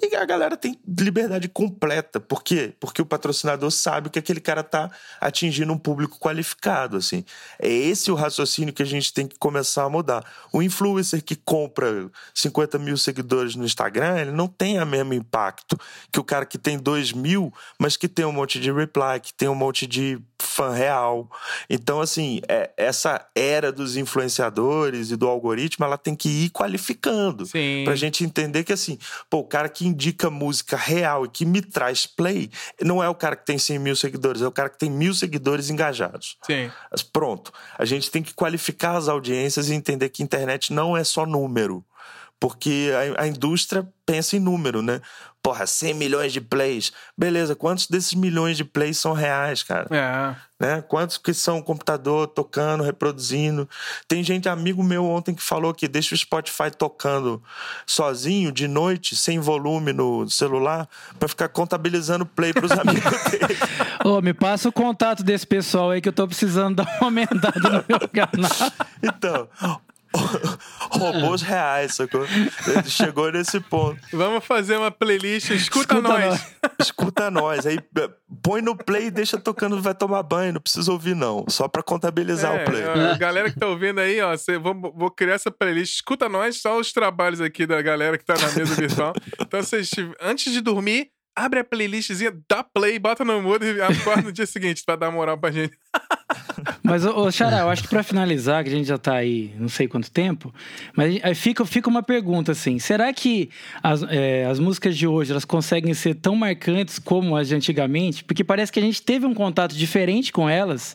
e a galera tem liberdade completa. Por quê? Porque o patrocinador sabe que aquele cara tá atingindo um público qualificado, assim. É esse o raciocínio que a gente tem que começar a mudar. O influencer que compra 50 mil seguidores no Instagram, ele não tem o mesmo impacto que o cara que tem 2 mil, mas que tem um monte de reply, que tem um monte de fã real. Então, assim, é, essa era dos influenciadores e do algoritmo, ela tem que ir qualificando. Sim. Pra gente entender que, assim, pô, o cara que indica música real e que me traz play, não é o cara que tem 100 mil seguidores, é o cara que tem mil seguidores engajados. Sim. Mas pronto. A gente tem que qualificar as audiências e entender que internet não é só número porque a, a, indústria pensa em número, né? Porra, 100 milhões de plays. Beleza, quantos desses milhões de plays são reais, cara? É. Né? Quantos que são computador tocando, reproduzindo? Tem gente, amigo meu ontem, que falou que deixa o Spotify tocando sozinho, de noite, sem volume no celular, para ficar contabilizando play pros amigos dele. Ô, me passa o contato desse pessoal aí que eu tô precisando dar uma aumentada no meu canal. Então, robôs reais, sacou? Ele chegou nesse ponto. Vamos fazer uma playlist, escuta, escuta nós. nós. Escuta nós. Aí põe no play e deixa tocando, vai tomar banho, não precisa ouvir não, só para contabilizar é, o play. A galera que tá ouvindo aí, ó, cê, vou, vou criar essa playlist, escuta nós, só os trabalhos aqui da galera que tá na mesa virtual. Então, vocês, antes de dormir, abre a playlistzinha, dá play, bota no mudo e acorda no dia seguinte pra dar moral pra gente. Mas, ô, Xará, eu acho que para finalizar, que a gente já tá aí não sei quanto tempo, mas fica, fica uma pergunta assim: será que as, é, as músicas de hoje elas conseguem ser tão marcantes como as de antigamente? Porque parece que a gente teve um contato diferente com elas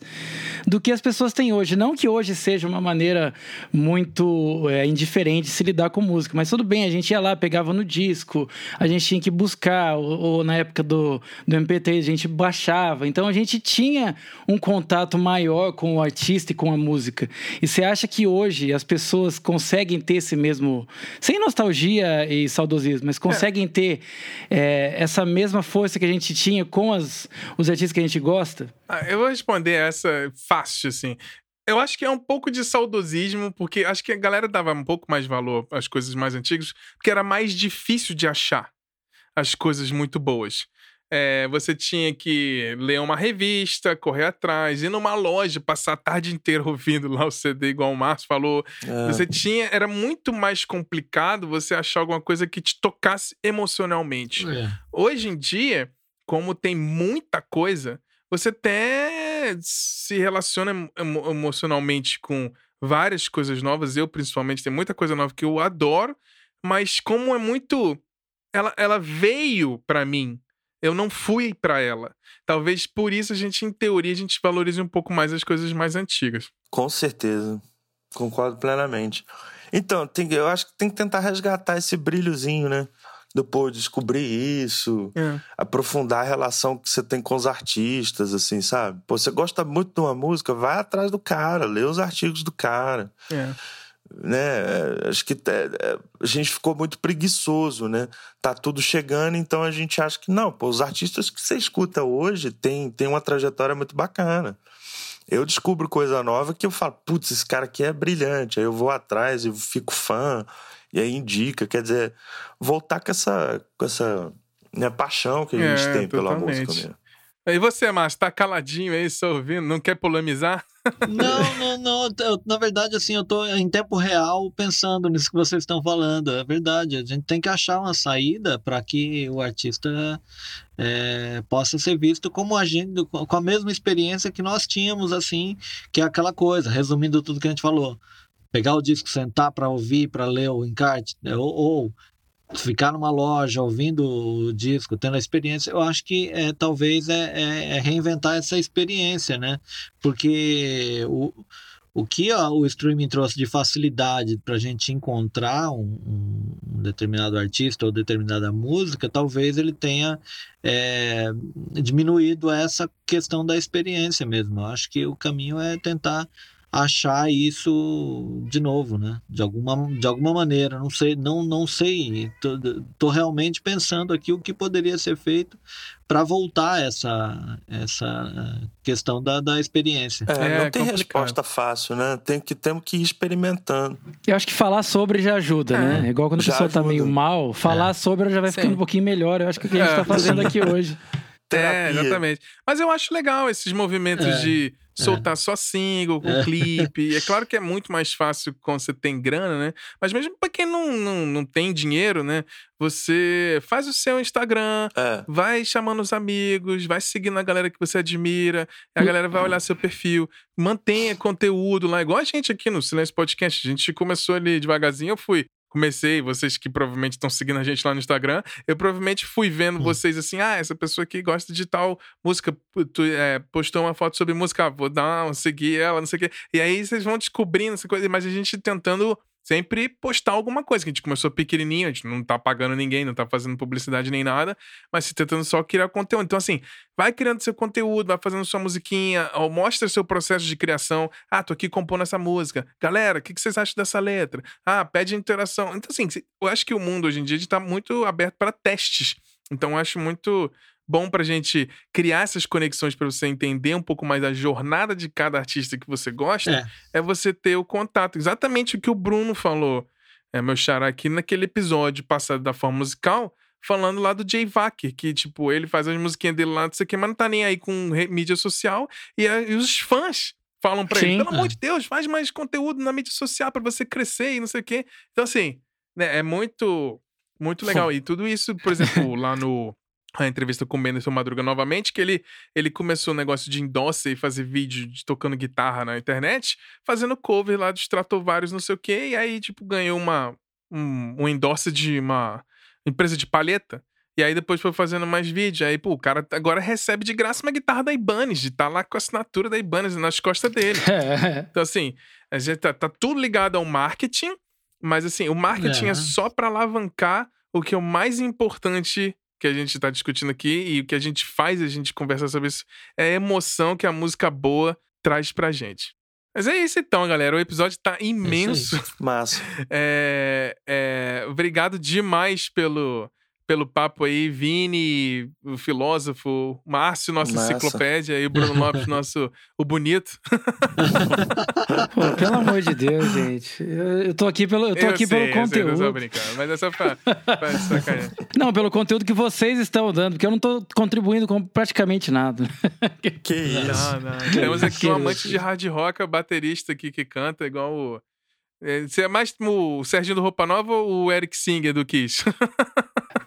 do que as pessoas têm hoje. Não que hoje seja uma maneira muito é, indiferente de se lidar com música, mas tudo bem, a gente ia lá, pegava no disco, a gente tinha que buscar, ou, ou na época do, do MP3 a gente baixava. Então a gente tinha um contato maior com o artista e com a música. E você acha que hoje as pessoas conseguem ter esse mesmo, sem nostalgia e saudosismo, mas conseguem é. ter é, essa mesma força que a gente tinha com as, os artistas que a gente gosta? Ah, eu vou responder essa fácil, assim. Eu acho que é um pouco de saudosismo, porque acho que a galera dava um pouco mais valor às coisas mais antigas, porque era mais difícil de achar as coisas muito boas. É, você tinha que ler uma revista, correr atrás, ir numa loja, passar a tarde inteira ouvindo lá o CD, igual o Márcio falou. É. Você tinha. Era muito mais complicado você achar alguma coisa que te tocasse emocionalmente. É. Hoje em dia, como tem muita coisa, você até se relaciona emo emocionalmente com várias coisas novas. Eu, principalmente, tem muita coisa nova que eu adoro, mas como é muito. Ela, ela veio para mim eu não fui para ela. Talvez por isso a gente, em teoria, a gente valorize um pouco mais as coisas mais antigas. Com certeza. Concordo plenamente. Então, tem, eu acho que tem que tentar resgatar esse brilhozinho, né? Depois descobrir isso, é. aprofundar a relação que você tem com os artistas, assim, sabe? Pô, você gosta muito de uma música, vai atrás do cara, lê os artigos do cara. É né? Acho que é, é, a gente ficou muito preguiçoso, né? Tá tudo chegando, então a gente acha que não, pô, os artistas que você escuta hoje tem, tem uma trajetória muito bacana. Eu descubro coisa nova que eu falo, putz, esse cara aqui é brilhante. Aí eu vou atrás e fico fã, e aí indica. Quer dizer, voltar com essa, com essa né, paixão que a gente é, tem totalmente. pela música mesmo. E você, Márcio, tá caladinho aí, só ouvindo, não quer polemizar? Não, não, não. Eu, na verdade, assim, eu tô em tempo real pensando nisso que vocês estão falando. É verdade. A gente tem que achar uma saída para que o artista é, possa ser visto como a gente, com a mesma experiência que nós tínhamos, assim, que é aquela coisa, resumindo tudo que a gente falou. Pegar o disco, sentar para ouvir, para ler o encarte, né, ou, ou ficar numa loja ouvindo o disco, tendo a experiência, eu acho que é, talvez é, é, é reinventar essa experiência, né? Porque o, o que ó, o streaming trouxe de facilidade para a gente encontrar um, um, determinado artista ou determinada música, talvez ele tenha é, diminuído essa questão da experiência mesmo. Eu acho que o caminho é tentar achar isso de novo, né? De alguma, de alguma maneira, não sei, não, não sei. Tô, tô realmente pensando aqui o que poderia ser feito para voltar essa essa questão da, da experiência. É, é não tem complicado. resposta fácil, né? Tem que temos que ir experimentando. Eu acho que falar sobre já ajuda, né? é. né? Igual quando a pessoa ajuda. tá meio mal, falar é. sobre já vai ficando Sim. um pouquinho melhor. Eu acho que é o que a gente está fazendo aqui hoje. É, exatamente. Mas eu acho legal esses movimentos é. de soltar é. só single, com é. clipe. É claro que é muito mais fácil quando você tem grana, né? Mas mesmo pra quem não, não, não tem dinheiro, né? Você faz o seu Instagram, é. vai chamando os amigos, vai seguindo a galera que você admira, a galera vai olhar seu perfil, mantenha conteúdo lá, igual a gente aqui no Silêncio Podcast. A gente começou ali devagarzinho, eu fui comecei, vocês que provavelmente estão seguindo a gente lá no Instagram, eu provavelmente fui vendo hum. vocês assim, ah, essa pessoa aqui gosta de tal música, tu, é, postou uma foto sobre música, ah, vou dar uma, seguir ela, não sei o quê. E aí vocês vão descobrindo essa coisa, mas a gente tentando sempre postar alguma coisa. Que a gente começou pequenininho, a gente não tá pagando ninguém, não tá fazendo publicidade nem nada, mas se tentando só criar conteúdo. Então, assim, vai criando seu conteúdo, vai fazendo sua musiquinha, ou mostra seu processo de criação. Ah, tô aqui compondo essa música. Galera, o que, que vocês acham dessa letra? Ah, pede interação. Então, assim, eu acho que o mundo hoje em dia está muito aberto para testes. Então, eu acho muito bom pra gente criar essas conexões para você entender um pouco mais a jornada de cada artista que você gosta, é, é você ter o contato. Exatamente o que o Bruno falou, é, meu xará, aqui naquele episódio passado da forma musical, falando lá do Jay Wacker, que, tipo, ele faz as musiquinhas dele lá, não sei o que, mas não tá nem aí com mídia social, e, e os fãs falam pra Sim, ele, pelo é. amor de Deus, faz mais conteúdo na mídia social para você crescer e não sei o quê. Então, assim, né, é muito, muito legal. E tudo isso, por exemplo, lá no a entrevista com o Benderson Madruga novamente, que ele, ele começou o negócio de endosse e fazer vídeo de tocando guitarra na internet, fazendo cover lá de Stratovarius, não sei o quê, e aí, tipo, ganhou uma, um, um endosse de uma empresa de palheta. E aí depois foi fazendo mais vídeo. Aí, pô, o cara agora recebe de graça uma guitarra da Ibanez, de tá lá com a assinatura da Ibanez nas costas dele. então, assim, a gente tá, tá, tudo ligado ao marketing, mas assim, o marketing é, é só para alavancar o que é o mais importante que a gente está discutindo aqui e o que a gente faz a gente conversar sobre isso é a emoção que a música boa traz pra gente. Mas é isso então, galera. O episódio tá é imenso. Massa. É, é, obrigado demais pelo, pelo papo aí, Vini, o filósofo, Márcio, nossa Massa. enciclopédia, e o Bruno Lopes, nosso o bonito. Pô, pelo amor de Deus, gente. Eu, eu tô aqui pelo, eu tô eu aqui sei, pelo conteúdo. Eu sei, eu brincando, mas é só pra, pra sacanagem. Não, pelo conteúdo que vocês estão dando, porque eu não tô contribuindo com praticamente nada. Que isso? Não, não. Temos aqui um amante de hard rock, baterista aqui que canta igual o. É, você é mais o Serginho do Roupa Nova ou o Eric Singer do Kiss?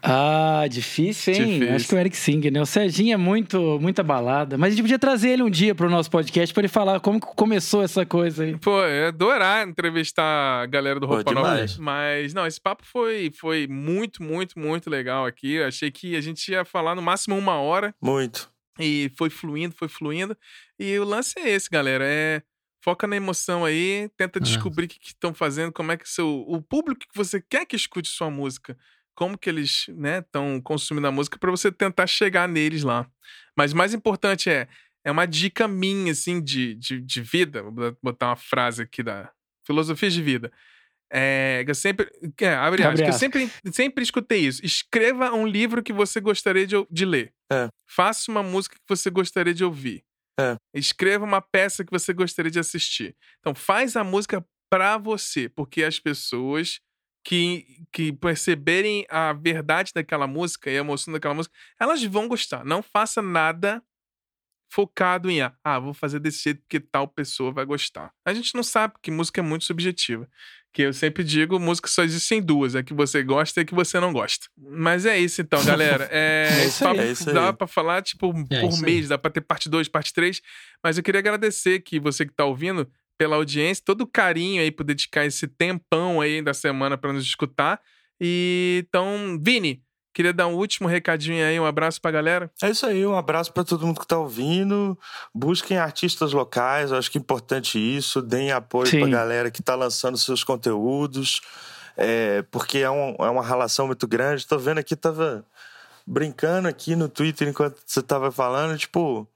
Ah, difícil, hein? Difícil. Acho que o Eric Singer, né? O Serginho é muito, muita balada. Mas a gente podia trazer ele um dia pro nosso podcast para ele falar como começou essa coisa aí. Pô, eu adorar entrevistar a galera do Roupa Pô, Nova. Mas, não, esse papo foi, foi muito, muito, muito legal aqui. Eu achei que a gente ia falar no máximo uma hora. Muito. E foi fluindo, foi fluindo. E o lance é esse, galera. É foca na emoção aí, tenta é. descobrir o que estão fazendo, como é que seu, o público que você quer que escute sua música como que eles estão né, consumindo a música para você tentar chegar neles lá. Mas o mais importante é, é uma dica minha, assim, de, de, de vida, vou botar uma frase aqui da filosofia de vida. É, eu sempre, é, abre, abre eu sempre, sempre escutei isso. Escreva um livro que você gostaria de, de ler. É. Faça uma música que você gostaria de ouvir. É. Escreva uma peça que você gostaria de assistir. Então, faz a música para você, porque as pessoas que, que perceberem a verdade daquela música e a emoção daquela música, elas vão gostar. Não faça nada focado em, ah, vou fazer desse jeito porque tal pessoa vai gostar. A gente não sabe, porque música é muito subjetiva. Que eu sempre digo, música só existe em duas, é que você gosta e que você não gosta. Mas é isso então, galera. É, é isso aí, é isso aí. Dá pra falar, tipo, é por mês, dá pra ter parte 2, parte 3. Mas eu queria agradecer que você que tá ouvindo, pela audiência, todo o carinho aí por dedicar esse tempão aí da semana para nos escutar. E então, Vini, Queria dar um último recadinho aí, um abraço pra galera. É isso aí, um abraço para todo mundo que tá ouvindo. Busquem artistas locais, eu acho que é importante isso. Deem apoio Sim. pra galera que tá lançando seus conteúdos, é, porque é, um, é uma relação muito grande. Tô vendo aqui, tava brincando aqui no Twitter enquanto você tava falando, tipo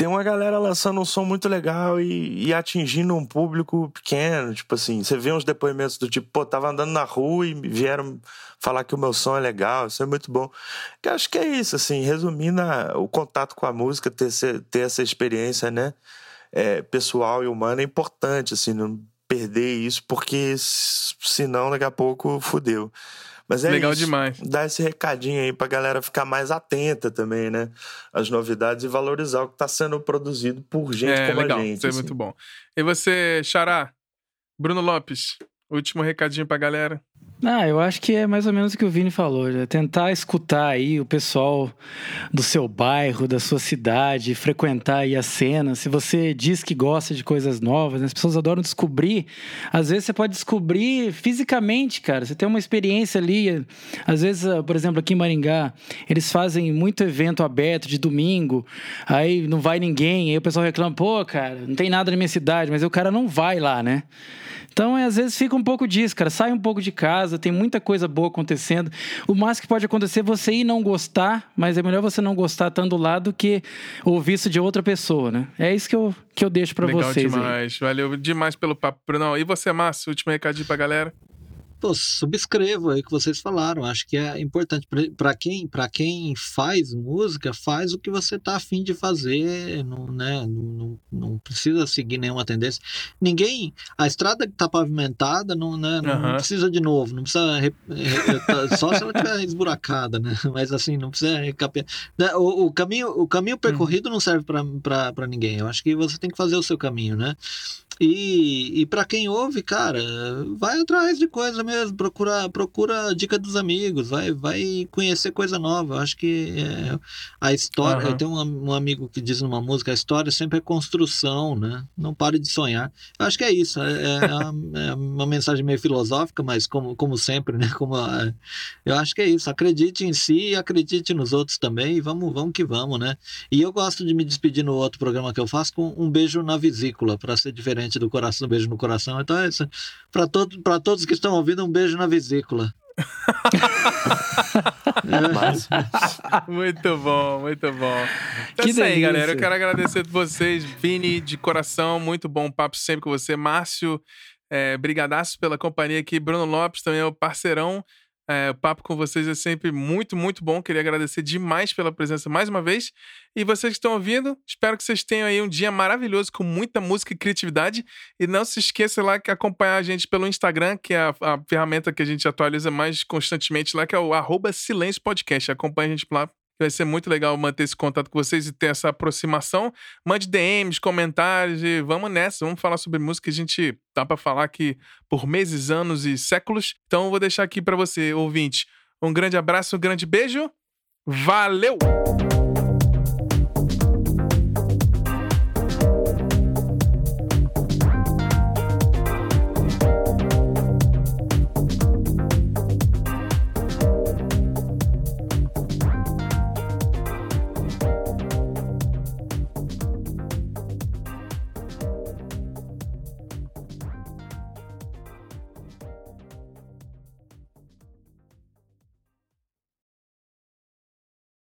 tem uma galera lançando um som muito legal e, e, atingindo um público pequeno. Tipo assim, você vê uns depoimentos do tipo, pô, tava andando na rua e vieram falar que o meu som é legal, isso é muito bom. Eu acho que é isso, assim, resumindo a, o contato com a música, ter, ter essa experiência, né, é, pessoal e humana é importante, assim, não perder isso, porque senão daqui a pouco fudeu. Mas é Legal isso. demais. Dar esse recadinho aí pra galera ficar mais atenta também, né? Às novidades e valorizar o que tá sendo produzido por gente é, como legal. a gente. Isso é assim. muito bom. E você, Xará, Bruno Lopes, último recadinho pra galera. Ah, eu acho que é mais ou menos o que o Vini falou, é tentar escutar aí o pessoal do seu bairro, da sua cidade, frequentar aí a cena. Se você diz que gosta de coisas novas, né? as pessoas adoram descobrir. Às vezes você pode descobrir fisicamente, cara. Você tem uma experiência ali. Às vezes, ah, por exemplo, aqui em Maringá, eles fazem muito evento aberto de domingo, aí não vai ninguém, aí o pessoal reclama, pô, cara, não tem nada na minha cidade, mas o cara não vai lá, né? Então, é, às vezes fica um pouco disso, cara. Sai um pouco de casa, tem muita coisa boa acontecendo. O mais que pode acontecer é você ir não gostar, mas é melhor você não gostar estando lá do que ouvir isso de outra pessoa, né? É isso que eu, que eu deixo para vocês. demais. Aí. Valeu demais pelo papo, Bruno. E você, Márcio, último recadinho pra galera? Pô, subscrevo aí o que vocês falaram. Acho que é importante para quem para quem faz música, faz o que você tá afim de fazer, não, né? Não, não, precisa seguir nenhuma tendência. Ninguém, a estrada que tá pavimentada não, né? não, uhum. precisa de novo, não precisa tá, só se ela tiver esburacada, né? Mas assim, não precisa recapear. Né, o, o caminho o caminho percorrido uhum. não serve para ninguém. Eu acho que você tem que fazer o seu caminho, né? E, e para quem ouve, cara, vai atrás de coisa mesmo, procura, procura dica dos amigos, vai, vai conhecer coisa nova. Eu acho que é, a história. Uhum. Eu tenho um, um, amigo que diz numa música: a história sempre é construção, né? Não pare de sonhar. Eu acho que é isso. É, é, é uma mensagem meio filosófica, mas como, como sempre, né? Como a, eu acho que é isso. Acredite em si e acredite nos outros também. E vamos, vamos que vamos, né? E eu gosto de me despedir no outro programa que eu faço com um beijo na vesícula, para ser diferente do coração, um beijo no coração. Então é isso. Para todos, para todos que estão ouvindo, um beijo na vesícula. muito bom, muito bom. Então que é isso aí, galera. Eu quero agradecer a vocês, Vini, de coração. Muito bom papo sempre com você. Márcio, é, brigadaço pela companhia aqui. Bruno Lopes também é o parceirão. É, o papo com vocês é sempre muito, muito bom. Queria agradecer demais pela presença mais uma vez. E vocês que estão ouvindo, espero que vocês tenham aí um dia maravilhoso com muita música e criatividade. E não se esqueça lá que acompanhar a gente pelo Instagram, que é a, a ferramenta que a gente atualiza mais constantemente lá, que é o arroba Silêncio Podcast. Acompanhe a gente lá Vai ser muito legal manter esse contato com vocês e ter essa aproximação. Mande DMs, comentários e vamos nessa. Vamos falar sobre música que a gente dá para falar aqui por meses, anos e séculos. Então eu vou deixar aqui para você, ouvinte, um grande abraço, um grande beijo. Valeu!